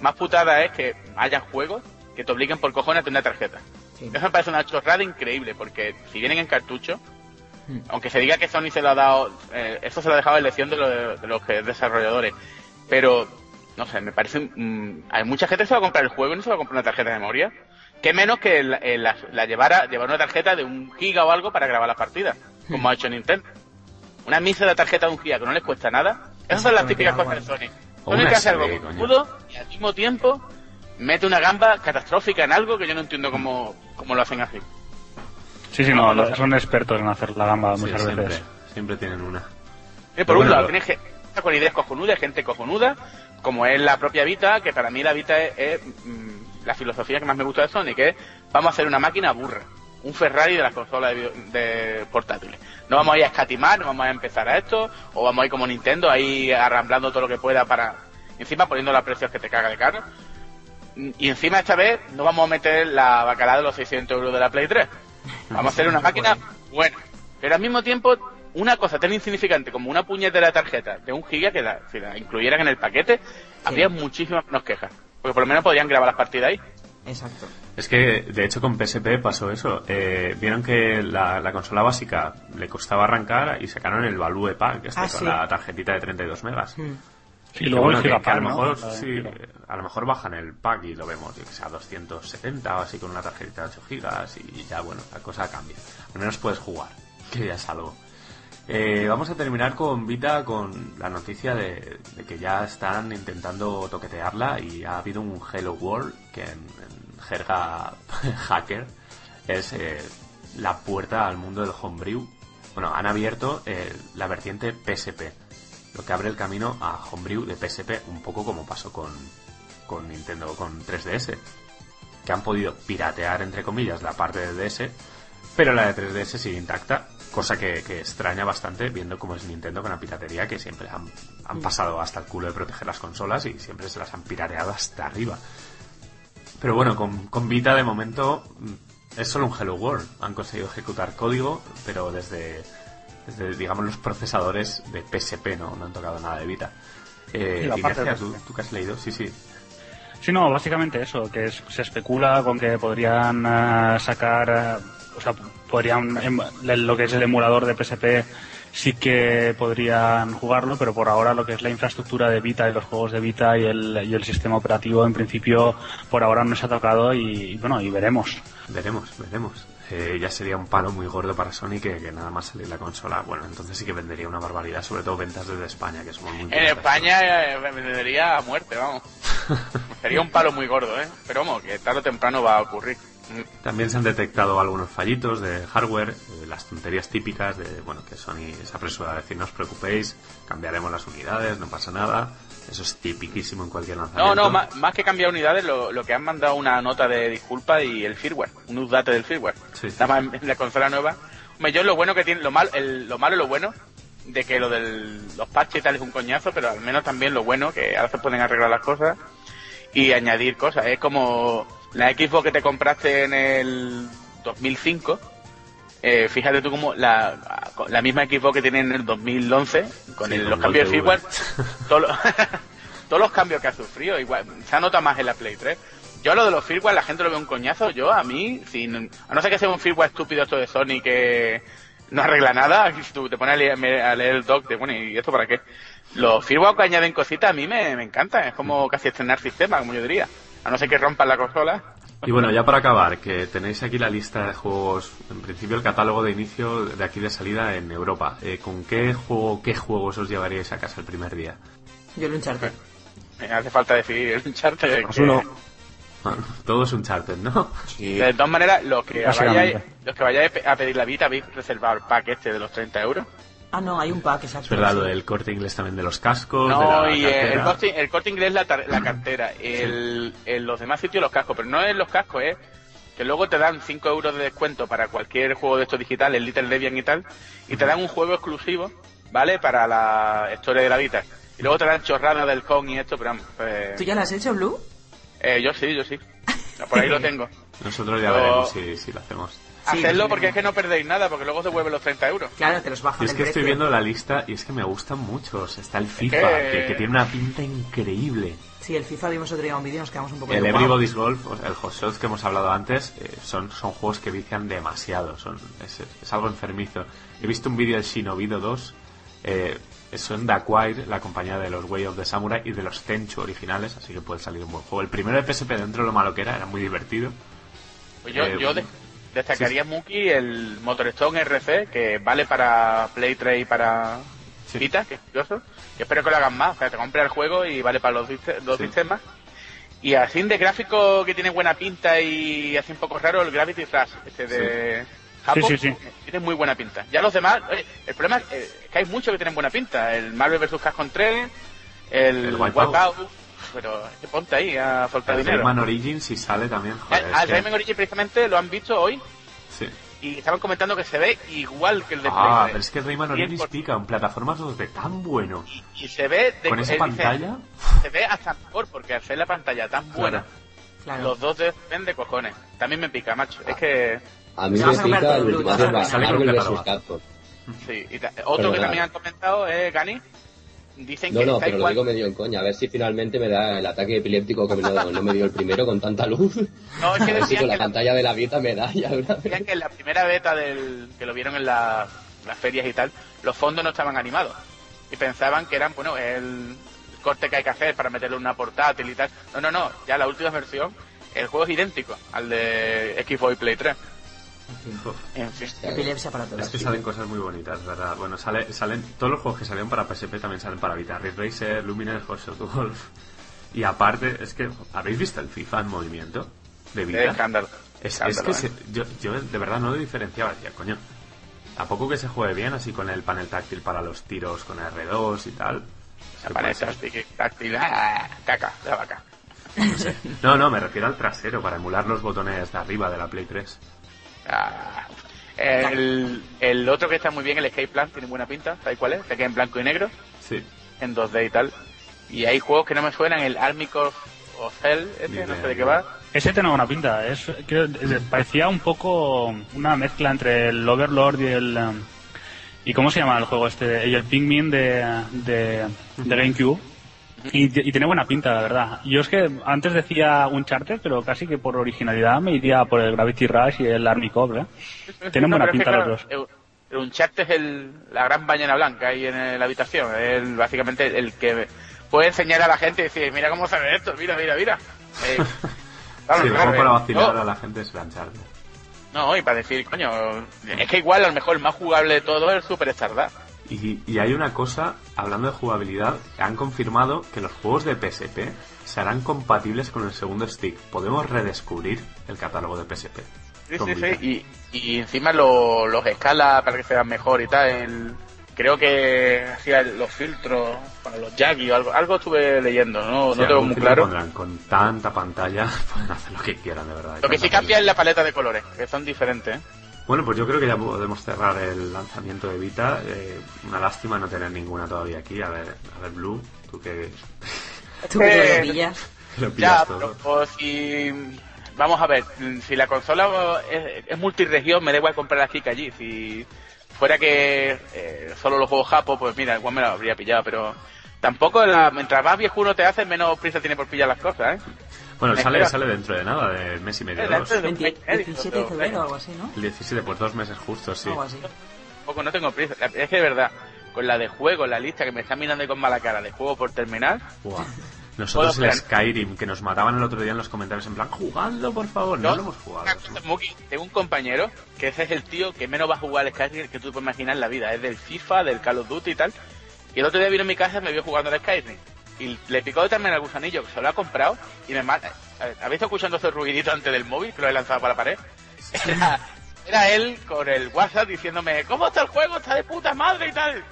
más putada es que haya juegos que te obliguen por cojones a tener tarjeta. Eso me parece una chorrada increíble, porque si vienen en cartucho, hmm. aunque se diga que Sony se lo ha dado, eh, eso se lo ha dejado en elección de, los desarrolladores, pero, no sé, me parece, mm, hay mucha gente que se va a comprar el juego y no se va a comprar una tarjeta de memoria. Que menos que la, llevara, llevar una tarjeta de un giga o algo para grabar las partidas, como hmm. ha hecho Nintendo. Una misa de tarjeta de un giga que no les cuesta nada. Esas son las típicas cosas de Sony. Sony que hace algo al mismo tiempo mete una gamba catastrófica en algo que yo no entiendo cómo, cómo lo hacen así. Sí, sí, no, son expertos en hacer la gamba muchas veces. Siempre tienen una. Eh, por un lado, tienes gente con ideas cojonudas, gente cojonuda, como es la propia Vita, que para mí la Vita es, mm, la filosofía que más me gusta de Sony, que es vamos a hacer una máquina burra, un Ferrari de las consolas de, portátiles. No vamos a ir a escatimar, no vamos a empezar a esto, o vamos a ir como Nintendo, ahí arramblando todo lo que pueda para, encima poniendo los precios que te caga de caro. Y encima esta vez no vamos a meter la bacalada de los 600 euros de la Play 3. Vamos a hacer una máquina buena. Pero al mismo tiempo, una cosa tan insignificante como una puñetera tarjeta de un giga que si la incluyeran en el paquete, habría muchísimas menos quejas. Porque por lo menos podrían grabar las partidas ahí. Exacto. Es que, de hecho, con PSP pasó eso. Eh, vieron que la, consola básica le costaba arrancar y sacaron el Value Pack, este, ah, con la tarjetita de 32 megas. Hmm. Sí, luego el que, que a lo mejor, sí, a lo mejor bajan el pack y lo vemos, que sé, a 270 o así con una tarjetita de 8 gigas y ya, bueno, la cosa cambia. Al menos puedes jugar, que ya es algo. Eh, vamos a terminar con Vita con la noticia de, de que ya están intentando toquetearla y ha habido un Hello World que en, en jerga hacker es eh, la puerta al mundo del homebrew. Bueno, han abierto eh, la vertiente PSP, lo que abre el camino a homebrew de PSP, un poco como pasó con, con Nintendo, con 3DS, que han podido piratear, entre comillas, la parte de DS, pero la de 3DS sigue intacta, cosa que, que extraña bastante viendo cómo es Nintendo con la piratería, que siempre han, han pasado hasta el culo de proteger las consolas y siempre se las han pirateado hasta arriba. Pero bueno, con, con Vita de momento mm, es solo un Hello World. Han conseguido ejecutar código, pero desde, desde digamos, los procesadores de PSP, no, no han tocado nada de Vita. Eh, Y la parte Inercia, de ¿tú, que has leído, sí, sí. Sí, no, básicamente eso, que es- se especula con que podrían eh, sacar, eh, o sea, podrían, em- lo que es el emulador de PSP sí que podrían jugarlo, pero por ahora lo que es la infraestructura de Vita y los juegos de Vita y el, y el sistema operativo en principio por ahora no se ha tocado y, bueno, y veremos. Veremos, veremos. Eh, ya sería un palo muy gordo para Sony que, que nada más salir la consola. Bueno, entonces sí que vendería una barbaridad, sobre todo ventas desde España, que somos muy En. España eh, vendería a muerte, vamos. Sería un palo muy gordo, ¿eh? Pero vamos, que tarde o temprano va a ocurrir. También se han detectado algunos fallitos de hardware, eh, las tonterías típicas de, bueno, que Sony se apresura a decir no os preocupéis, cambiaremos las unidades, no pasa nada. Eso es tipiquísimo en cualquier No, lanzamiento. no, más, más que cambiar unidades, lo, lo que han mandado una nota de disculpa y el firmware, un update del firmware. Sí, sí. Nada más en la consola nueva. Hombre, yo lo bueno que tiene, lo malo, el, lo malo y lo bueno, de que lo de los parches y tal es un coñazo, pero al menos también lo bueno, que ahora se pueden arreglar las cosas y añadir cosas. Es como la Xbox que te compraste en el 2005. Eh, fíjate tú como la, la misma Xbox que tiene en el 2011, con Sí, el- los cambios de firmware, todo lo- todos los cambios que ha sufrido, igual, se nota más en la Play 3. Yo lo de los firmware, la gente lo ve un coñazo, yo a mí, sin, a no ser que sea un firmware estúpido esto de Sony que no arregla nada, y si tú te pones a leer, a leer el doc de, bueno, ¿y esto para qué? Los firmware que añaden cositas a mí me, me encantan, es como casi estrenar sistema, como yo diría. A no ser que rompan la consola. Y bueno, ya para acabar, que tenéis aquí la lista de juegos, en principio el catálogo de inicio de aquí de salida en Europa. Eh, ¿Con qué juego, qué juegos os llevaríais a casa el primer día? Yo el Uncharted. Me hace falta decir el Uncharted. Pues que- uno. Bueno, todo es un charter, ¿no? De todas maneras, los que vayáis, los que vayáis a pedir la Vita, habéis reservado el pack este de los 30 euros. Ah, no, hay un pack, exacto. Es verdad, lo del corte inglés también de los cascos, de No, la y eh, el corte, el corte inglés la, tar- la cartera. El, en los demás sitios los cascos, pero no es los cascos, es que luego te dan 5 euros de descuento para cualquier juego de estos digitales, Little Debian y tal, y te dan un juego exclusivo, ¿vale? Para la historia de la Vita. Y luego te dan chorradas del con y esto, pero vamos, pues, ¿Tú ya lo has hecho, Blue? eh, yo sí, yo sí. Por ahí lo tengo. Nosotros ya Pero- veremos si, si lo hacemos. Sí, sí, porque es que no perdéis nada, porque luego se vuelven los 30 euros. Claro, te los bajan Y es que estoy viendo la lista y es que me gustan muchos. Está el FIFA, que- que, que tiene una pinta increíble. Sí, el FIFA vimos otro día un vídeo y nos quedamos un poco El de Everybody's Golf, el Hot Shots que hemos hablado antes, eh, son, son juegos que vician demasiado. Son, es, es algo enfermizo. He visto un vídeo del Shinobido 2. Eh, son de Acquire, la compañía de los Way of the Samurai y de los Tenchu originales, así que puede salir un buen juego. El primero de PSP, dentro de lo malo que era, era muy divertido. Pues yo, Eh, yo de- destacaría Muki el Motorstone RC, que vale para Play 3 y para Sí. Vita, que es curioso. Yo espero que lo hagan más, o sea, te compras el juego y vale para los dos Sí. sistemas. Y así de gráfico que tiene buena pinta y así un poco raro, el Gravity Rush, este de Japón, Sí, sí, sí. tiene muy buena pinta. Ya los demás, oye, el problema es eh, es que hay muchos que tienen buena pinta. El Marvel vs. Capcom 3, el, El Wipeout. Pero es que ponte ahí a soltar El dinero. Rayman Origins, si sale también, joder. Al es que- Rayman Origins precisamente lo han visto hoy sí. y estaban comentando que se ve igual que el de Ah, Play pero es que Rayman 100%. Origins pica en plataformas 2D tan bueno. Y se ve de, Con esa él dice, pantalla, se ve hasta mejor porque al ser la pantalla tan buena, Claro. los dos de ven de cojones. También me pica, macho. Es que A mí me pica el el Marvel vs. Capcom. sí. Y otro que nada. también han comentado es Gani. Dicen No, que no, pero lo digo medio en coña. A ver si finalmente me da el ataque epiléptico que me lo- no me dio el primero con tanta luz. No, es A que ver si con la que, la, pantalla de la Vita me da ya decían que en la primera beta del que lo vieron en la- las ferias y tal, los fondos no estaban animados. Y pensaban que eran, bueno, el corte que hay que hacer para meterle una portátil y tal. No, no, no, ya la última versión, el juego es idéntico al de Xbox Play 3. En fin. Epilepsia para todos. Es que salen cosas muy bonitas, ¿verdad? Bueno, sale, salen todos los juegos que salieron para PSP también salen para Vita. Ridge Racer, Lumines, Hot Shot Golf. Y aparte, es que, ¿habéis visto el FIFA en movimiento? De Vita. Es escándalo. Es, que ¿eh? se- yo, yo de verdad no lo diferenciaba. Decía, coño, ¿a poco que se juegue bien así con el panel táctil para los tiros con R2 y tal? Aparece ser. así, táctil, ah, caca, de vaca. No, no, me refiero al trasero para emular los botones de arriba de la Play 3. Ah. El, el otro que está muy bien, el Escape Plan, tiene buena pinta, ¿sabes cuál es? Se queda en blanco y negro, Sí. en 2D y tal. Y hay juegos que no me suenan, el Army Corps of Hell, ese, no sé de qué va. Ese tenía una pinta, es, creo- parecía un poco una mezcla entre el Overlord y el... um, ¿Y cómo se llama el juego este? Y el Pikmin de, de, de GameCube. Y, y tiene buena pinta, la verdad. Yo es que antes decía Uncharted, pero casi que por originalidad me iría por el Gravity Rush y el Army Corps, ¿eh? Tienen No, buena pero es que, pinta los claro, dos. El, el Uncharted es el, la gran bañana blanca ahí en el- la habitación. Es básicamente el que puede enseñar a la gente y decir, mira cómo se ve esto, mira, mira, mira. Eh, claro, sí, claro, como para eh, vacilar no, a la gente es Uncharted. No, y para decir, coño, es que igual a lo mejor el más jugable de todo es el Super Stardust. Y, y hay una cosa, hablando de jugabilidad, han confirmado que los juegos de PSP serán compatibles con el segundo stick. Podemos redescubrir el catálogo de PSP. Sí, sí, sí. Y, y encima lo- los escala para que se vean mejor y tal. El- creo que hacía los filtros para los Jaggy o algo. Algo estuve leyendo, no, Sí, no tengo muy claro. pondrán. Con tanta pantalla pueden hacer lo que quieran, de verdad. Lo que sí cambia es la paleta de colores, que son diferentes. ¿eh? Bueno, pues yo creo que ya podemos cerrar el lanzamiento de Vita. Eh, una lástima no tener ninguna todavía aquí. A ver, a ver Blue, tú que Tú que Eh, lo pillas. lo pillas Ya, todo. pero pues, si... Vamos a ver, si la consola es, es multiregión, me da igual comprar aquí que allí. Si fuera que eh, solo los juegos japo, pues mira, igual me lo habría pillado, pero tampoco, la, mientras más viejo uno te hace, menos prisa tiene por pillar las cosas, ¿eh? Bueno, Me sale, sale dentro de nada, de mes y medio, Eh, dos. dentro de- 20 17 de febrero o algo así, ¿no? El 17, pues dos meses justos, sí. Algo así. Tampoco no tengo prisa. Es que de verdad, con la de juego, la lista que me está mirando ahí con mala cara de juego por terminar, Buah. Nosotros el. Skyrim, que nos mataban el otro día en los comentarios en plan, jugadlo por favor, no, No, lo hemos jugado. Muki, tengo un compañero que ese es el tío que menos va a jugar al Skyrim que tú puedes imaginar en la vida. Es del FIFA, del Call of Duty y tal. Y el otro día vino a mi casa y me vio jugando al Skyrim. Y le picó de terminar el gusanillo que se lo ha comprado y me mata. ¿Habéis estado escuchando ese ruidito antes del móvil que lo he lanzado para la pared? Era, era él con el WhatsApp diciéndome, ¿cómo está el juego? Está de puta madre y tal.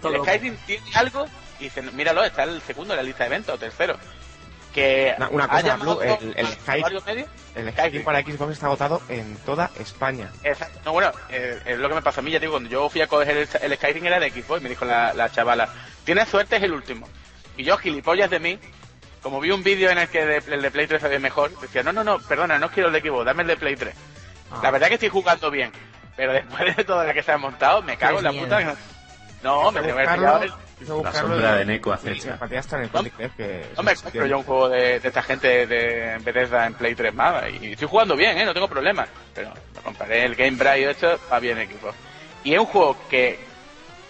Todo el loco. Skyrim tiene algo y dice, míralo, está el segundo en la lista de eventos, tercero. Que Una- una cosa, Blue, el- el para Xbox está agotado en toda España. Exacto. No, bueno, eh, es lo que me pasó a mí, ya digo, cuando yo fui a coger el, el Skyrim era de Xbox, me dijo la, la chavala, tienes suerte, es el último. Y yo, gilipollas de mí, como vi un vídeo en el que de- el de Play 3 se ve mejor, decía, no, no, no, perdona, no quiero el de Xbox, dame el de Play 3. Ah. La verdad que estoy jugando bien, pero después de toda la que se ha montado, me cago en la Tienes puta. miedo. No, me que buscarlo- pillar el- buscarlo sombra y- de Neko acecha. Que No me es- compro yo un juego de, de esta gente de Bethesda en Play 3 más y estoy jugando bien, ¿eh? no tengo problemas. Pero me compraré el Game Bright y esto va bien equipo. Y es un juego que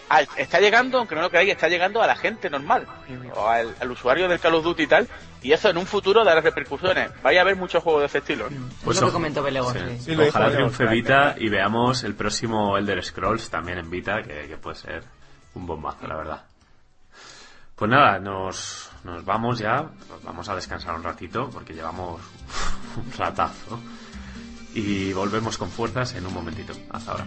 al- está llegando, aunque no lo creáis, está llegando a la gente normal, o al, al usuario del Call of Duty y tal, y eso en un futuro dará repercusiones. Vaya a haber muchos juegos de ese estilo. ¿eh? Pues es lo que comentó Belego, sí. sí. Sí, lo dijo Ojalá triunfe. Vita y veamos el próximo Elder Scrolls también en Vita, que, que puede ser un bombazo, la verdad. Pues nada, nos, nos vamos ya, nos vamos a descansar un ratito porque llevamos un ratazo y volvemos con fuerzas en un momentito. Hasta ahora.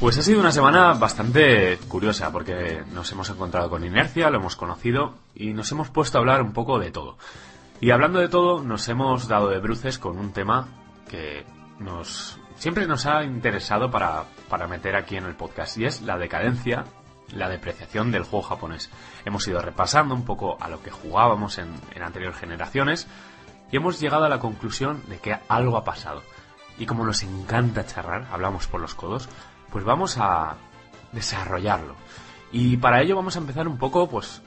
Pues ha sido una semana bastante curiosa porque nos hemos encontrado con Inercia, lo hemos conocido y nos hemos puesto a hablar un poco de todo. Y hablando de todo, nos hemos dado de bruces con un tema que nos siempre nos ha interesado para, para meter aquí en el podcast y es la decadencia, la depreciación del juego japonés. Hemos ido repasando un poco a lo que jugábamos en, en anteriores generaciones y hemos llegado a la conclusión de que algo ha pasado. Y como nos encanta charrar, hablamos por los codos, pues vamos a desarrollarlo. Y para ello vamos a empezar un poco, pues,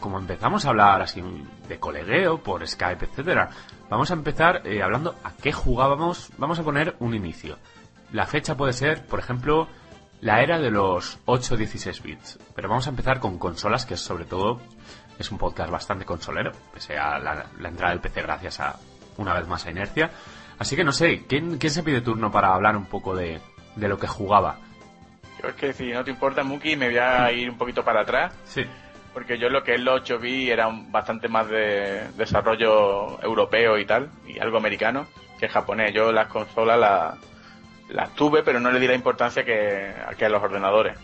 como empezamos a hablar así de colegueo por Skype, etcétera. Vamos a empezar eh, hablando a qué jugábamos. Vamos a poner un inicio. La fecha puede ser, por ejemplo, la era de los 8-16 bits. Pero vamos a empezar con consolas, que sobre todo es un podcast bastante consolero, pese a la, la entrada del PC gracias a una vez más a inercia. Así que no sé, ¿quién, quién se pide turno para hablar un poco de, de lo que jugaba? Yo es que si no te importa, Muki, me voy a ir un poquito para atrás. Sí. Porque yo lo que es los 8 bits era un- bastante más de desarrollo europeo y tal, y algo americano, que japonés. Yo las consolas las, las tuve, pero no le di la importancia que, que a los ordenadores.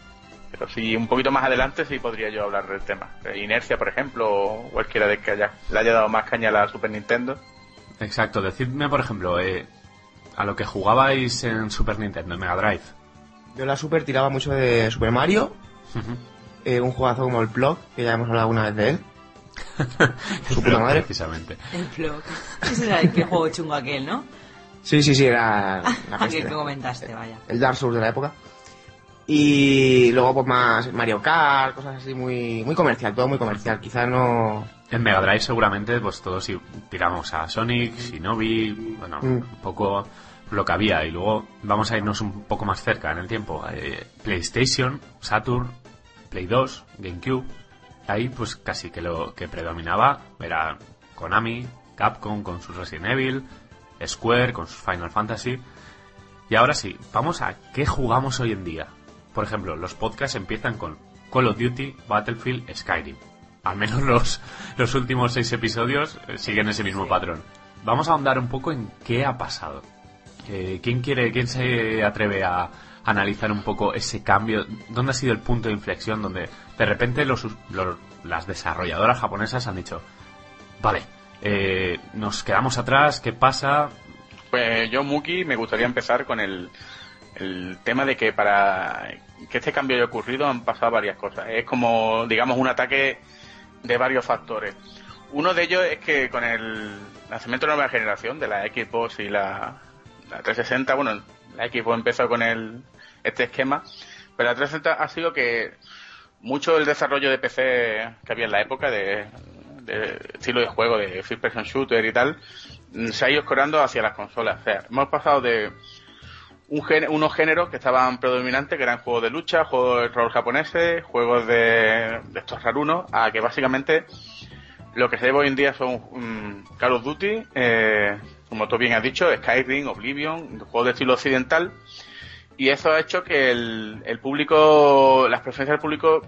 Pero sí, un poquito más adelante sí podría yo hablar del tema. De Inercia, por ejemplo, o cualquiera de que haya, le haya dado más caña a la Super Nintendo. Exacto, decidme, por ejemplo, eh, a lo que jugabais en Super Nintendo, en Mega Drive. Yo la Super tiraba mucho de Super Mario, eh, un juegazo como el Plug, que ya hemos hablado una vez de él. Su puta madre. Precisamente. El Flock. Ese era el que juego chungo aquel, ¿no? Sí, sí, sí, era Aquel que comentaste, vaya. el Dark Souls de la época. Y luego pues más Mario Kart, cosas así muy muy comercial, todo muy comercial. Quizá no... En Mega Drive seguramente pues todos tiramos a Sonic, Shinobi, bueno, Mm. un poco lo que había. Y luego vamos a irnos un poco más cerca en el tiempo. Eh, PlayStation, Saturn, Play 2, GameCube. Ahí pues casi que lo que predominaba era Konami, Capcom con sus Resident Evil, Square con sus Final Fantasy. Y ahora sí, vamos a qué jugamos hoy en día. Por ejemplo, los podcasts empiezan con Call of Duty, Battlefield, Skyrim. Al menos los, los últimos seis episodios eh, siguen ese mismo patrón. Vamos a ahondar un poco en qué ha pasado. Eh, ¿Quién quiere, quién se atreve a analizar un poco ese cambio? ¿Dónde ha sido el punto de inflexión donde de repente los, los- las desarrolladoras japonesas han dicho, vale, eh, nos quedamos atrás, ¿qué pasa? Pues yo, Muki, me gustaría empezar con el, tema de que para que este cambio haya ocurrido han pasado varias cosas. Es como, digamos, un ataque de varios factores. Uno de ellos es que con el lanzamiento de la nueva generación de la Xbox y la, la 360, bueno, la Xbox empezó con el, este esquema, pero la 360 ha sido que mucho del desarrollo de PC que había en la época de, estilo de juego de first person shooter y tal mm, se ha ido escorando hacia las consolas. O sea, hemos pasado de un géne- unos géneros que estaban predominantes, que eran juegos de lucha, juegos de rol japoneses, juegos de, de estos rarunos, a que básicamente lo que se ve hoy en día son mm, Call of Duty, eh, como tú bien has dicho, Skyrim, Oblivion, juegos de estilo occidental, y eso ha hecho que el, el público, las preferencias del público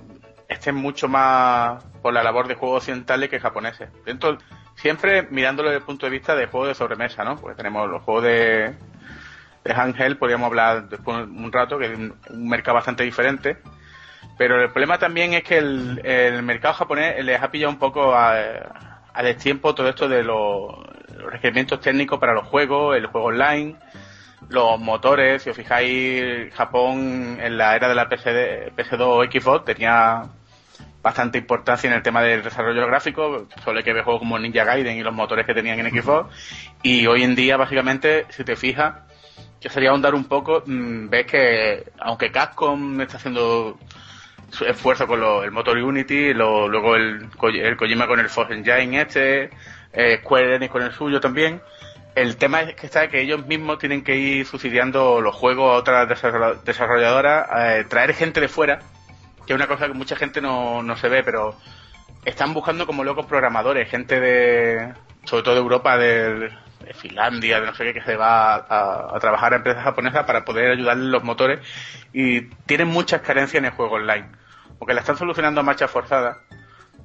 estén mucho más por la labor de juegos occidentales que japoneses. Dentro, siempre mirándolo desde el punto de vista de juegos de sobremesa, ¿no? Porque tenemos los juegos de, de handheld, podríamos hablar después un rato, que es un, un mercado bastante diferente. Pero el problema también es que el, el mercado japonés les ha pillado un poco a, a destiempo todo esto de los, los requerimientos técnicos para los juegos, el juego online, los motores. Si os fijáis, Japón en la era de la PSD, PS2 o Xbox tenía bastante importancia en el tema del desarrollo gráfico, solo hay que ver juegos como Ninja Gaiden y los motores que tenían en Xbox, y hoy en día básicamente, si te fijas, que sería ahondar un poco, mmm, ves que aunque Capcom está haciendo su esfuerzo con lo, el motor Unity, lo, luego el, el Kojima con el Force Engine este, eh, Square con el suyo también, el tema es que está que ellos mismos tienen que ir subsidiando los juegos a otras desarroll- desarrolladoras, eh, traer gente de fuera, que es una cosa que mucha gente no, no se ve, pero están buscando como locos programadores, gente de, sobre todo de Europa, de, Finlandia, de no sé qué, que se va a, a trabajar a empresas japonesas para poder ayudarles los motores. Y tienen muchas carencias en el juego online, porque la están solucionando a marcha forzada,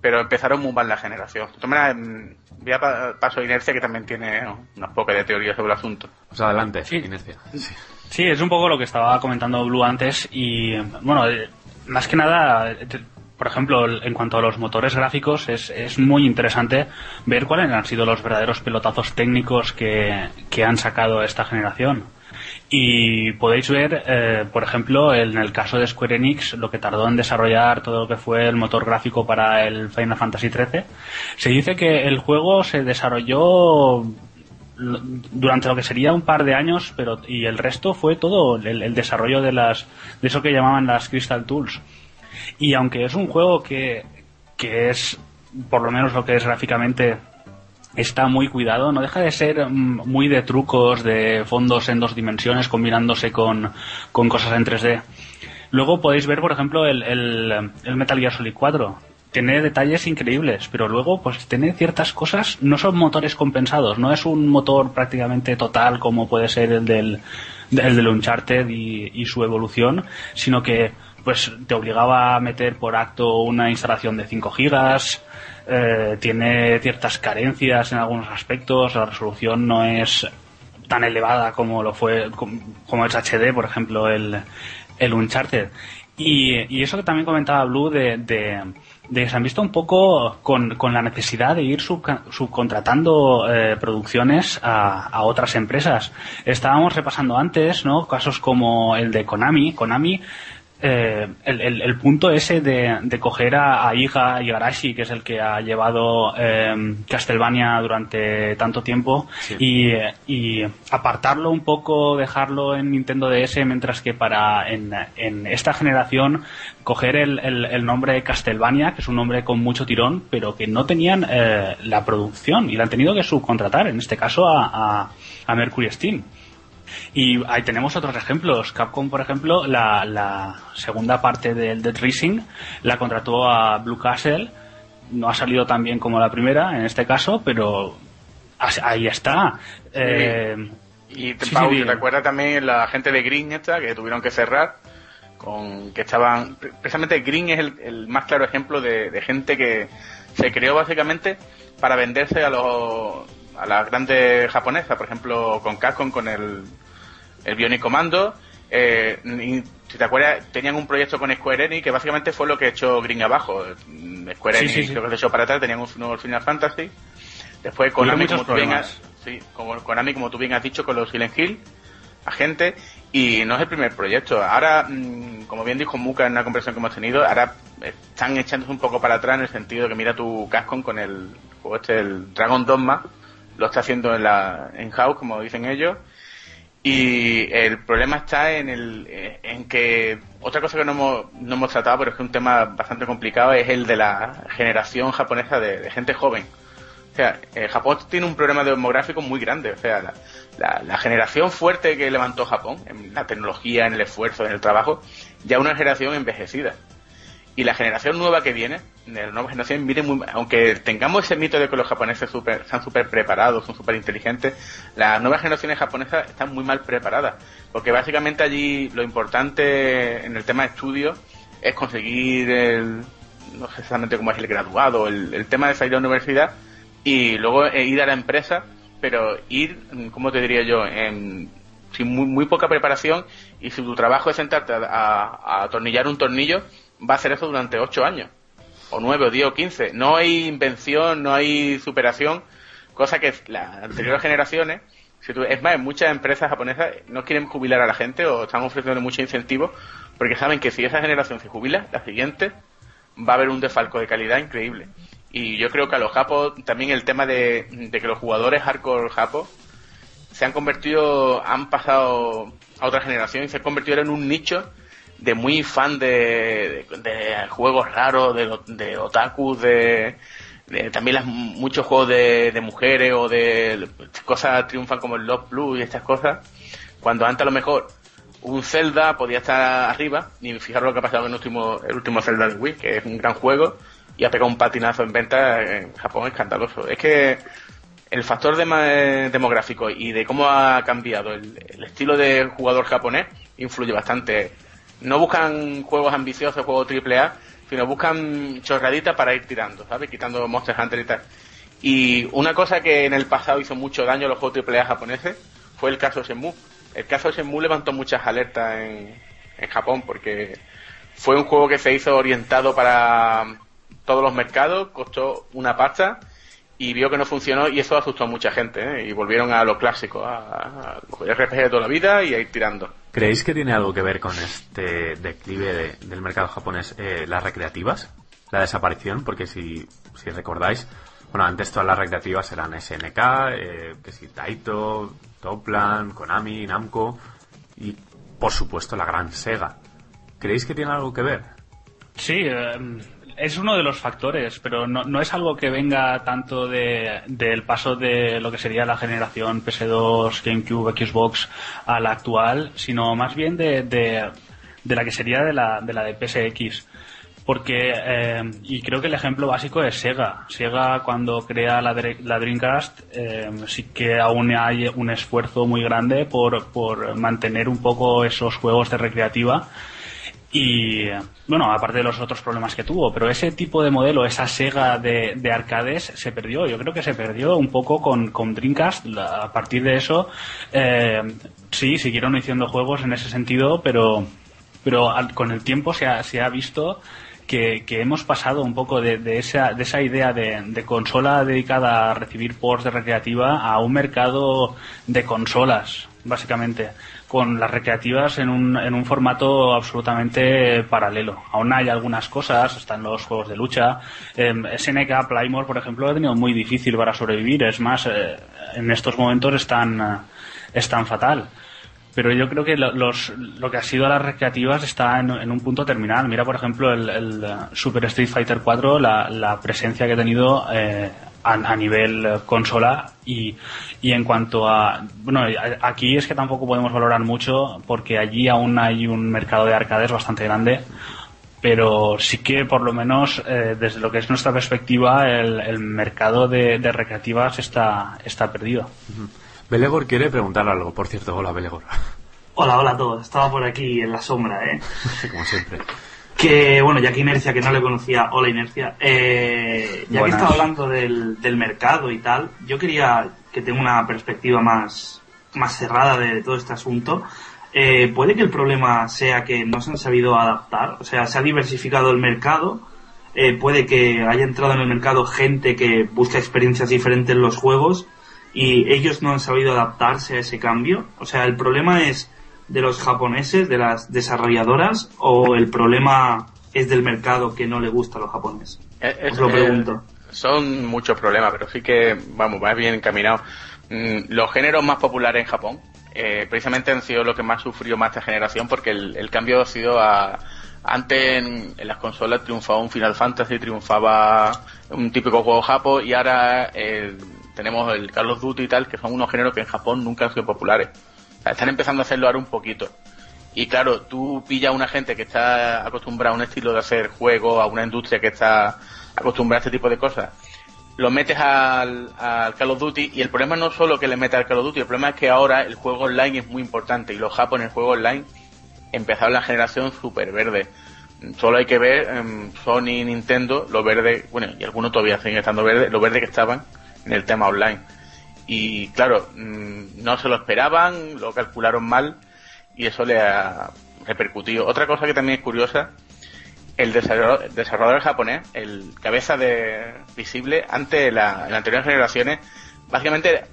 pero empezaron muy mal la generación. De mm, voy a paso a Inercia, que también tiene unas pocas de teoría sobre el asunto. Pues adelante, Inercia. Sí. es un poco lo que estaba comentando Blue antes y, bueno, eh, más que nada, eh, por ejemplo, en cuanto a los motores gráficos, es, es muy interesante ver cuáles han sido los verdaderos pelotazos técnicos que, que han sacado esta generación. Y podéis ver, eh, por ejemplo, en el caso de Square Enix, lo que tardó en desarrollar todo lo que fue el motor gráfico para el Final Fantasy XIII. Se dice que el juego se desarrolló durante lo que sería un par de años, pero y el resto fue todo el, desarrollo de las de eso que llamaban las Crystal Tools. Y aunque es un juego que, que es por lo menos lo que es gráficamente está muy cuidado, no deja de ser mm, muy de trucos, de fondos en dos dimensiones combinándose con, con cosas en 3D. Luego podéis ver, por ejemplo, el, el, Metal Gear Solid 4. Tiene detalles increíbles, pero luego pues tiene ciertas cosas, no son motores compensados, no es un motor prácticamente total como puede ser el del, el del Uncharted y, y su evolución, sino que pues te obligaba a meter por acto una instalación de 5 gigas, eh, tiene ciertas carencias en algunos aspectos, la resolución no es tan elevada como lo fue, como, es HD, por ejemplo, el, el Uncharted. Y, eso que también comentaba Blue de, de, que se han visto un poco con, con la necesidad de ir subcontratando eh, producciones a, a, otras empresas. Estábamos repasando antes, ¿no? Casos como el de Konami. Konami eh, el, el, punto ese de, de coger a, a Iga Igarashi, que es el que ha llevado eh, Castlevania durante tanto tiempo, y, y, apartarlo un poco, dejarlo en Nintendo DS, mientras que para en, en esta generación coger el, el, nombre Castlevania, que es un nombre con mucho tirón, pero que no tenían eh, la producción y la han tenido que subcontratar, en este caso a, a, a Mercury Steam. Y ahí tenemos otros ejemplos. Capcom, por ejemplo, la, segunda parte del Dead Racing la contrató a Blue Castle. No ha salido tan bien como la primera, en este caso, pero ahí está. Eh, y Pau, ¿te acuerdas también la gente de Green esta que tuvieron que cerrar? con que estaban precisamente Green es el, más claro ejemplo de, de, gente que se creó básicamente para venderse a los a las grandes japonesas, por ejemplo, con Capcom, con el, el Bionic Commando. Eh, si te acuerdas, tenían un proyecto con Square Enix que básicamente fue lo que echó Green abajo. Square Enix, creo que se echó para atrás, tenían un nuevo Final Fantasy. Después Konami, como tú, bien has, sí, como, Konami, como tú bien has dicho, con los Silent Hill, agente, y no es el primer proyecto. Ahora, mm, como bien dijo Muka en una conversación que hemos tenido, ahora están echándose un poco para atrás en el sentido de que mira tu Capcom con el juego este, el Dragon Dogma, lo está haciendo en la en house como dicen ellos y el problema está en el en que otra cosa que no hemos, no hemos tratado pero es que un tema bastante complicado es el de la generación japonesa de, gente joven. O sea eh, Japón tiene un problema demográfico muy grande. O sea la, la, generación fuerte que levantó Japón en la tecnología en el esfuerzo en el trabajo ya una generación envejecida y la generación nueva que viene, la nueva generación, viene muy, aunque tengamos ese mito de que los japoneses super, están súper preparados, son súper inteligentes, las nuevas generaciones japonesas están muy mal preparadas. Porque básicamente allí lo importante en el tema de estudio es conseguir el, no sé exactamente cómo es el graduado, el, tema de salir a la universidad y luego eh, ir a la empresa, pero ir, ¿cómo te diría yo?, en, sin muy, muy poca preparación y si tu trabajo es sentarte a, a atornillar un tornillo, va a hacer eso durante ocho años, o nueve, o diez, o quince. No hay invención, no hay superación, cosa que las anteriores generaciones, es más, muchas empresas japonesas no quieren jubilar a la gente o están ofreciendo mucho incentivo porque saben que si esa generación se jubila, la siguiente va a haber un desfalco de calidad increíble. Y yo creo que a los japos también el tema de, de que los jugadores hardcore japos se han convertido, han pasado a otra generación y se han convertido en un nicho de muy fan de, de, juegos raros, de, de otakus, de, también las, muchos juegos de, de mujeres o de cosas triunfan como el Love Blue y estas cosas, cuando antes a lo mejor un Zelda podía estar arriba, y fijaros lo que ha pasado en el último, el último Zelda de Wii, que es un gran juego, y ha pegado un patinazo en venta en Japón escandaloso. Es que el factor demográfico y de cómo ha cambiado el, el estilo de jugador japonés influye bastante no buscan juegos ambiciosos, juegos AAA, sino buscan chorraditas para ir tirando, ¿sabes? Quitando Monster Hunter y tal. Y una cosa que en el pasado hizo mucho daño a los juegos AAA japoneses fue el caso Shenmue. El caso Shenmue levantó muchas alertas en, en Japón porque fue un juego que se hizo orientado para todos los mercados, costó una pasta y vio que no funcionó y eso asustó a mucha gente ¿eh? y volvieron a lo clásico, a, los RPG de toda la vida y a ir tirando. ¿Creéis que tiene algo que ver con este declive del mercado japonés eh, las recreativas? La desaparición, porque si, si recordáis, bueno, antes todas las recreativas eran SNK, eh, que si Taito, Toplan, Konami, Namco y por supuesto la gran Sega. ¿Creéis que tiene algo que ver? Sí, eh, es uno de los factores, pero no, no es algo que venga tanto de, del paso de lo que sería la generación PS2, GameCube, Xbox a la actual, sino más bien de, de, la que sería de la de, la de PSX. Porque, eh, y creo que el ejemplo básico es Sega. Sega cuando crea la, la Dreamcast eh, sí que aún hay un esfuerzo muy grande por, por mantener un poco esos juegos de recreativa y bueno, aparte de los otros problemas que tuvo, pero ese tipo de modelo, esa Sega de, de arcades, se perdió. Yo creo que se perdió un poco con, con Dreamcast. a partir de eso, eh, sí, siguieron haciendo juegos en ese sentido, pero, pero con el tiempo se ha, se ha visto que, que, hemos pasado un poco de, de, esa, de esa idea de, de, consola dedicada a recibir ports de recreativa a un mercado de consolas, básicamente con las recreativas en un, en un formato absolutamente paralelo. Aún hay algunas cosas, están los juegos de lucha. Eh, SNK Playmore, por ejemplo, ha tenido muy difícil para sobrevivir. Es más, eh, en estos momentos están, eh, están fatal. Pero yo creo que lo, los, lo que ha sido las recreativas está en, un punto terminal. Mira, por ejemplo, el, el Super Street Fighter 4, la, la, presencia que ha tenido eh, a, a, nivel consola y, y en cuanto a bueno aquí es que tampoco podemos valorar mucho porque allí aún hay un mercado de arcades bastante grande pero sí que por lo menos eh, desde lo que es nuestra perspectiva el, el mercado de, de, recreativas está está perdido. Belegor quiere preguntar algo por cierto. Hola Belegor. Hola hola a todos. Estaba por aquí en la sombra eh como siempre que bueno, ya que Inercia, que no le conocía, hola Inercia, eh, ya Buenas. que estaba hablando del, del, mercado y tal, yo quería que tenga una perspectiva más, más cerrada de, de todo este asunto. Eh, puede que el problema sea que no se han sabido adaptar, o sea, se ha diversificado el mercado, eh, puede que haya entrado en el mercado gente que busca experiencias diferentes en los juegos y ellos no han sabido adaptarse a ese cambio. O sea, el problema es de los japoneses, de las desarrolladoras, o el problema es del mercado que no le gusta a los japoneses? Es, Os lo pregunto. Eh, son muchos problemas, pero sí que, vamos, va bien encaminado. Mm, los géneros más populares en Japón, eh, precisamente han sido lo que más sufrió más esta generación, porque el, el cambio ha sido a. Antes en, en, las consolas triunfaba un Final Fantasy, triunfaba un típico juego japo, y ahora eh, tenemos el Call of Duty y tal, que son unos géneros que en Japón nunca han sido populares están empezando a hacerlo ahora un poquito. Y claro, tú pillas a una gente que está acostumbrada a un estilo de hacer juego, a una industria que está acostumbrada a este tipo de cosas, lo metes al, al Call of Duty y el problema no es solo que le metes al Call of Duty, el problema es que ahora el juego online es muy importante y los Japón en el juego online empezaron la generación super verde. Solo hay que ver um, Sony, Nintendo, lo verde, bueno, y algunos todavía siguen estando verdes, lo verde que estaban en el tema online y claro, mm, no se lo esperaban, lo calcularon mal y eso le ha repercutido. Otra cosa que también es curiosa, el desarrollador, japonés, el cabeza de visible, ante la, las anteriores generaciones, básicamente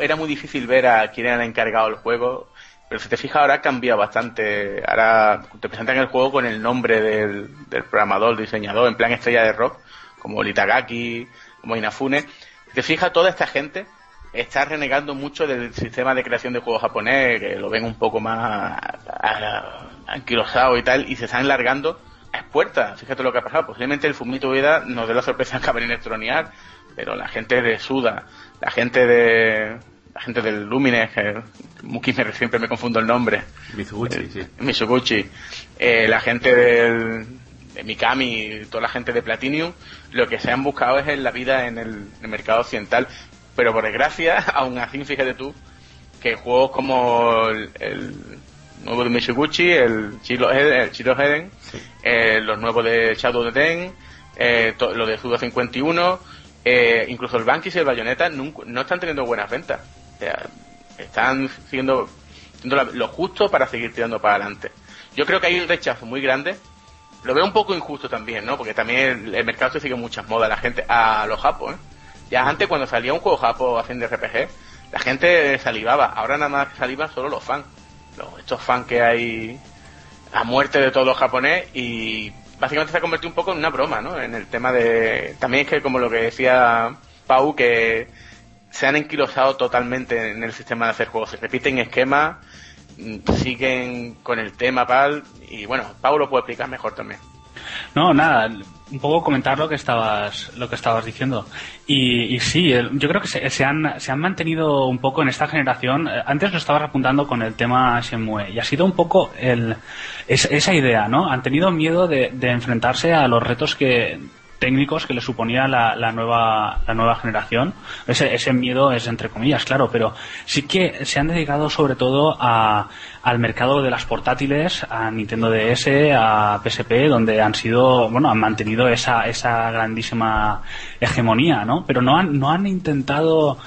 era muy difícil ver a quién era el encargado del juego, pero si te fijas ahora ha cambiado bastante. Ahora te presentan el juego con el nombre del, del programador, diseñador, en plan estrella de rock, como Litagaki, como Inafune te fijas, toda esta gente está renegando mucho del sistema de creación de juegos japonés, que lo ven un poco más anquilosado y tal, y se están largando a puertas. Fíjate lo que ha pasado. Posiblemente el Fumito Ueda nos dé la sorpresa que va a electronear, pero la gente de Suda, la gente de la gente del Lumines, que Muki siempre me confundo el nombre. Mitsuguchi, eh, sí. Mitsuguchi. Eh, la gente del, de Mikami, toda la gente de Platinum, lo que se han buscado es en la vida en el, en el mercado occidental. Pero por desgracia, aún así, fíjate tú, que juegos como el, el nuevo de Michiguchi, el Chiro Heden, eh, los nuevos de Shadow of the Den, eh, lo de Suda 51, eh, incluso el Bankis y el Bayonetta no están teniendo buenas ventas. están siendo, lo justo para seguir tirando para adelante. Yo creo que hay un rechazo muy grande. Lo veo un poco injusto también, ¿no? Porque también el, mercado se sigue muchas modas la gente a los japos, ¿eh? Ya antes cuando salía un juego japo haciendo RPG, la gente salivaba. Ahora nada más salivan solo los fans. Los, estos fans que hay a muerte de todo japonés y básicamente se ha convertido un poco en una broma, ¿no? En el tema de... También es que como lo que decía Pau, que se han enquilosado totalmente en el sistema de hacer juegos. Se repiten esquemas, siguen con el tema, Pal, y bueno, Pau lo puede explicar mejor también. No, nada, un poco comentar lo que estabas lo que estabas diciendo. Y, sí yo creo que se, han se han mantenido un poco en esta generación. Eh, antes lo estabas apuntando con el tema Shenmue y ha sido un poco el esa idea no han tenido miedo de enfrentarse a los retos que técnicos que le suponía la, la, nueva, la nueva generación. Ese, ese miedo es entre comillas, claro, pero sí que se han dedicado sobre todo a, al mercado de las portátiles, a Nintendo DS, a PSP, donde han sido, bueno, han mantenido esa, esa grandísima hegemonía, ¿no? Pero no han, no han intentado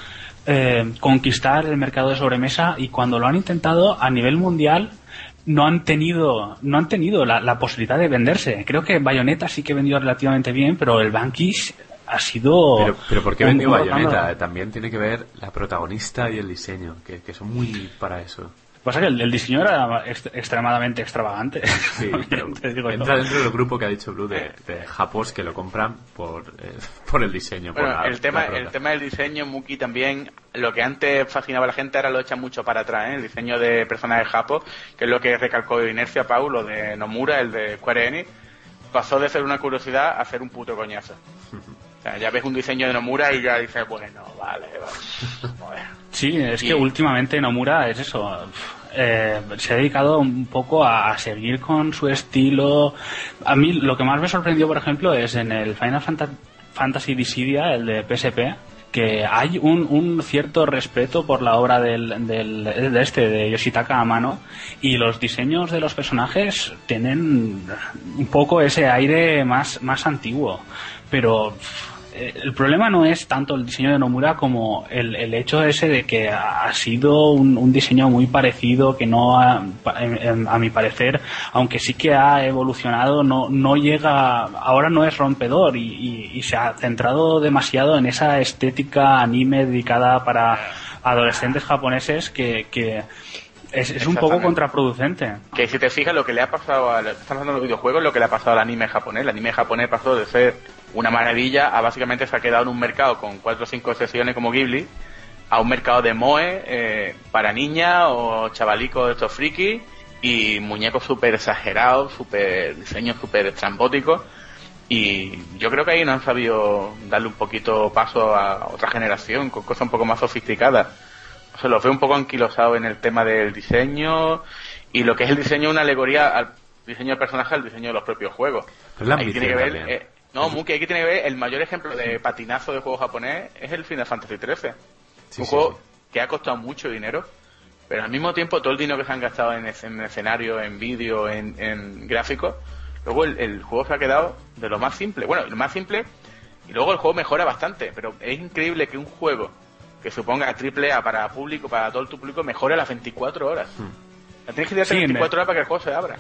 eh, conquistar el mercado de sobremesa y cuando lo han intentado a nivel mundial no han tenido no han tenido la, posibilidad de venderse. Creo que Bayonetta sí que vendió relativamente bien, pero el Bankish ha sido... Pero, pero ¿por qué vendió Bayonetta? También tiene que ver la protagonista y el diseño, que, que son muy para eso. Pasa que el, diseño era extremadamente extravagante. Sí, entra dentro del grupo que ha dicho Blue de, de japos que lo compran por, eh, por el diseño. el, tema, el tema del diseño, Muki también, lo que antes fascinaba a la gente ahora lo echan mucho para atrás, ¿eh? el diseño de personajes japos, que es lo que recalcó de Inercia Paulo de Nomura, el de Square Enix, pasó de ser una curiosidad a ser un puto coñazo. ya ves un diseño de Nomura y ya dices, bueno, vale, vale. Sí, es que últimamente Nomura es eso. Eh, se ha dedicado un poco a, seguir con su estilo. A mí lo que más me sorprendió, por ejemplo, es en el Final Fantasy Dissidia, el de PSP, que hay un, un, cierto respeto por la obra del, del, de este, de Yoshitaka Amano, y los diseños de los personajes tienen un poco ese aire más, más antiguo. Pero el problema no es tanto el diseño de Nomura como el, el hecho ese de que ha sido un, diseño muy parecido que no ha, a mi parecer aunque sí que ha evolucionado no, no llega ahora no es rompedor y, y, se ha centrado demasiado en esa estética anime dedicada para adolescentes japoneses que, que es, un poco contraproducente. Que si te fijas lo que le ha pasado a, estamos hablando de los videojuegos, lo que le ha pasado al anime japonés. El anime japonés pasó de ser una maravilla a básicamente se ha quedado en un mercado con cuatro o cinco sesiones como Ghibli a un mercado de moe eh, para niñas o chavalicos de estos frikis y muñecos súper exagerados, super diseños súper estrambóticos y yo creo que ahí no han sabido darle un poquito paso a otra generación con cosas un poco más sofisticadas. Se los veo un poco anquilosados en el tema del diseño y lo que es el diseño una alegoría al diseño del personaje al diseño de los propios juegos. Ahí tiene que ver, no, Muki, aquí tiene que ver el mayor ejemplo de patinazo de juego japonés es el Final Fantasy XIII. un juego que ha costado mucho dinero, pero al mismo tiempo todo el dinero que se han gastado en, escenario, en vídeo, en, gráficos, luego el, juego se ha quedado de lo más simple. Bueno, lo más simple, y luego el juego mejora bastante, pero es increíble que un juego que suponga triple A para público, para todo tu público, mejore a las 24 horas. Hmm. Tienes que ir a 24 horas para que el juego se abra.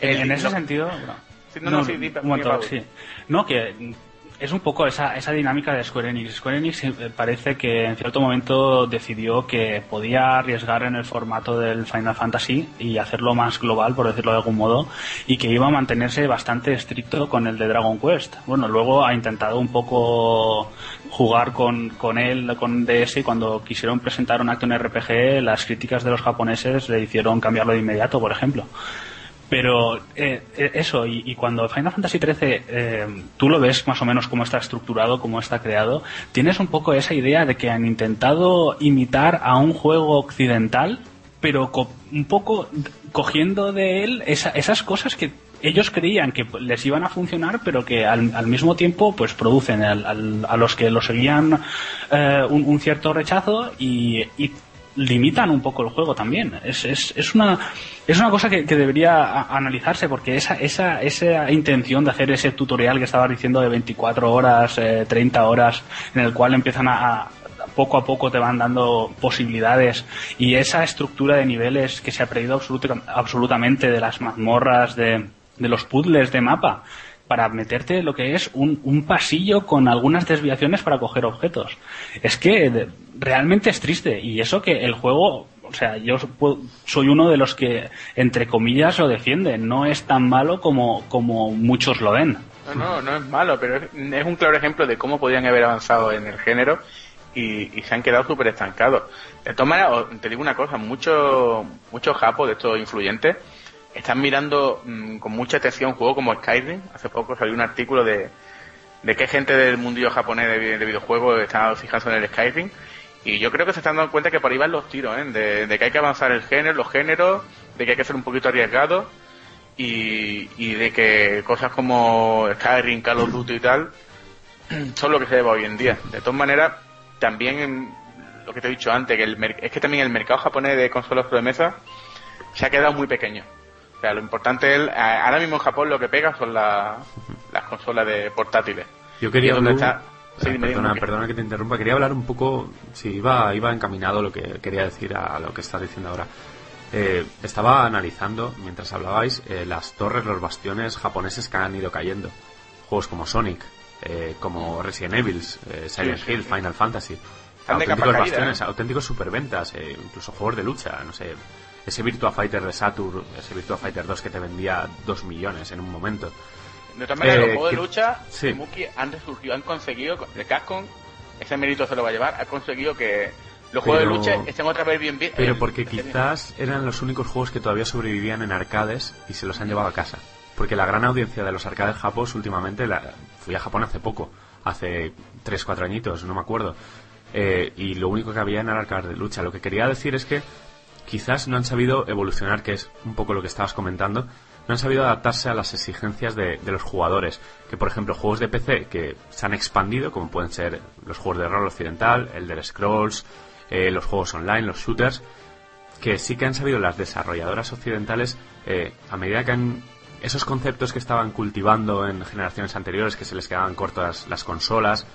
En, ese sentido, no, no, sí, No, que es un poco esa, esa dinámica de Square Enix. Square Enix eh, parece que en cierto momento decidió que podía arriesgar en el formato del Final Fantasy y hacerlo más global, por decirlo de algún modo, y que iba a mantenerse bastante estricto con el de Dragon Quest. Bueno, luego ha intentado un poco jugar con, con él, con DS, y cuando quisieron presentar un acto en RPG, las críticas de los japoneses le hicieron cambiarlo de inmediato, por ejemplo. Pero eh, eh, eso, y, cuando Final Fantasy XIII eh, tú lo ves más o menos cómo está estructurado, cómo está creado, tienes un poco esa idea de que han intentado imitar a un juego occidental, pero un poco cogiendo de él esas cosas que ellos creían que les iban a funcionar, pero que al, mismo tiempo pues producen a los que lo seguían un, cierto rechazo y limitan un poco el juego también. Es, es, es una, es una cosa que, debería analizarse porque esa, esa, esa intención de hacer ese tutorial que estabas diciendo de 24 horas, 30 horas, en el cual empiezan a, poco a poco te van dando posibilidades y esa estructura de niveles que se ha perdido absolutamente de las mazmorras, de, de los puzzles de mapa para meterte lo que es un, un, pasillo con algunas desviaciones para coger objetos. Es que realmente es triste y eso que el juego, o sea, yo soy uno de los que, entre comillas, lo defiende. No es tan malo como, como muchos lo ven. No, no, no es malo, pero es, un claro ejemplo de cómo podrían haber avanzado en el género y, se han quedado súper estancados. De todas maneras, te digo una cosa, muchos muchos japos de estos influyentes están mirando mm, con mucha atención juegos como Skyrim. Hace poco salió un artículo de, de qué gente del mundillo japonés de, videojuegos está fijando en el Skyrim. Y yo creo que se están dando cuenta que por ahí van los tiros, ¿eh? de, que hay que avanzar el género, los géneros, de que hay que ser un poquito arriesgado y, de que cosas como Skyrim, Call of y tal son lo que se lleva hoy en día. De todas maneras, también lo que te he dicho antes, que el, es que también el mercado japonés de consolas de mesa se ha quedado muy pequeño. O sea, lo importante es, ahora mismo en Japón lo que pega son las consolas de portátiles. Yo quería perdona, perdona que te interrumpa. Quería hablar un poco, si iba, iba encaminado lo que quería decir a lo que estás diciendo ahora. Eh, estaba analizando, mientras hablabais, eh, las torres, los bastiones japoneses que han ido cayendo. Juegos como Sonic, eh, como Resident Evil, Silent Hill, Final Fantasy. Auténticos bastiones, auténticos superventas, incluso juegos de lucha, no sé, ese Virtua Fighter de Saturn, ese Virtua Fighter 2 que te vendía 2 millones en un momento. De todas maneras, los eh, juegos de lucha, sí. Muki han resurgido, han conseguido, el Capcom, ese mérito se lo va a llevar, ha conseguido que los juegos de lucha estén otra vez bien bien. Pero porque quizás eran los únicos juegos que todavía sobrevivían en arcades y se los han llevado a casa. Porque la gran audiencia de los arcades japos últimamente, la, fui a Japón hace poco, hace 3-4 añitos, no me acuerdo. Eh, y lo único que había era arcades de lucha. Lo que quería decir es que quizás no han sabido evolucionar, que es un poco lo que estabas comentando, no han sabido adaptarse a las exigencias de, los jugadores. Que, por ejemplo, juegos de PC que se han expandido, como pueden ser los juegos de rol occidental, el de Scrolls, eh, los juegos online, los shooters, que sí que han sabido las desarrolladoras occidentales, eh, a medida que han esos conceptos que estaban cultivando en generaciones anteriores, que se les quedaban cortas las consolas,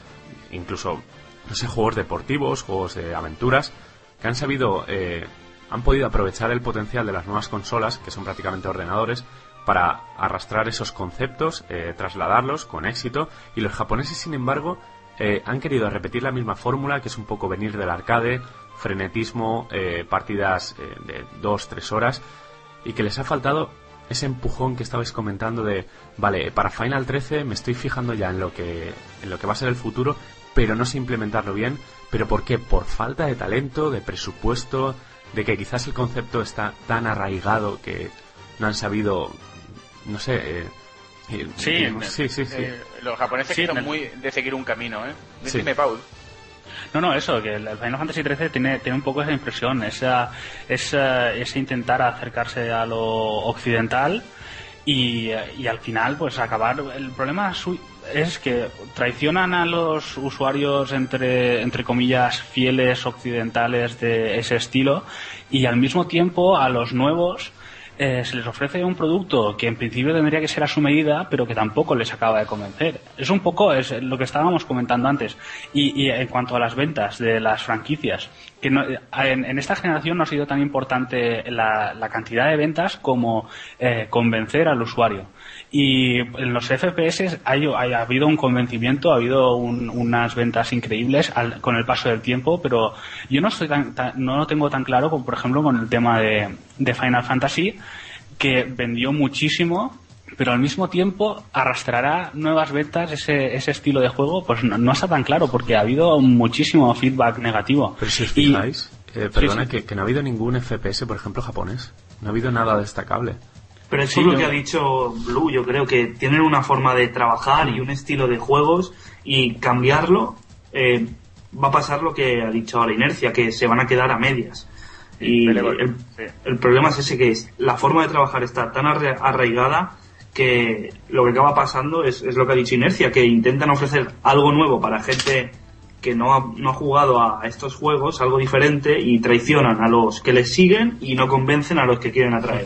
incluso, no sé, juegos deportivos, juegos de aventuras, que han sabido eh, han podido aprovechar el potencial de las nuevas consolas, que son prácticamente ordenadores, para arrastrar esos conceptos, eh, trasladarlos con éxito, y los japoneses, sin embargo, eh, han querido repetir la misma fórmula, que es un poco venir del arcade, frenetismo, eh, partidas de dos, tres horas, y que les ha faltado ese empujón que estabais comentando de, vale, para Final 13 me estoy fijando ya en lo que, en lo que va a ser el futuro, pero no sé implementarlo bien, pero ¿por qué? Por falta de talento, de presupuesto, de que quizás el concepto está tan arraigado que no han sabido, no sé, eh, eh, sí, sí, sí, eh, los japoneses son muy de seguir un camino, ¿eh? Dime, Paul. No, no, eso, que el Final Fantasy XIII tiene, tiene un poco esa impresión, esa, esa, ese intentar acercarse a lo occidental y, y al final, pues acabar. El problema es que traicionan a los usuarios entre, entre comillas fieles occidentales de ese estilo y al mismo tiempo a los nuevos eh, se les ofrece un producto que en principio tendría que ser a su medida, pero que tampoco les acaba de convencer. Es un poco es lo que estábamos comentando antes. Y, en cuanto a las ventas de las franquicias, que en, esta generación no ha sido tan importante la, cantidad de ventas como eh, convencer al usuario. Y en los FPS ha habido un convencimiento, ha habido unas ventas increíbles con el paso del tiempo, pero yo no, estoy no lo tengo tan claro como, por ejemplo, con el tema de, Final Fantasy, que vendió muchísimo, pero al mismo tiempo arrastrará nuevas ventas ese, ese estilo de juego, pues no, está tan claro, porque ha habido muchísimo feedback negativo. Pero si os fijáis, eh, perdona, Que, que no ha habido ningún FPS, por ejemplo, japonés. No ha habido nada destacable. Pero eso es lo que ha dicho Blue, yo creo que tienen una forma de trabajar y un estilo de juegos y cambiarlo eh, va a pasar lo que ha dicho la inercia, que se van a quedar a medias. Y el, problema es ese que es, la forma de trabajar está tan arraigada que lo que acaba pasando es, es lo que ha dicho Inercia, que intentan ofrecer algo nuevo para gente que no ha, no ha jugado a estos juegos, algo diferente, y traicionan a los que les siguen y no convencen a los que quieren atraer.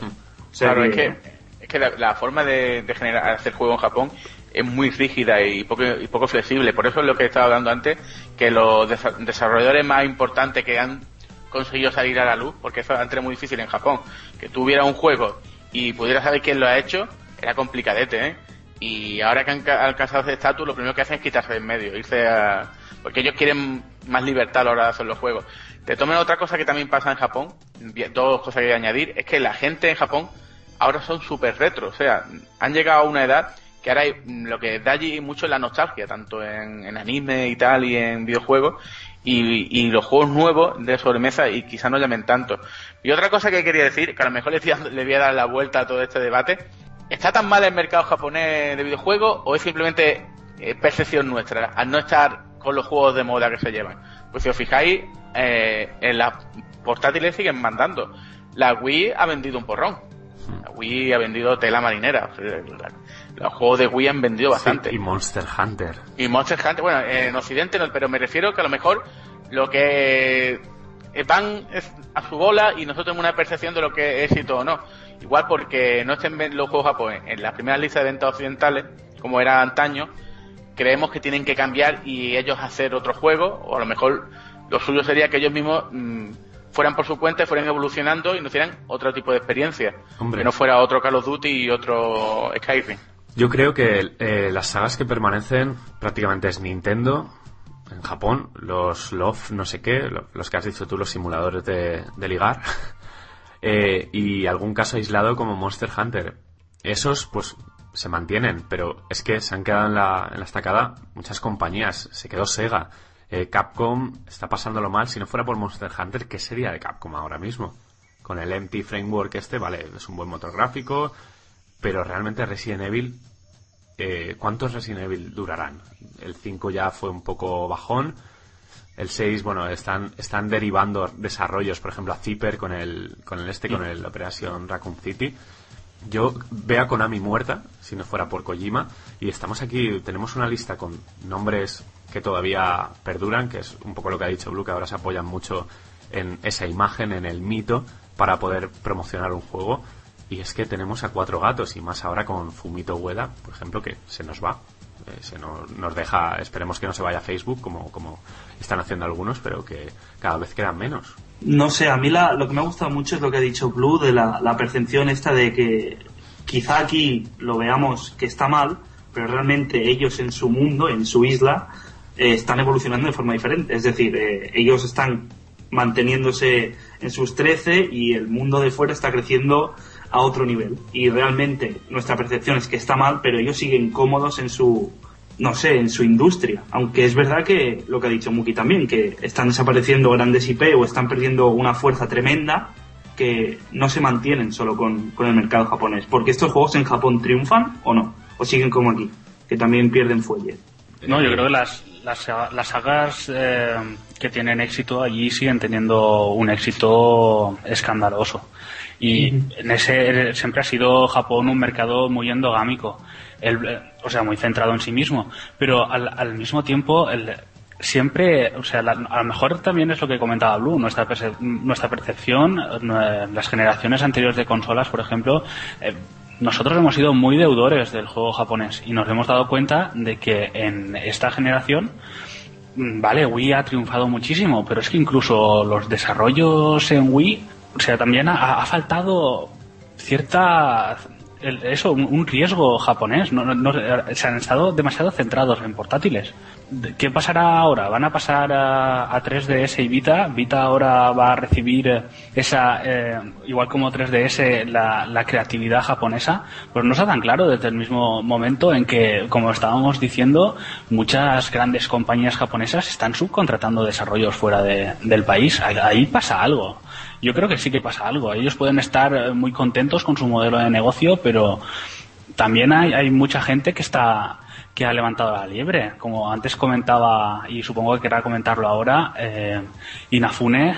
Claro, es que, es que la, forma de, generar, hacer juego en Japón es muy rígida y poco, y poco flexible. Por eso es lo que estaba hablando antes, que los desarrolladores más importantes que han conseguido salir a la luz, porque eso antes era muy difícil en Japón, que tuviera un juego y pudiera saber quién lo ha hecho, era complicadete, ¿eh? Y ahora que han alcanzado ese estatus, lo primero que hacen es quitarse de en medio, irse a... Porque ellos quieren más libertad a la hora de hacer los juegos. Te tomen otra cosa que también pasa en Japón, dos cosas que voy a añadir, es que la gente en Japón ahora son súper retro, o sea, han llegado a una edad que ahora hay, lo que da allí mucho es la nostalgia, tanto en, anime y tal y en videojuegos, y, y, los juegos nuevos de sobremesa y quizá no llamen tanto. Y otra cosa que quería decir, que a lo mejor le, le voy a dar la vuelta a todo este debate, ¿está tan mal el mercado japonés de videojuegos o es simplemente eh, percepción nuestra al no estar con los juegos de moda que se llevan? Pues si os fijáis, eh, en las portátiles siguen mandando. La Wii ha vendido un porrón. La Wii ha vendido tela marinera. Los juegos de Wii han vendido bastante. y Monster Hunter. Y Monster Hunter, bueno, en Occidente no, pero me refiero que a lo mejor lo que van a su bola y nosotros tenemos una percepción de lo que es éxito o no. Igual porque no estén los juegos japoneses en las primeras listas de ventas occidentales, como era antaño, creemos que tienen que cambiar y ellos hacer otro juego, o a lo mejor lo suyo sería que ellos mismos mm, fueran por su cuenta, fueran evolucionando y nos hicieran otro tipo de experiencia. Que no fuera otro Call of Duty y otro Skyrim. Yo creo que eh, las sagas que permanecen prácticamente es Nintendo, en Japón, los Love, no sé qué, los que has dicho tú, los simuladores de, ligar, eh, y algún caso aislado como Monster Hunter. Esos, pues, se mantienen, pero es que se han quedado en la, en la estacada muchas compañías. Se quedó Sega. Eh, Capcom está pasándolo mal. Si no fuera por Monster Hunter, ¿qué sería de Capcom ahora mismo? Con el Empty Framework este, vale, es un buen motor gráfico, pero realmente Resident Evil eh, ¿cuántos Resident Evil durarán? El 5 ya fue un poco bajón. El 6, bueno, están, están derivando desarrollos, por ejemplo, a Zipper con el, con el este, con el Operación Raccoon City. Yo veo a Konami muerta, si no fuera por Kojima, y estamos aquí, tenemos una lista con nombres que todavía perduran, que es un poco lo que ha dicho Blue, que ahora se apoyan mucho en esa imagen, en el mito, para poder promocionar un juego. Y es que tenemos a cuatro gatos y más ahora con Fumito Ueda, por ejemplo, que se nos va. Eh, se nos, deja, esperemos que no se vaya a Facebook como, como están haciendo algunos, pero que cada vez quedan menos. No sé, a mí la, lo que me ha gustado mucho es lo que ha dicho Blue de la, la percepción esta de que quizá aquí lo veamos que está mal, pero realmente ellos en su mundo, en su isla, eh, están evolucionando de forma diferente. Es decir, eh, ellos están manteniéndose en sus 13 y el mundo de fuera está creciendo a otro nivel. Y realmente nuestra percepción es que está mal, pero ellos siguen cómodos en su, no sé, en su industria. Aunque es verdad que lo que ha dicho Muki también, que están desapareciendo grandes IP o están perdiendo una fuerza tremenda que no se mantienen solo con, el mercado japonés. Porque estos juegos en Japón triunfan o no, o siguen como aquí, que también pierden fuelle. No, yo creo que las, las, las sagas eh, que tienen éxito allí siguen teniendo un éxito escandaloso. Y en ese siempre ha sido Japón un mercado muy endogámico, el, o sea, muy centrado en sí mismo. Pero al, al mismo tiempo, el, siempre, o sea, a lo mejor también es lo que comentaba Blue, nuestra, nuestra percepción, las generaciones anteriores de consolas, por ejemplo, eh, nosotros hemos sido muy deudores del juego japonés y nos hemos dado cuenta de que en esta generación, mm, vale, Wii ha triunfado muchísimo, pero es que incluso los desarrollos en Wii o sea, también ha, faltado cierta eso, un, riesgo japonés. No, se han estado demasiado centrados en portátiles. ¿Qué pasará ahora? ¿Van a pasar a, 3DS y Vita? ¿Vita ahora va a recibir esa, eh, igual como 3DS, la, la, creatividad japonesa? Pues no está tan claro desde el mismo momento en que, como estábamos diciendo, muchas grandes compañías japonesas están subcontratando desarrollos fuera del país. Ahí pasa algo yo creo que sí que pasa algo. Ellos pueden estar eh, muy contentos con su modelo de negocio, pero también hay, hay mucha gente que está que ha levantado la liebre. Como antes comentaba, y supongo que querrá comentarlo ahora, eh, Inafune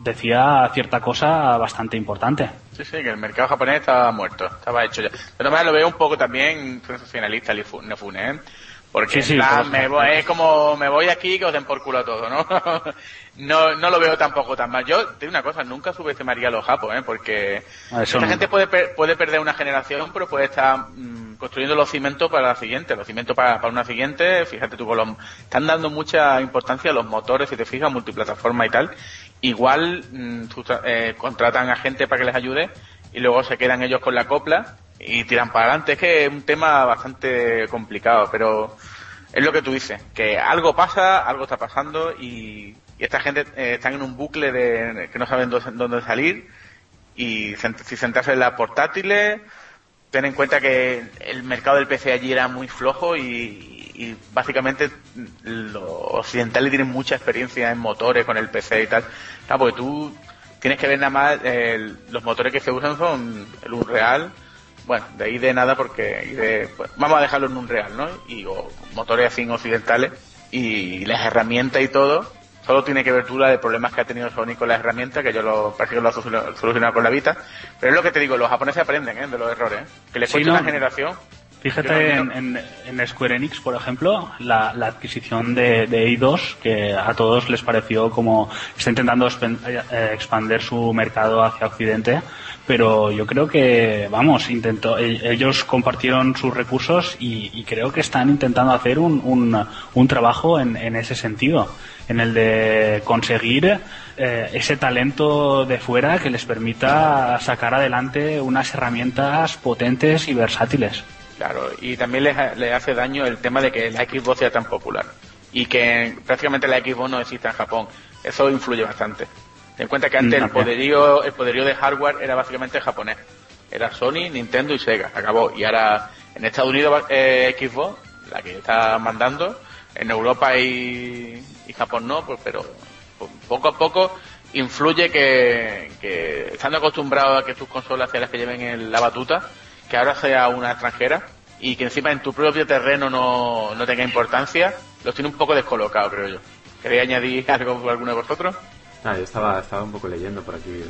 decía cierta cosa bastante importante. Sí, sí, que el mercado japonés estaba muerto, estaba hecho ya. Pero además lo veo un poco también sensacionalista Inafune, ¿eh? Porque me voy, es como me voy aquí que os den por culo a todo, ¿no? no, no lo veo tampoco tan mal. Yo, te digo una cosa, nunca subestimaría a los japos, ¿eh? Porque esta gente puede, puede perder una generación, pero puede estar mm, construyendo los cimientos para la siguiente, los cimientos para, para una siguiente. Fíjate tú, están dando mucha importancia a los motores, si te fijas, multiplataforma y tal. Igual mm, eh, contratan a gente para que les ayude y luego se quedan ellos con la copla y tiran para adelante. Es que es un tema bastante complicado, pero es lo que tú dices, que algo pasa, algo está pasando y, esta gente eh, está en un bucle de que no saben dónde, salir y si sentarse en las portátiles, ten en cuenta que el mercado del PC allí era muy flojo y, básicamente los occidentales tienen mucha experiencia en motores con el PC y tal. Claro, porque tú tienes que ver nada más, eh, los motores que se usan son el Unreal, bueno, de ahí de nada porque pues, vamos a dejarlo en un real, ¿no? Y o, motores así occidentales y las herramientas y todo, solo tiene que ver tú la de problemas que ha tenido Sony con las herramientas, que yo lo parece que lo ha solucionado con la Vita, pero es lo que te digo, los japoneses aprenden ¿eh? de los errores, ¿eh? que les cuesta una generación. Fíjate en, Square Enix, por ejemplo, la, adquisición de, de EI2, que a todos les pareció como está intentando eh, expandir su mercado hacia Occidente, pero yo creo que, vamos, intentó, ellos compartieron sus recursos y, creo que están intentando hacer un, un, trabajo en, en, ese sentido, en el de conseguir eh, ese talento de fuera que les permita sacar adelante unas herramientas potentes y versátiles. Claro, y también le hace daño el tema de que la Xbox sea tan popular y que prácticamente la Xbox no exista en Japón. Eso influye bastante. Ten en cuenta que antes el poderío, el poderío de hardware era básicamente japonés. Era Sony, Nintendo y Sega. Acabó. Y ahora en Estados Unidos eh, Xbox, la que está mandando. En Europa y, Japón no, pues, pero poco a poco influye que, que estando acostumbrados a que tus consolas sean las que lleven en la batuta, que ahora sea una extranjera y que encima en tu propio terreno no, no tenga importancia, los tiene un poco descolocados, creo yo. ¿Queréis añadir algo alguno de vosotros? Ah, yo estaba, estaba un poco leyendo por aquí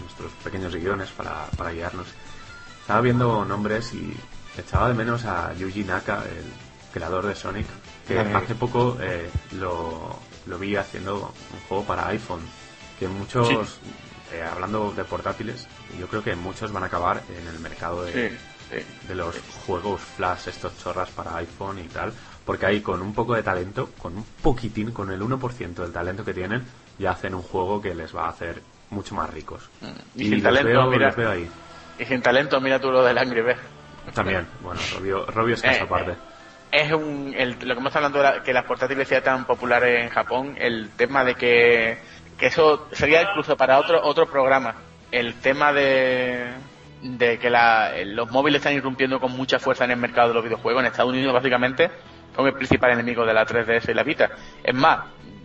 nuestros pequeños guiones para, para guiarnos. Estaba viendo nombres y echaba de menos a Yuji Naka, el creador de Sonic, que hace poco eh, lo, lo, vi haciendo un juego para iPhone, que muchos, eh, hablando de portátiles, yo creo que muchos van a acabar en el mercado de, de los juegos flash, estos chorras para iPhone y tal, porque ahí con un poco de talento, con un poquitín, con el 1% del talento que tienen, ya hacen un juego que les va a hacer mucho más ricos. Mm. Y, sin talento, mira, ahí. Y sin talento, mira tú lo del Angry. También, bueno, Robio, es caso eh, aparte. Es un, el, lo que estamos hablando de que las portátiles sean tan populares en Japón, el tema de que, que eso sería incluso para otro otro programa. El tema de, de que la, los móviles están irrumpiendo con mucha fuerza en el mercado de los videojuegos. En Estados Unidos, básicamente, son el principal enemigo de la 3DS y la Vita. Es más,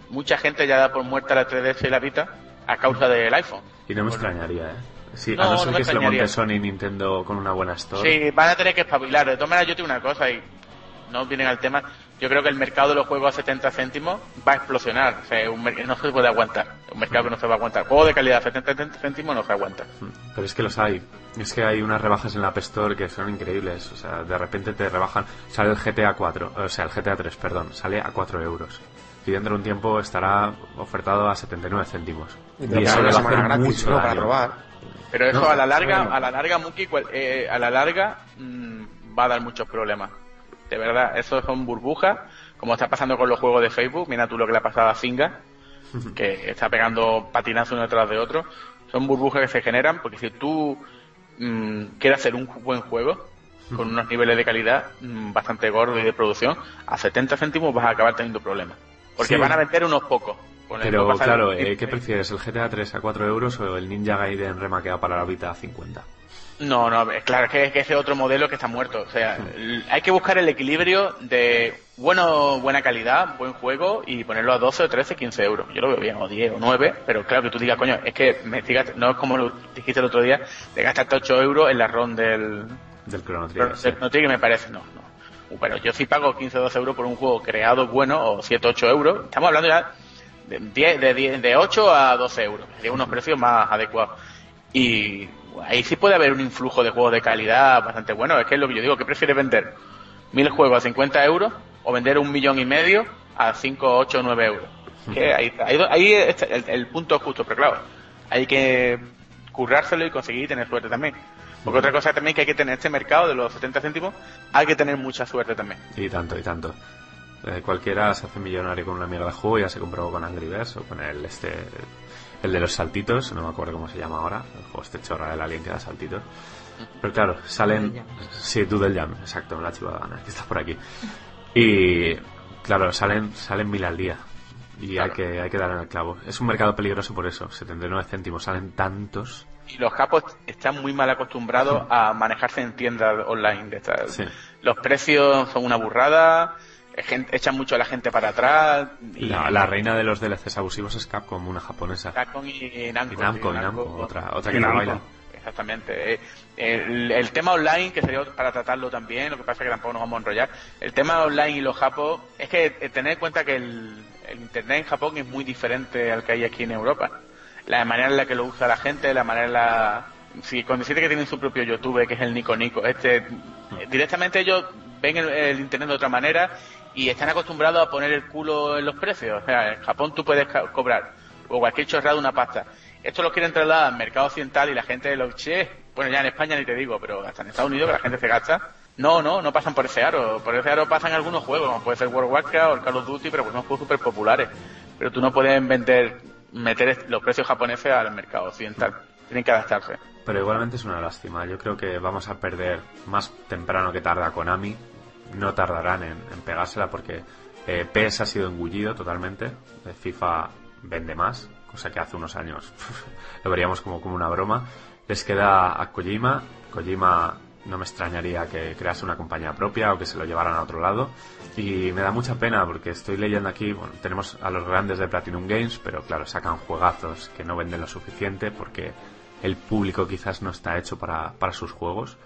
mucha gente ya da por muerta la 3DS y la Vita a causa del iPhone. Y no me extrañaría, ¿eh? Sí, a no ser que se lo monte Sony y Nintendo con una buena store. Sí, van a tener que espabilar. De todas maneras, yo tengo una cosa y no vienen al tema. Yo creo que el mercado de los juegos a 70 céntimos va a explosionar. O sea, un no se puede aguantar. Un mercado que no se va a aguantar. Juego de calidad a 70 céntimos no se aguanta. Hmm, pero es que los hay. Es que hay unas rebajas en la App Store que son increíbles. O sea, de repente te rebajan. Sale el GTA 4, o sea, el GTA 3, perdón. Sale a 4 euros y dentro de un tiempo estará ofertado a 79 céntimos. Y, eso le va a hacer mucho para probar. Pero eso a la larga, a la larga, Muki, eh, a la larga mm, va a dar muchos problemas. De verdad, eso son burbujas, como está pasando con los juegos de Facebook. Mira tú lo que le ha pasado a Zinga, que está pegando patinazos uno detrás de otro. Son burbujas que se generan porque si tú mm, quieres hacer un buen juego, con unos niveles de calidad mm, bastante gordos y de producción, a 70 céntimos vas a acabar teniendo problemas. Porque van a vender unos pocos. Pero claro, eh, ¿qué prefieres? ¿El GTA 3 a 4 euros o el Ninja Gaiden remaqueado para la Vita a 50? No, no, claro, es que, es que ese otro modelo que está muerto. O sea, hay que buscar el equilibrio de bueno, buena calidad, buen juego y ponerlo a 12 o 13, 15 euros. Yo lo veo bien, o 10 o 9, pero claro que tú digas, coño, es que me no es como lo dijiste el otro día, de gastarte 8 euros en la ROM del... Del Chrono Trigger. Del me parece, no. Bueno, yo sí pago 15 o 12 euros por un juego creado bueno, o 7 o 8 euros. Estamos hablando ya de, 10, de, de 8 a 12 euros, de unos precios más adecuados. Y ahí sí puede haber un influjo de juegos de calidad bastante bueno. Es que es lo que yo digo, ¿qué prefieres vender? mil juegos a 50 euros o vender un millón y medio a 5, 8, 9 euros. Que ahí ahí, ahí está el, el punto justo, pero claro, hay que currárselo y conseguir tener suerte también. Porque otra cosa también que hay que tener este mercado de los 70 céntimos, hay que tener mucha suerte también. Y tanto, y tanto. Eh, cualquiera se hace millonario con una mierda de juego, ya se compró con Angry Birds o con el este el de los saltitos, no me acuerdo cómo se llama ahora, el juego este chorra del alien que da saltitos. Pero claro, salen... Sí, Doodle Jam, exacto, la chivada que estás por aquí. Y claro, salen salen mil al día. Y hay que hay que dar en el clavo. Es un mercado peligroso por eso, 79 céntimos, salen tantos. Y los capos están muy mal acostumbrados a manejarse en tiendas online de estas. Sí. Los precios son una burrada, gen- echan mucho a la gente para atrás. Y La, la reina de los DLCs abusivos es Capcom, una japonesa. Capcom y, y Namco. Y Namco, sí, y Namco, otra, otra que no baila. Exactamente. Eh, El, el tema online, que sería para tratarlo también, lo que pasa es que tampoco nos vamos a enrollar. El tema online y los japos, es que eh, tener en cuenta que el, el internet en Japón es muy diferente al que hay aquí en Europa. La manera en la que lo usa la gente, la manera en la... Si con decirte que tienen su propio YouTube, que es el Nico Nico, este, directamente ellos ven el, internet de otra manera y están acostumbrados a poner el culo en los precios. O sea, en Japón tú puedes cobrar o cualquier chorrada una pasta. Esto lo quieren trasladar al mercado occidental y la gente lo che, bueno ya en España ni te digo, pero hasta en Estados Unidos que la gente se gasta. No, no, no pasan por ese aro. Por ese aro pasan algunos juegos, como puede ser World of Warcraft o el Call of Duty, pero pues son juegos súper populares. Pero tú no puedes vender, meter los precios japoneses al mercado occidental. Tienen que adaptarse. Pero igualmente es una lástima. Yo creo que vamos a perder más temprano que tarde a Konami. No tardarán en, en pegársela porque eh, PES ha sido engullido totalmente. Eh, FIFA vende más, cosa que hace unos años lo veríamos como, como una broma. Les queda a Kojima. Kojima no me extrañaría que crease una compañía propia o que se lo llevaran a otro lado. Y me da mucha pena porque estoy leyendo aquí, bueno, tenemos a los grandes de Platinum Games, pero claro, sacan juegazos que no venden lo suficiente porque el público quizás no está hecho para, para sus juegos.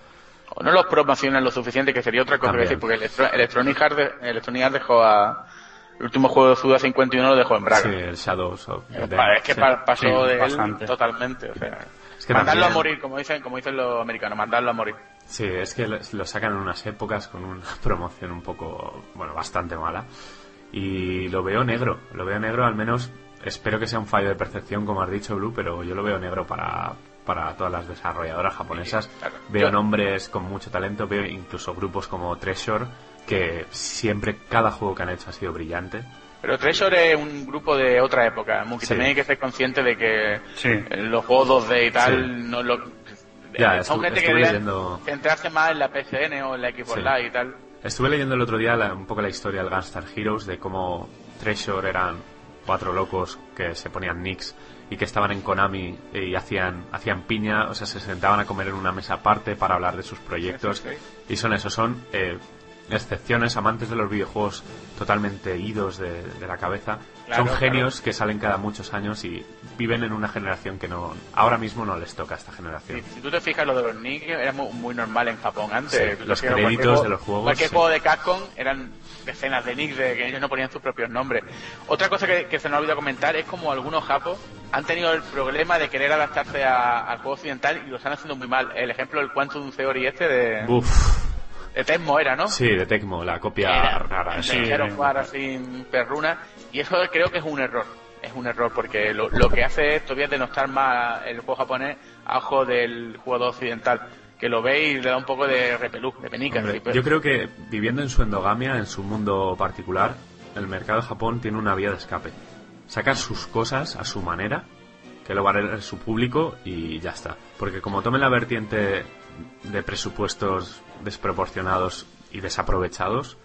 O no los promocionan lo suficiente, que sería otra cosa que decir, porque Electro- Electronic Arts, de- Electronic Arts dejó a... El último juego de Suda 51 lo dejó en Braga. Sí, el Shadows of the Eh, Dead, es que sí. pasó Sí, de él totalmente. O sea, Es que mandarlo también- a morir, como dicen, como dicen los americanos, mandarlo a morir. Sí, es que lo sacan en unas épocas con una promoción un poco, bueno, bastante mala. Y lo veo negro, lo veo negro al menos, espero que sea un fallo de percepción como has dicho Blue, pero yo lo veo negro para, para todas las desarrolladoras japonesas. Sí, claro. Veo Yo- nombres con mucho talento, veo incluso grupos como Treasure, que siempre cada juego que han hecho ha sido brillante. Pero Treasure es un grupo de otra época, Muki. Sí. También hay que ser consciente de que Sí. los juegos 2D y tal Sí. no lo... Ya, eh, son gente que leyendo- centrarse más en la PCN o en la Xbox Sí. Live y tal. Estuve leyendo el otro día la- un poco la historia del Gunstar Heroes, de cómo Treasure eran cuatro locos que se ponían nicks y que estaban en Konami y hacían, hacían piña, o sea, se sentaban a comer en una mesa aparte para hablar de sus proyectos. Sí, sí, Y son eso, son eh, excepciones, amantes de los videojuegos totalmente idos de, de la cabeza. Claro, son genios que salen cada muchos años y viven en una generación que no ahora mismo no les toca a esta generación. Sí, si tú te fijas, lo de los nicks era muy, muy normal en Japón antes. Sí, los créditos de los juegos, Cualquier sí. juego de Capcom eran decenas de nicks de que ellos no ponían sus propios nombres. Otra cosa que, que se nos ha olvidado comentar es como algunos japos han tenido el problema de querer adaptarse a- al juego occidental y lo están haciendo muy mal. El ejemplo del Quantum Theory este de, Uf, de Tecmo era, ¿no? sí, de Tecmo, la copia Era- rara. sí. así perruna y eso creo que es un error es un error porque lo, lo que hace es todavía denostar más el juego japonés a ojo del jugador occidental que lo ve y le da un poco de repelú de penica Hombre, yo creo que viviendo en su endogamia, en su mundo particular, el mercado de Japón tiene una vía de escape. Sacan sus cosas a su manera, que lo va a su público y ya está. Porque como tomen la vertiente de presupuestos desproporcionados y desaprovechados,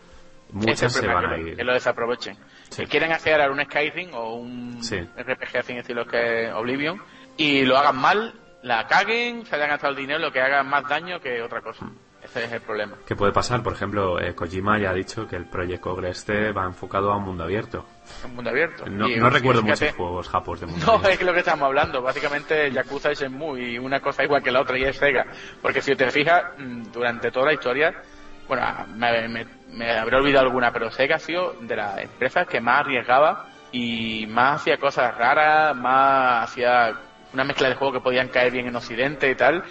muchas se van a ir. que lo desaprovechen Sí. que quieren hacer ahora un Skyrim o un Sí. RPG así en estilo que Oblivion y lo hagan mal la caguen se hayan gastado el dinero lo que haga más daño que otra cosa ese es el problema ¿Qué puede pasar? Por ejemplo, eh, Kojima ya ha dicho que el Project Ogre este va enfocado a un mundo abierto. un mundo abierto No, Y, no recuerdo fíjate, muchos juegos japos de mundo No, abierto. es que lo que estamos hablando, básicamente Yakuza y Shenmue y una cosa igual que la otra y es Sega. Porque si te fijas, mm, durante toda la historia, bueno, me, me- me habré olvidado alguna, pero Sega ha sido de las empresas que más arriesgaba y más hacía cosas raras, más hacía una mezcla de juegos que podían caer bien en Occidente y tal.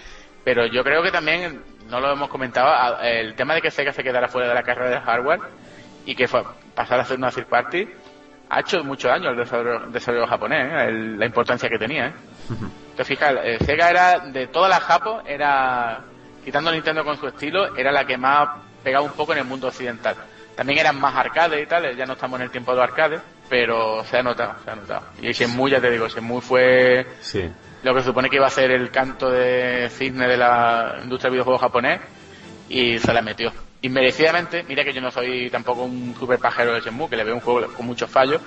Pero yo creo que también no lo hemos comentado, el tema de que Sega se quedara fuera de la carrera de hardware y que fue pasar a hacer una third party ha hecho mucho daño al desarrollo, japonés, ¿eh? la importancia que tenía. ¿eh? Te fijas, eh, Sega era, de todas las Japos, era, quitando Nintendo con su estilo, era la que más pegaba un poco en el mundo occidental. También eran más arcades y tal, ya no estamos en el tiempo de arcades, pero se ha notado, se ha notado. Y Shenmue, ya te digo, Shenmue fue lo que se supone que iba a ser el canto de cisne de la industria de videojuegos japonés y se la metió inmerecidamente, mira que yo no soy tampoco un super pajero de Shenmue, que le veo un juego con muchos fallos,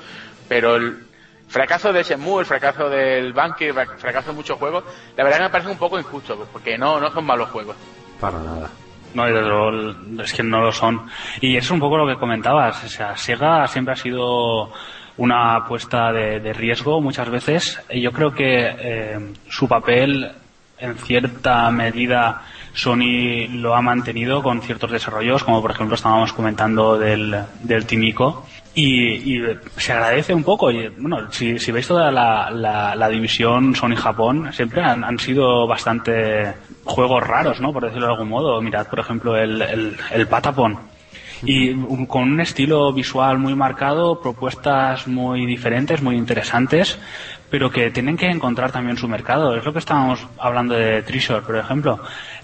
pero el fracaso de Shenmue, el fracaso del Banky, el fracaso de muchos juegos, la verdad que me parece un poco injusto, porque no, no son malos juegos. Para nada. No, es que no lo son. Y eso es un poco lo que comentabas, o sea, Sega siempre ha sido una apuesta de, riesgo muchas veces, y yo creo que eh, su papel en cierta medida Sony lo ha mantenido con ciertos desarrollos, como por ejemplo estábamos comentando del, del Timico. Y, se agradece un poco. Y, bueno, si, veis toda la, la, división Sony-Japón, siempre han, han, sido bastante juegos raros, ¿no? Por decirlo de algún modo. Mirad, por ejemplo, el, el, el Patapon. Y con un estilo visual muy marcado, propuestas muy diferentes, muy interesantes, pero que tienen que encontrar también su mercado. Es lo que estábamos hablando de Treasure, por ejemplo.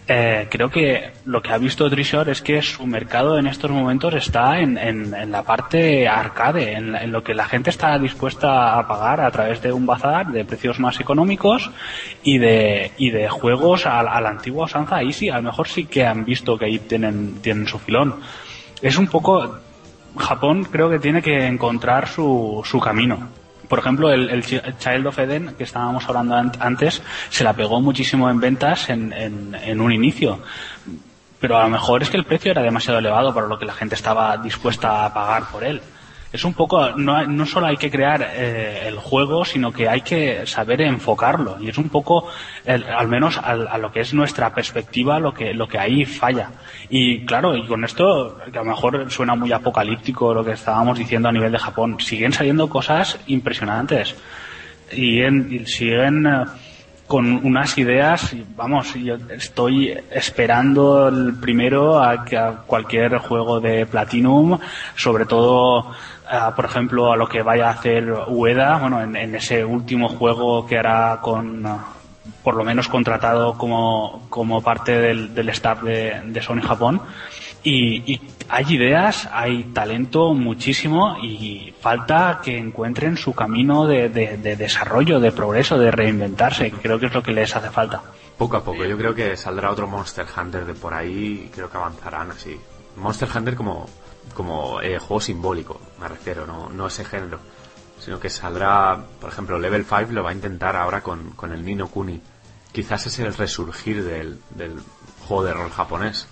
Eh, creo que lo que ha visto Treasure es que su mercado en estos momentos está en, en, la parte arcade, en, lo que la gente está dispuesta a pagar a través de un bazar de precios más económicos y de, y de juegos a, a la antigua usanza. Ahí sí, a lo mejor sí que han visto que ahí tienen, tienen su filón. Es un poco, Japón creo que tiene que encontrar su, su camino por ejemplo, el, Child of Eden, que estábamos hablando antes, se la pegó muchísimo en ventas en, en, un inicio. Pero a lo mejor es que el precio era demasiado elevado para lo que la gente estaba dispuesta a pagar por él es un poco, no, no solo hay que crear eh, el juego, sino que hay que saber enfocarlo. Y es un poco, al menos a, lo que es nuestra perspectiva, lo que, lo que ahí falla. Y claro, y con esto, que a lo mejor suena muy apocalíptico lo que estábamos diciendo a nivel de Japón, siguen saliendo cosas impresionantes. Y, y siguen eh, con unas ideas, vamos, yo estoy esperando el primero a, a cualquier juego de Platinum, sobre todo por ejemplo, a lo que vaya a hacer Ueda, bueno, en, ese último juego que hará con, por lo menos contratado como, como parte del, staff de, de Sony Japón. Y, hay ideas, hay talento muchísimo y falta que encuentren su camino de, de, desarrollo, de progreso, de reinventarse, creo que es lo que les hace falta. Poco a poco, yo creo que saldrá otro Monster Hunter de por ahí y creo que avanzarán así. Monster Hunter como como eh, juego simbólico, me refiero, no, no ese género. Sino que saldrá, por ejemplo, Level 5 lo va a intentar ahora con, con el Nino Kuni. Quizás es el resurgir del, del juego de rol japonés.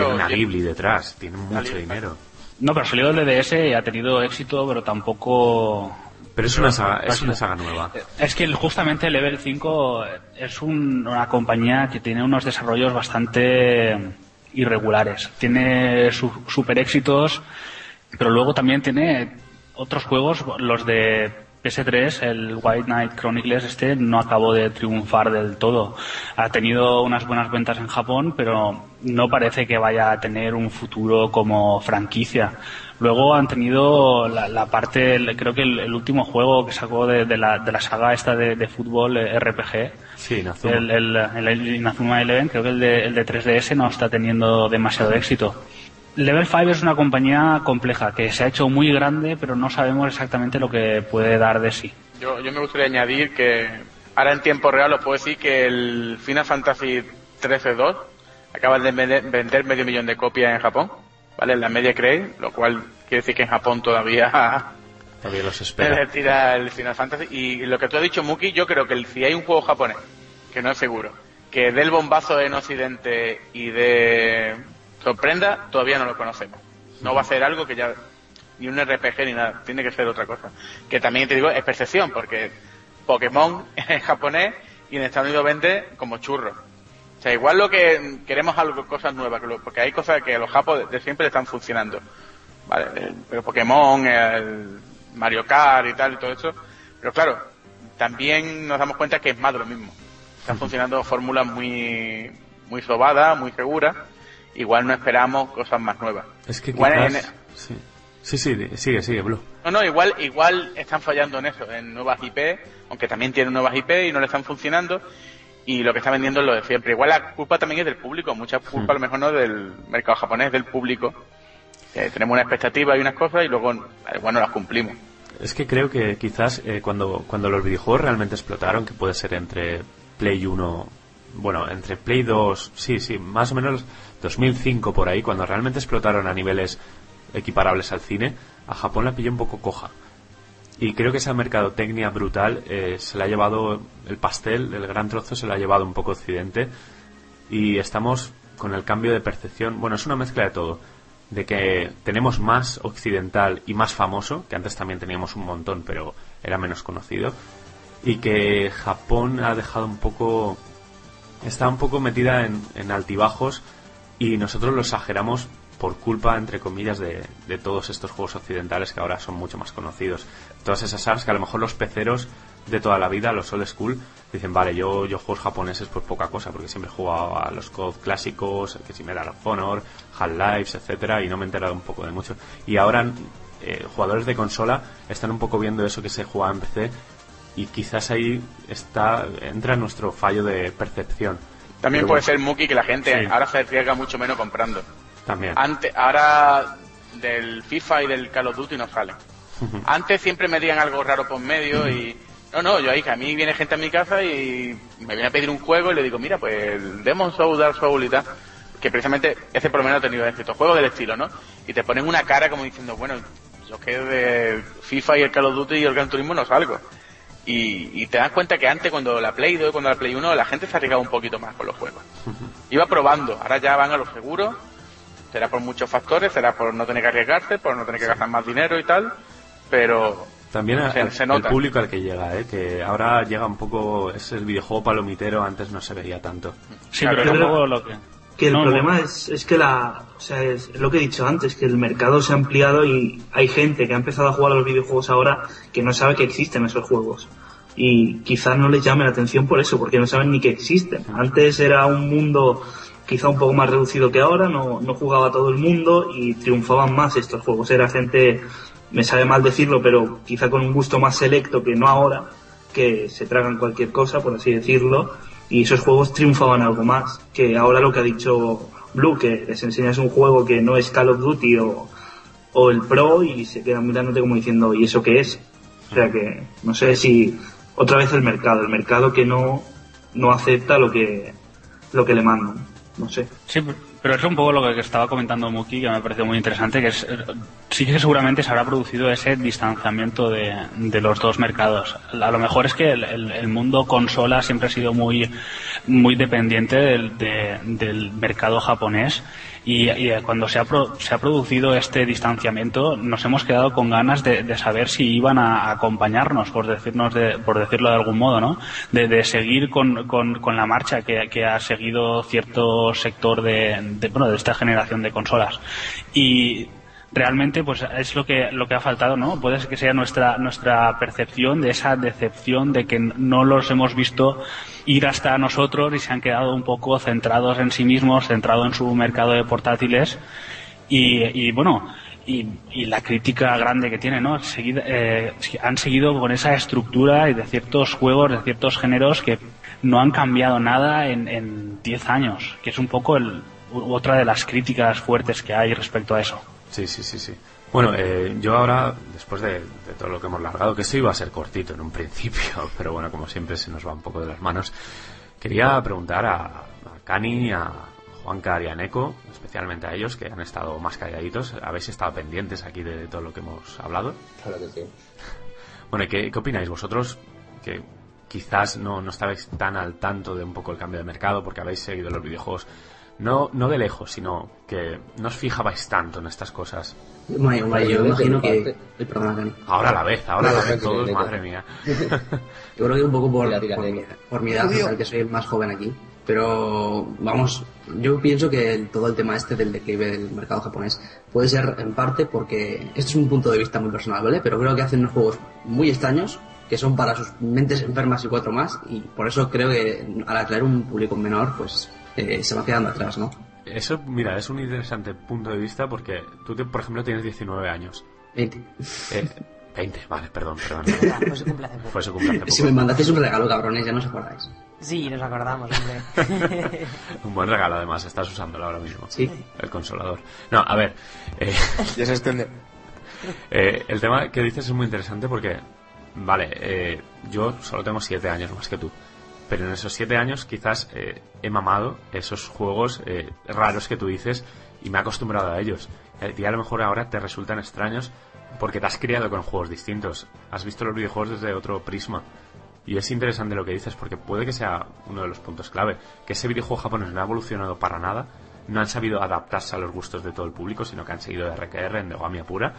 Tiene una Ghibli detrás, tiene mucho dinero. No, pero salió del DDS y ha tenido éxito, pero tampoco pero es una saga, es una saga nueva. Es que justamente Level 5 es una compañía que tiene unos desarrollos bastante irregulares. Tiene sus super éxitos, pero luego también tiene otros juegos, los de PS3, el White Knight Chronicles este no acabó de triunfar del todo. Ha tenido unas buenas ventas en Japón, pero no parece que vaya a tener un futuro como franquicia. Luego han tenido la, parte, creo que el, último juego que sacó de, la, de la, saga esta de, fútbol eh, RPG, sí, el, el, Inazuma Eleven, creo que el de, el de 3DS no está teniendo demasiado éxito. Level 5 es una compañía compleja que se ha hecho muy grande, pero no sabemos exactamente lo que puede dar de sí. Yo, yo me gustaría añadir que ahora en tiempo real os puedo decir que el Final Fantasy 13-2 acaba de vender medio millón de copias en Japón ¿vale? La media cree, lo cual quiere decir que en Japón todavía todavía los espera. tira el Final Fantasy y lo que tú has dicho Muki, yo creo que si hay un juego japonés que no es seguro, que dé el bombazo en Occidente y de sorprenda, todavía no lo conocemos. No va a ser algo que ya ni un RPG ni nada, tiene que ser otra cosa. Que también te digo, es percepción, porque Pokémon es japonés y en Estados Unidos vende como churro sea, igual lo que queremos algo, cosas nuevas, porque hay cosas que a los japos de, siempre están funcionando. Vale, pero Pokémon, el Mario Kart y tal y todo eso. Pero claro, también nos damos cuenta que es más de lo mismo. Están funcionando fórmulas muy, muy sobada, muy segura, igual no esperamos cosas más nuevas. Es que Igual quizás... en- Sí. sí, sí, sigue, sigue, Blue. No, no, igual, igual están fallando en eso, en nuevas IP, aunque también tienen nuevas IP y no le están funcionando. Y lo que está vendiendo es lo de siempre. Igual la culpa también es del público, mucha culpa a lo mejor no del mercado japonés, del público. Que tenemos una expectativa y unas cosas y luego, eh, bueno, las cumplimos. Es que creo que quizás eh, cuando, cuando los videojuegos realmente explotaron, que puede ser entre Play 1, bueno, entre Play 2, sí, sí, más o menos 2005 por ahí, cuando realmente explotaron a niveles equiparables al cine, a Japón la pilló un poco coja. Y creo que esa mercadotecnia brutal eh, se la ha llevado el pastel, el gran trozo se lo ha llevado un poco Occidente y estamos con el cambio de percepción, bueno, es una mezcla de todo, de que tenemos más occidental y más famoso, que antes también teníamos un montón, pero era menos conocido, y que Japón ha dejado un poco, está un poco metida en, en altibajos y nosotros lo exageramos por culpa, entre comillas, de, todos estos juegos occidentales que ahora son mucho más conocidos. Todas esas sagas que a lo mejor los peceros de toda la vida, los old school, dicen, vale, yo, yo juegos japoneses pues poca cosa, porque siempre he jugado a los COD clásicos, que si Medal of Honor, Half-Life, etcétera, y no me he enterado un poco de mucho. Y ahora eh, jugadores de consola están un poco viendo eso que se juega en PC y quizás ahí está entra nuestro fallo de percepción. También Pero puede bueno, ser, Muki, que la gente Sí. ahora se arriesga mucho menos comprando. También. Antes, ahora del FIFA y del Call of Duty no salen. Antes siempre me digan algo raro por medio y... No, no, yo ahí, que a mí viene gente a mi casa y me viene a pedir un juego y le digo, mira, pues el Demon Soul, Dark Soul y tal, que precisamente ese por lo menos ha tenido éxito, juegos del estilo, ¿no? Y te ponen una cara como diciendo, bueno, yo que de FIFA y el Call of Duty y el Gran Turismo no salgo. Y, y te das cuenta que antes, cuando la Play 2 y cuando la Play 1, la gente se arriesgaba un poquito más con los juegos. Iba probando, ahora ya van a lo seguro, será por muchos factores, será por no tener que arriesgarse, por no tener que gastar más dinero y tal, pero También se, al- se el nota. público al que llega, ¿eh? que ahora llega un poco, es el videojuego palomitero, antes no se veía tanto. Sí, pero es un poco lo que... Que el No, problema bueno. es, es que la, o sea, es, es lo que he dicho antes, que el mercado se ha ampliado y hay gente que ha empezado a jugar a los videojuegos ahora que no sabe que existen esos juegos. Y quizás no les llame la atención por eso, porque no saben ni que existen. Antes era un mundo quizá un poco más reducido que ahora, no, no jugaba todo el mundo y triunfaban más estos juegos. Era gente, me sabe mal decirlo, pero quizá con un gusto más selecto que no ahora, que se tragan cualquier cosa, por así decirlo, y esos juegos triunfaban algo más. Que ahora lo que ha dicho Blue, que les enseñas un juego que no es Call of Duty o, o el Pro y se quedan mirándote como diciendo, ¿y eso qué es? O sea que, no sé si otra vez el mercado, el mercado que no, no acepta lo que, lo que le mandan. No sé. Sí, pero es un poco lo que estaba comentando Muki, que me pareció muy interesante, que eh, sí que seguramente se habrá producido ese distanciamiento de, de los dos mercados. A lo mejor es que el, el- mundo consola siempre ha sido muy, muy dependiente del, de- del mercado japonés y, y cuando se ha, pro- se ha producido este distanciamiento nos hemos quedado con ganas de, saber si iban a acompañarnos, por, decirnos de, por decirlo de algún modo, ¿no? De, seguir con, con- con la marcha que, que ha seguido cierto sector de, bueno, de esta generación de consolas. Y realmente pues es lo que lo que ha faltado no puede ser que sea nuestra nuestra percepción de esa decepción de que no los hemos visto ir hasta nosotros y se han quedado un poco centrados en sí mismos centrados en su mercado de portátiles. Y, y, bueno y, la crítica grande que tiene no eh, han seguido con esa estructura y de ciertos juegos de ciertos géneros que no han cambiado nada en en 10 años que es un poco el, otra de las críticas fuertes que hay respecto a eso Sí, sí, sí, sí. Bueno, eh, yo ahora, después de, de todo lo que hemos largado, que esto iba a ser cortito en un principio, pero bueno, como siempre se nos va un poco de las manos, quería preguntar a, a Cani, a Juanca y a Neko, especialmente a ellos, que han estado más calladitos, habéis estado pendientes aquí de todo lo que hemos hablado. Claro que sí. Bueno, ¿y qué, qué opináis vosotros? Que quizás no, no estabais tan al tanto de un poco el cambio de mercado porque habéis seguido los videojuegos, no, no de lejos, sino que no os fijabais tanto en estas cosas. Bueno, hombre, yo Yo imagino que... parte- Ay, perdona, Dani. Ahora a la vez, ahora a la vez todos, madre mía. Yo creo que un poco por, por, mi, por mi edad, al que soy el más joven aquí. Pero, vamos, yo pienso que el- todo el tema este del declive del mercado japonés puede ser en parte porque, esto es un punto de vista muy personal, ¿vale? Pero creo que hacen unos juegos muy extraños que son para sus mentes enfermas y cuatro más y por eso creo que al atraer un público menor, pues eh, se va quedando atrás, ¿no? Eso, mira, es un interesante punto de vista porque tú, por ejemplo, tienes 19 años. 20. Eh, 20, vale, perdón, perdón. Fue su cumple hace poco. Fue su cumple hace poco. Si me mandasteis un regalo, cabrones, ya no os acordáis. Sí, nos acordamos, hombre. Un buen regalo, además, estás usándolo ahora mismo. Sí. El consolador. No, a ver. eh, Ya se extiende. eh, el tema que dices es muy interesante porque, vale, eh, yo solo tengo 7 años más que tú. Pero en esos 7 años quizás eh, he mamado esos juegos eh, raros que tú dices y me he acostumbrado a ellos. Y a lo mejor ahora te resultan extraños porque te has criado con juegos distintos. Has visto los videojuegos desde otro prisma. Y es interesante lo que dices porque puede que sea uno de los puntos clave. Que ese videojuego japonés no ha evolucionado para nada. No han sabido adaptarse a los gustos de todo el público, sino que han seguido de RQR, en Dogami pura.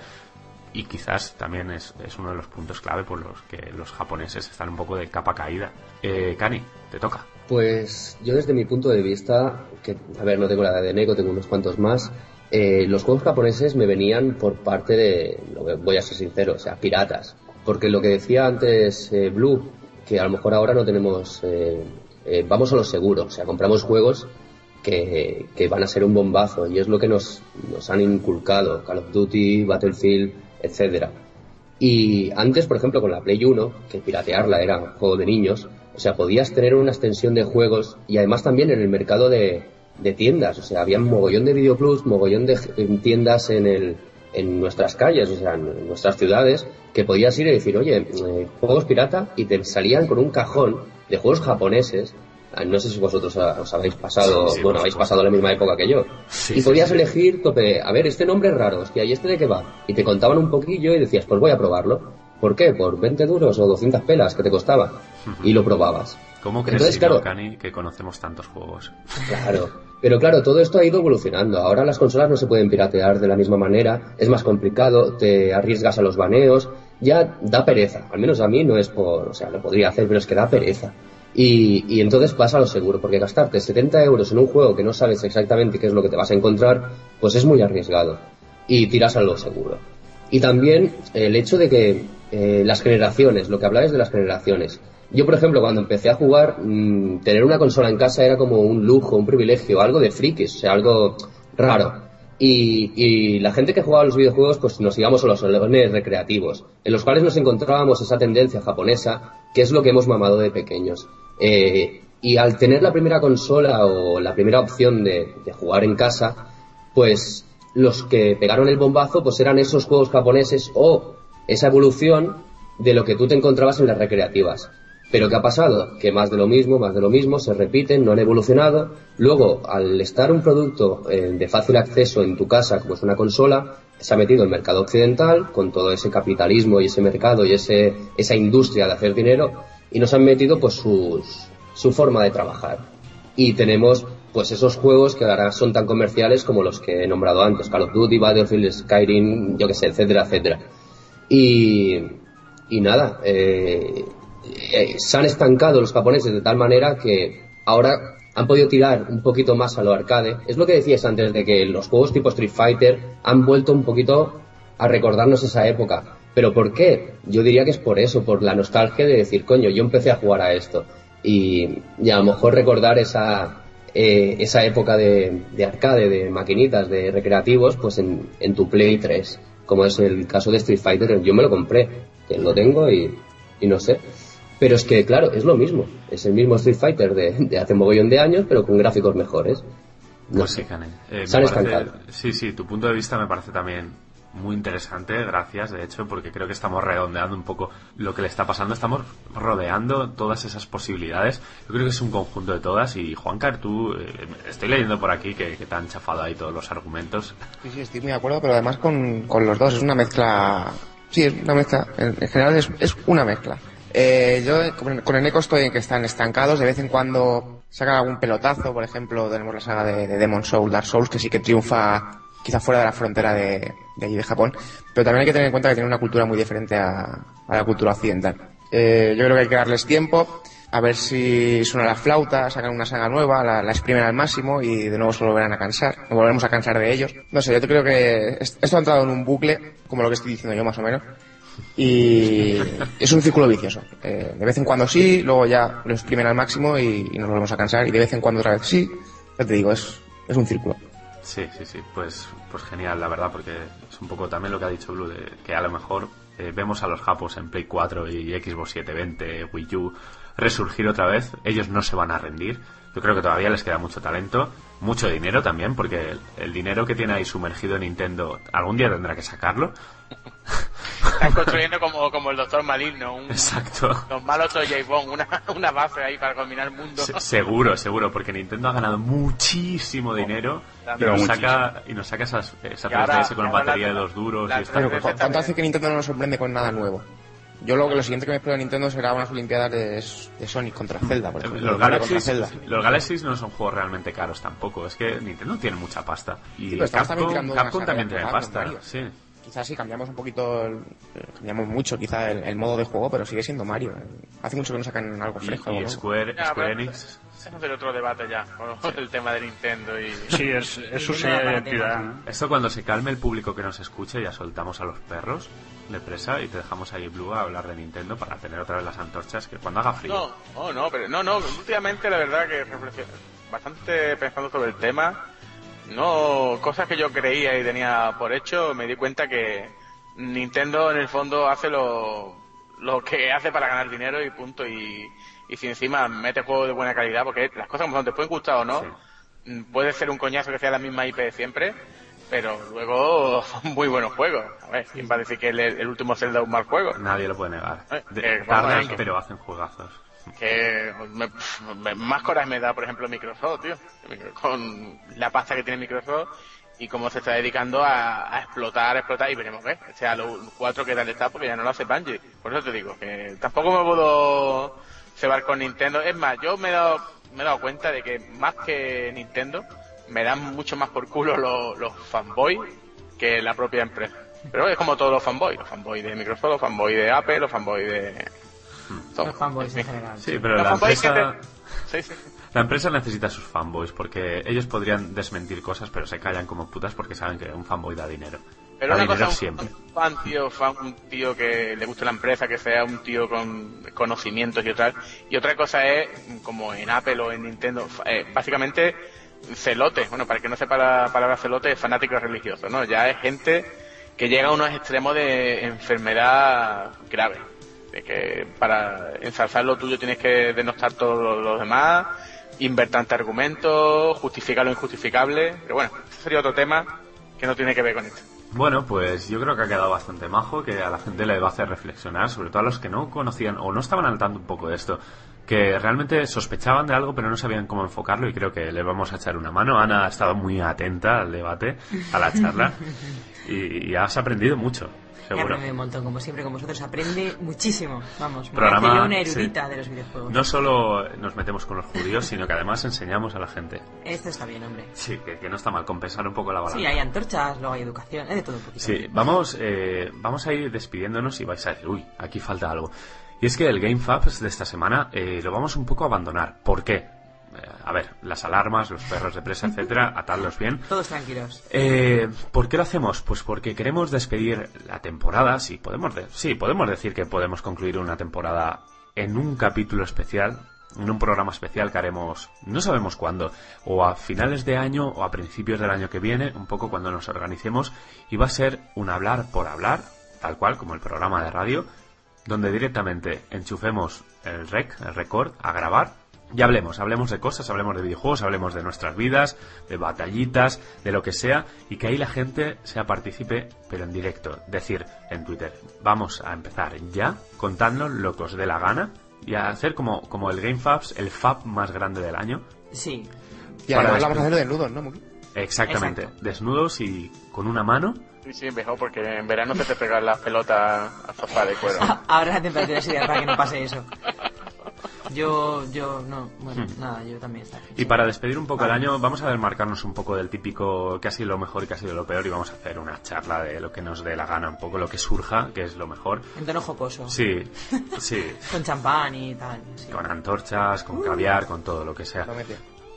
Y quizás también es, es uno de los puntos clave por los que los japoneses están un poco de capa caída. Eh, Kani, te toca. Pues yo desde mi punto de vista, que a ver, no tengo la de Neko, tengo unos cuantos más, eh, los juegos japoneses me venían por parte de, voy a ser sincero, o sea, piratas. Porque lo que decía antes eh, Blue, que a lo mejor ahora no tenemos, eh, eh, vamos a lo seguro, o sea, compramos juegos que, que van a ser un bombazo y es lo que nos, nos han inculcado, Call of Duty, Battlefield, etcétera. Y antes, por ejemplo, con la Play 1, que piratearla era un juego de niños, o sea, podías tener una extensión de juegos y además también en el mercado de, de tiendas, o sea, había un mogollón de Videoplus, mogollón de j- tiendas en, el, en nuestras calles, o sea, en nuestras ciudades, que podías ir y decir, oye, eh, juegos pirata, y te salían con un cajón de juegos japoneses. Ah, No sé si vosotros os habéis pasado, Sí, sí, bueno, habéis pasado la misma época que yo. Sí, y podías elegir tope, a ver, este nombre es raro, hostia, ¿y este de qué va? Y te contaban un poquillo y decías, pues voy a probarlo. ¿Por qué? ¿Por 20 duros o 200 pelas que te costaba? Y lo probabas. ¿Cómo crees, Entonces, claro, que conocemos tantos juegos? Claro. Pero claro, todo esto ha ido evolucionando. Ahora las consolas no se pueden piratear de la misma manera, es más complicado, te arriesgas a los baneos, ya da pereza. Al menos a mí no es por, o sea, lo podría hacer, pero es que da pereza. Y, y entonces vas a lo seguro, porque gastarte 70 euros en un juego que no sabes exactamente qué es lo que te vas a encontrar, pues es muy arriesgado. Y tiras a lo seguro. Y también el hecho de que eh, las generaciones, lo que hablabais de las generaciones. Yo, por ejemplo, cuando empecé a jugar, mm, tener una consola en casa era como un lujo, un privilegio, algo de frikis, o sea, algo raro. Y, y la gente que jugaba a los videojuegos, pues nos íbamos a los salones recreativos, en los cuales nos encontrábamos esa tendencia japonesa, que es lo que hemos mamado de pequeños. Eh, y al tener la primera consola o la primera opción de, jugar en casa, pues los que pegaron el bombazo pues eran esos juegos japoneses o esa evolución de lo que tú te encontrabas en las recreativas. Pero ¿qué ha pasado? Que más de lo mismo, más de lo mismo, se repiten, no han evolucionado. Luego, al estar un producto eh, de fácil acceso en tu casa, como es una consola, se ha metido el mercado occidental con todo ese capitalismo y ese mercado y ese, esa industria de hacer dinero y nos han metido pues sus, su forma de trabajar. Y tenemos pues esos juegos que ahora son tan comerciales como los que he nombrado antes, Call of Duty, Battlefield, Skyrim, yo que sé, etcétera, etcétera. Y, y nada, eh, eh, se han estancado los japoneses de tal manera que ahora han podido tirar un poquito más a lo arcade. Es lo que decías antes de que los juegos tipo Street Fighter han vuelto un poquito a recordarnos esa época. ¿Pero por qué? Yo diría que es por eso, por la nostalgia de decir, coño, yo empecé a jugar a esto. Y, y a lo mejor recordar esa, eh, esa época de, de arcade, de maquinitas, de recreativos, pues en, en tu Play 3, como es el caso de Street Fighter, yo me lo compré, que lo tengo y, y no sé. Pero es que, claro, es lo mismo. Es el mismo Street Fighter de, de hace mogollón de años, pero con gráficos mejores. No Pues sé. sí. Eh, Se me han parece- estancado. Sí, sí, tu punto de vista me parece también muy interesante, gracias, de hecho, porque creo que estamos redondeando un poco lo que le está pasando, estamos rodeando todas esas posibilidades. Yo creo que es un conjunto de todas y Juancar, tú, eh, estoy leyendo por aquí que, que te han chafado ahí todos los argumentos. Sí, sí, estoy muy de acuerdo, pero además con, con los dos es una mezcla. Sí, es una mezcla. En, en general es, es una mezcla. Eh, yo con, con el Eco estoy en que están estancados. De vez en cuando sacan algún pelotazo. Por ejemplo, tenemos la saga de, de Demon Souls, Dark Souls, que sí que triunfa quizá fuera de la frontera de, allí de Japón. Pero también hay que tener en cuenta que tiene una cultura muy diferente a, a la cultura occidental. Eh, yo creo que hay que darles tiempo. A ver si suena la flauta, sacan una saga nueva, la, exprimen al máximo y de nuevo se volverán a cansar. Nos volveremos a cansar de ellos. No sé, yo creo que est- esto ha entrado en un bucle, como lo que estoy diciendo yo más o menos. Y es un círculo vicioso. Eh, de vez en cuando sí, luego ya lo exprimen al máximo y, y nos volvemos a cansar. Y de vez en cuando otra vez sí, Ya te digo, es, es un círculo. Sí, sí, sí, pues, pues genial, la verdad, porque es un poco también lo que ha dicho Blue, de que a lo mejor eh, vemos a los japos en Play 4 y Xbox 720, Wii U, resurgir otra vez, ellos no se van a rendir. Yo creo que todavía les queda mucho talento, mucho dinero también, porque el, el dinero que tiene ahí sumergido Nintendo algún día tendrá que sacarlo. Están construyendo como, como el Doctor Maligno, un, Exacto. los malos J. Bond, una, una base ahí para combinar el mundo. Se- seguro, seguro, porque Nintendo ha ganado muchísimo dinero y nos, muchísimo. saca, y nos saca esas, esa Y ahora- 3DS con ahora batería la- de dos duros la y está. Pero ¿cu- ¿cuánto hace que Nintendo no nos sorprende con nada nuevo? Yo lo que lo siguiente que me espero de Nintendo será unas Olimpiadas de, de Sonic contra Zelda, por ejemplo. Los Galaxies, contra Zelda. los Galaxies no son juegos realmente caros tampoco. Es que Nintendo tiene mucha pasta. Y Sí, estamos también Capcom, Capcom también tiene pasta. Sí. Quizás sí cambiamos un poquito, el- eh, cambiamos mucho quizá el, el modo de juego, pero sigue siendo Mario. Hace mucho que no sacan algo fresco. y. Square, Ya, Square Enix. Hacer otro debate ya con el tema de Nintendo y... Sí, es, es su de identidad. ¿no? Esto cuando se calme el público que nos escuche, ya soltamos a los perros de presa y te dejamos ahí, Blue, a hablar de Nintendo para tener otra vez las antorchas que cuando haga frío. No, no, no, pero no, no, últimamente la verdad que bastante pensando sobre el tema, no, cosas que yo creía y tenía por hecho, me di cuenta que Nintendo en el fondo hace lo, lo que hace para ganar dinero y punto, y, y si encima mete juegos de buena calidad, porque las cosas como son, te pueden gustar o no, puede ser un coñazo que sea la misma IP de siempre, pero luego son muy buenos juegos. A ver, ¿quién va a decir que el, el último Zelda es un mal juego? Nadie lo puede negar. Eh, eh, pero hacen juegazos. que me- me- más coraje me da, por ejemplo, Microsoft, tío. Con la pasta que tiene Microsoft y cómo se está dedicando a, a explotar, a explotar, y veremos qué. O sea, los cuatro que tal está porque ya no lo hace Bungie. Por eso te digo, que tampoco me puedo cebar con Nintendo. Es más, yo me he dado, me he dado cuenta de que más que Nintendo, me dan mucho más por culo los, los fanboys que la propia empresa. Pero es como todos los fanboys, los fanboys de Microsoft, los fanboys de Apple, los fanboys de... Los fanboys en general. Sí, pero Los la empresa, te- Sí, sí. la empresa necesita sus fanboys porque ellos podrían desmentir cosas, pero se callan como putas porque saben que un fanboy da dinero. Pero da una dinero cosa, un, siempre. un fan, tío, fan, un tío que le guste la empresa, que sea un tío con conocimientos y otra. Y otra cosa es, como en Apple o en Nintendo, fa- eh, básicamente celote. Bueno, para que no sepa la palabra celote, es fanático religioso, ¿no? Ya es gente que llega a unos extremos de enfermedad grave. De que para ensalzar lo tuyo tienes que denostar todos los, los demás, invertir ante argumentos, justificar lo injustificable. Pero bueno, ese sería otro tema que no tiene que ver con esto. Bueno, pues yo creo que ha quedado bastante majo, que a la gente le va a hacer reflexionar, sobre todo a los que no conocían o no estaban al tanto un poco de esto, que realmente sospechaban de algo pero no sabían cómo enfocarlo y creo que le vamos a echar una mano. Ana ha estado muy atenta al debate, a la charla y, y has aprendido mucho, seguro. un montón, como siempre con vosotros. Aprende muchísimo. Vamos, Programa, una sí. erudita de los videojuegos. No solo nos metemos con los judíos, sino que además enseñamos a la gente. Esto está bien, hombre. Sí, que, que no está mal compensar un poco la balanza. Sí, hay antorchas, luego hay educación, hay de todo un poquito. Sí, vamos, eh, vamos a ir despidiéndonos y vais a decir, uy, aquí falta algo. Y es que el Game Fabs de esta semana eh, lo vamos un poco a abandonar. ¿Por qué? Eh, a ver, las alarmas, los perros de presa, etcétera, atadlos bien. Todos tranquilos. Eh, ¿Por qué lo hacemos? Pues porque queremos despedir la temporada, sí, podemos, de- sí, podemos decir que podemos concluir una temporada en un capítulo especial, en un programa especial que haremos, no sabemos cuándo, o a finales de año o a principios del año que viene, un poco cuando nos organicemos, y va a ser un hablar por hablar, tal cual como el programa de radio, donde directamente enchufemos el rec, el record, a grabar y hablemos, hablemos de cosas, hablemos de videojuegos, hablemos de nuestras vidas, de batallitas, de lo que sea, y que ahí la gente sea partícipe, pero en directo. Decir en Twitter, vamos a empezar ya, contadnos lo que os dé la gana, y a hacer como, como el Game Fabs, el Fab más grande del año. Sí. Y además la vamos a despe- hacer desnudos, ¿no, Muki? Exactamente, Exacto. desnudos y con una mano. Sí, sí, mejor porque en verano se te pegan las pelotas a sofá de cuero. Ahora la temperatura es ideal para que no pase eso. Yo, yo, no, bueno, nada, yo también está. Hmm. Y para despedir un poco el año, vamos a desmarcarnos un poco del típico que ha sido lo mejor y que ha sido lo peor y vamos a hacer una charla de lo que nos dé la gana, un poco lo que surja, que es lo mejor. En tono jocoso. Sí, sí, Con champán y tal. sí. con antorchas, con caviar, con todo lo que sea.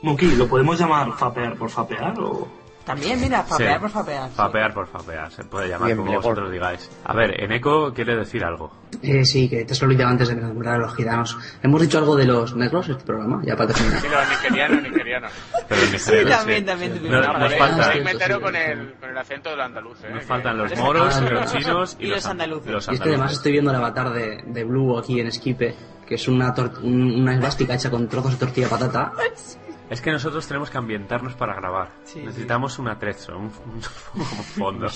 Muki, ¿lo podemos llamar fapear por fapear o...? También, mira, fapear por fapear. sí. Fapear por fapear, se puede llamar Bien, como mejor. vosotros digáis. A ver, Eneco quiere decir algo. Eh, sí, que te se lo olvidaba antes de nombrar a los gitanos. Hemos dicho algo de los negros en este programa, ya para terminar. Sí, los nigerianos, nigerianos. Pero en nigeriano, también, también No- nos, falta- ahí me entero con el, con el acento de los andaluces. ¿eh? nos faltan los moros, Ah, los chinos y, Y los andaluces. los Y es que además andaluces. estoy viendo el avatar de, de Blue aquí en Esquipe, que es una, una esvástica hecha con trozos de tortilla de patata. Es que nosotros tenemos que ambientarnos para grabar. Sí, Necesitamos un atrezo, un, un- un fondo,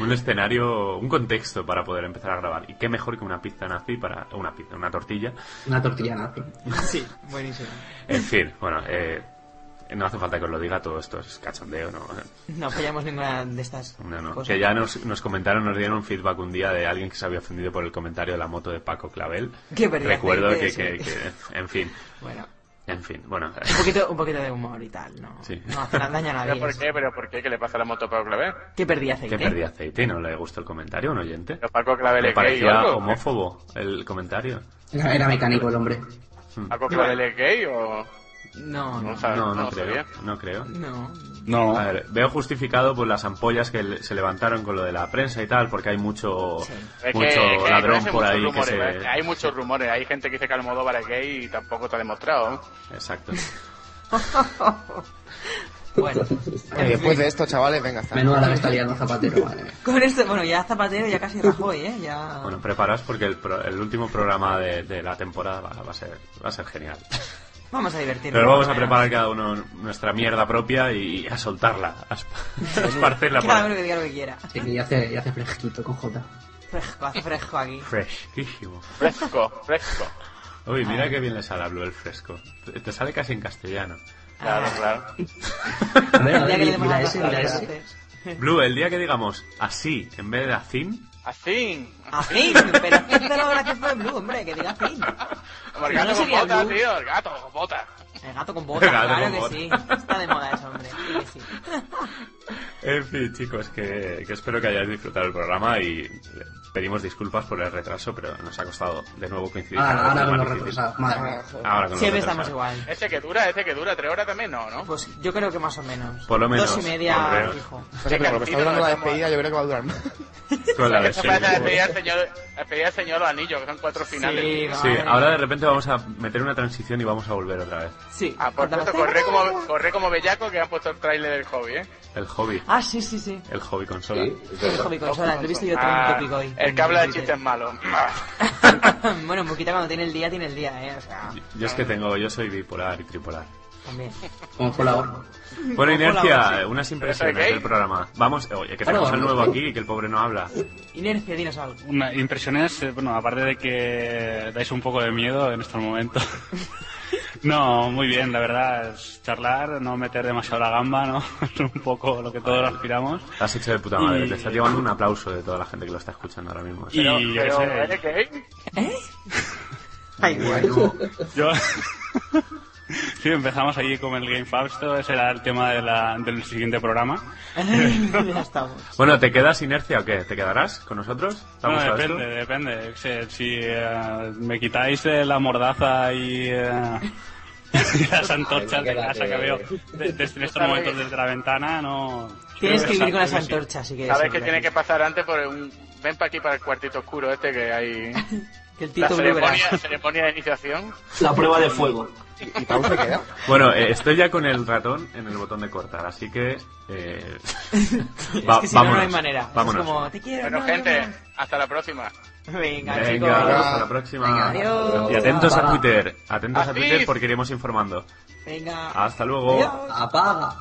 un escenario, un contexto para poder empezar a grabar. Y qué mejor que una pizza nazi para una pizza, una tortilla. Una tortilla nazi. Sí, buenísimo. En fin, bueno, eh, no hace falta que os lo diga, todo esto es cachondeo, ¿no? No apoyamos ninguna de estas No, no. cosas. Que ya nos, nos comentaron, nos dieron un feedback un día de alguien que se había ofendido por el comentario de la moto de Paco Clavel. Qué Recuerdo que, que, sí. que- en fin, Bueno, en fin, bueno. un poquito, un poquito de humor y tal, ¿no? Sí. No hace nada- daño a nadie. ¿Pero por qué? ¿Pero por qué? ¿Qué le pasa a la moto a Paco Clavel? ¿Qué perdí Que aceite? perdí aceite y no le gustó el comentario a un oyente. ¿Pero Paco Clavel gay o parecía algo? homófobo el comentario. Era, era mecánico el hombre. ¿Paco Clavel es gay o...? No, No, no. No, no creo, no creo. No. No. A ver, veo justificado pues las ampollas que se levantaron con lo de la prensa y tal, porque hay mucho, Sí. Mucho que, es que ladrón por ahí que se... ¿eh? Hay muchos rumores. Hay gente que dice que Almodóvar es gay y tampoco está demostrado. ¿eh? Exacto. Bueno, después de esto, chavales, venga, hasta Menuda la que está liando Zapatero, madre mía. con este, bueno, ya Zapatero ya casi Rajoy, ¿eh? Ya... Bueno, preparaos porque el, pro- el último programa de, de la temporada va, va a ser, va a ser genial. Vamos a divertirnos. Pero vamos a por preparar cada uno nuestra mierda propia y a soltarla, a esp- a esparcerla menos. Cada por uno que diga lo que quiera. Sí, y hace, y hace fresquito con J. Fresco, hace fresco aquí. Fresquísimo. Fresco, fresco. Uy, mira qué bien le sale a Blue el fresco. Te, te sale casi en castellano. Claro, claro. A ver, a ver, que mira ese, mira ese. Blue, el día que digamos así en vez de así, Así. A fin, pero es lo gracioso de Blue, hombre, que diga fin. El No gato con sería botas, Blue. tío. El gato con botas. El gato con gato claro con que sí. Está de moda ese hombre. Sí, que sí. En fin, chicos, que, que espero que hayáis disfrutado el programa y pedimos disculpas por el retraso, pero nos ha costado de nuevo coincidir. Ahora, con ahora con los retrasados, madre mía. Ahora con los Siempre estamos igual. Ese que dura, ese que dura. Tres horas también no, ¿no? Pues yo creo que más o menos. Por lo menos, Dos y media, fijo. No sé, pero lo que está durando la despedida yo creo que va a durar más. Con la despedida del señor, la despedida del señor Los Anillos, que son cuatro finales. Sí, Sí, ahora de repente vamos a meter una transición y vamos a volver otra vez. Sí. Ah, por cierto, corre como, corre como bellaco que han puesto el tráiler del hobby, ¿eh? El hobby, Ah, sí, sí, sí. el hobby consola. Sí, El hobby consola, lo he visto yo Ah, también tópico hoy. El que habla de chistes malos. bueno, Muquita cuando tiene el día, tiene el día, eh. O sea, Yo es que tengo, yo soy bipolar y tripolar. también. Como hora. Bueno, Inercia, unas ¿Pero impresiones del programa. Vamos, oye, que tenemos al nuevo aquí y que el pobre no habla. Inercia, dinos algo. Una, impresiones, eh, bueno, aparte de que dais un poco de miedo en estos momentos. no, muy bien, la verdad, es charlar, no meter demasiado la gamba, ¿no? Es un poco lo que todos aspiramos. Lo has hecho de puta madre. Y- Te estás llevando un aplauso de toda la gente que lo está escuchando ahora mismo. Y Pero, yo pero, qué sé, ¿eres gay? Ay, bueno. yo... sí, empezamos ahí con el Game Fausto, ese era el tema de la- del siguiente programa. ya estamos. Bueno, ¿te quedas Inercia o qué? ¿Te quedarás con nosotros? Bueno, ¿Estamos a esto? depende, depende. Si eh, me quitáis eh, la mordaza y, y las antorchas de casa que veo de- desde estos momentos desde la ventana, no... Tienes que vivir con las sí. antorchas, así que... Sabes sí, que tiene que pasar antes por un... Ven para aquí, para el cuartito oscuro este que hay... Que el La Tito verás. ceremonia, ceremonia de iniciación. La prueba de fuego. ¿Y Pau se queda? Bueno, eh, estoy ya con el ratón en el botón de cortar, así que... Eh, Es va- que si no, no hay vámonos, manera. Vámonos. Es como, te quiero, Bueno, no, gente, no, hasta la próxima. Venga, Venga, chicos. hasta la próxima. Venga, adiós. Y atentos a Apaga. Twitter, atentos a. Twitter porque iremos informando. Venga. Hasta luego. Adiós. Apaga.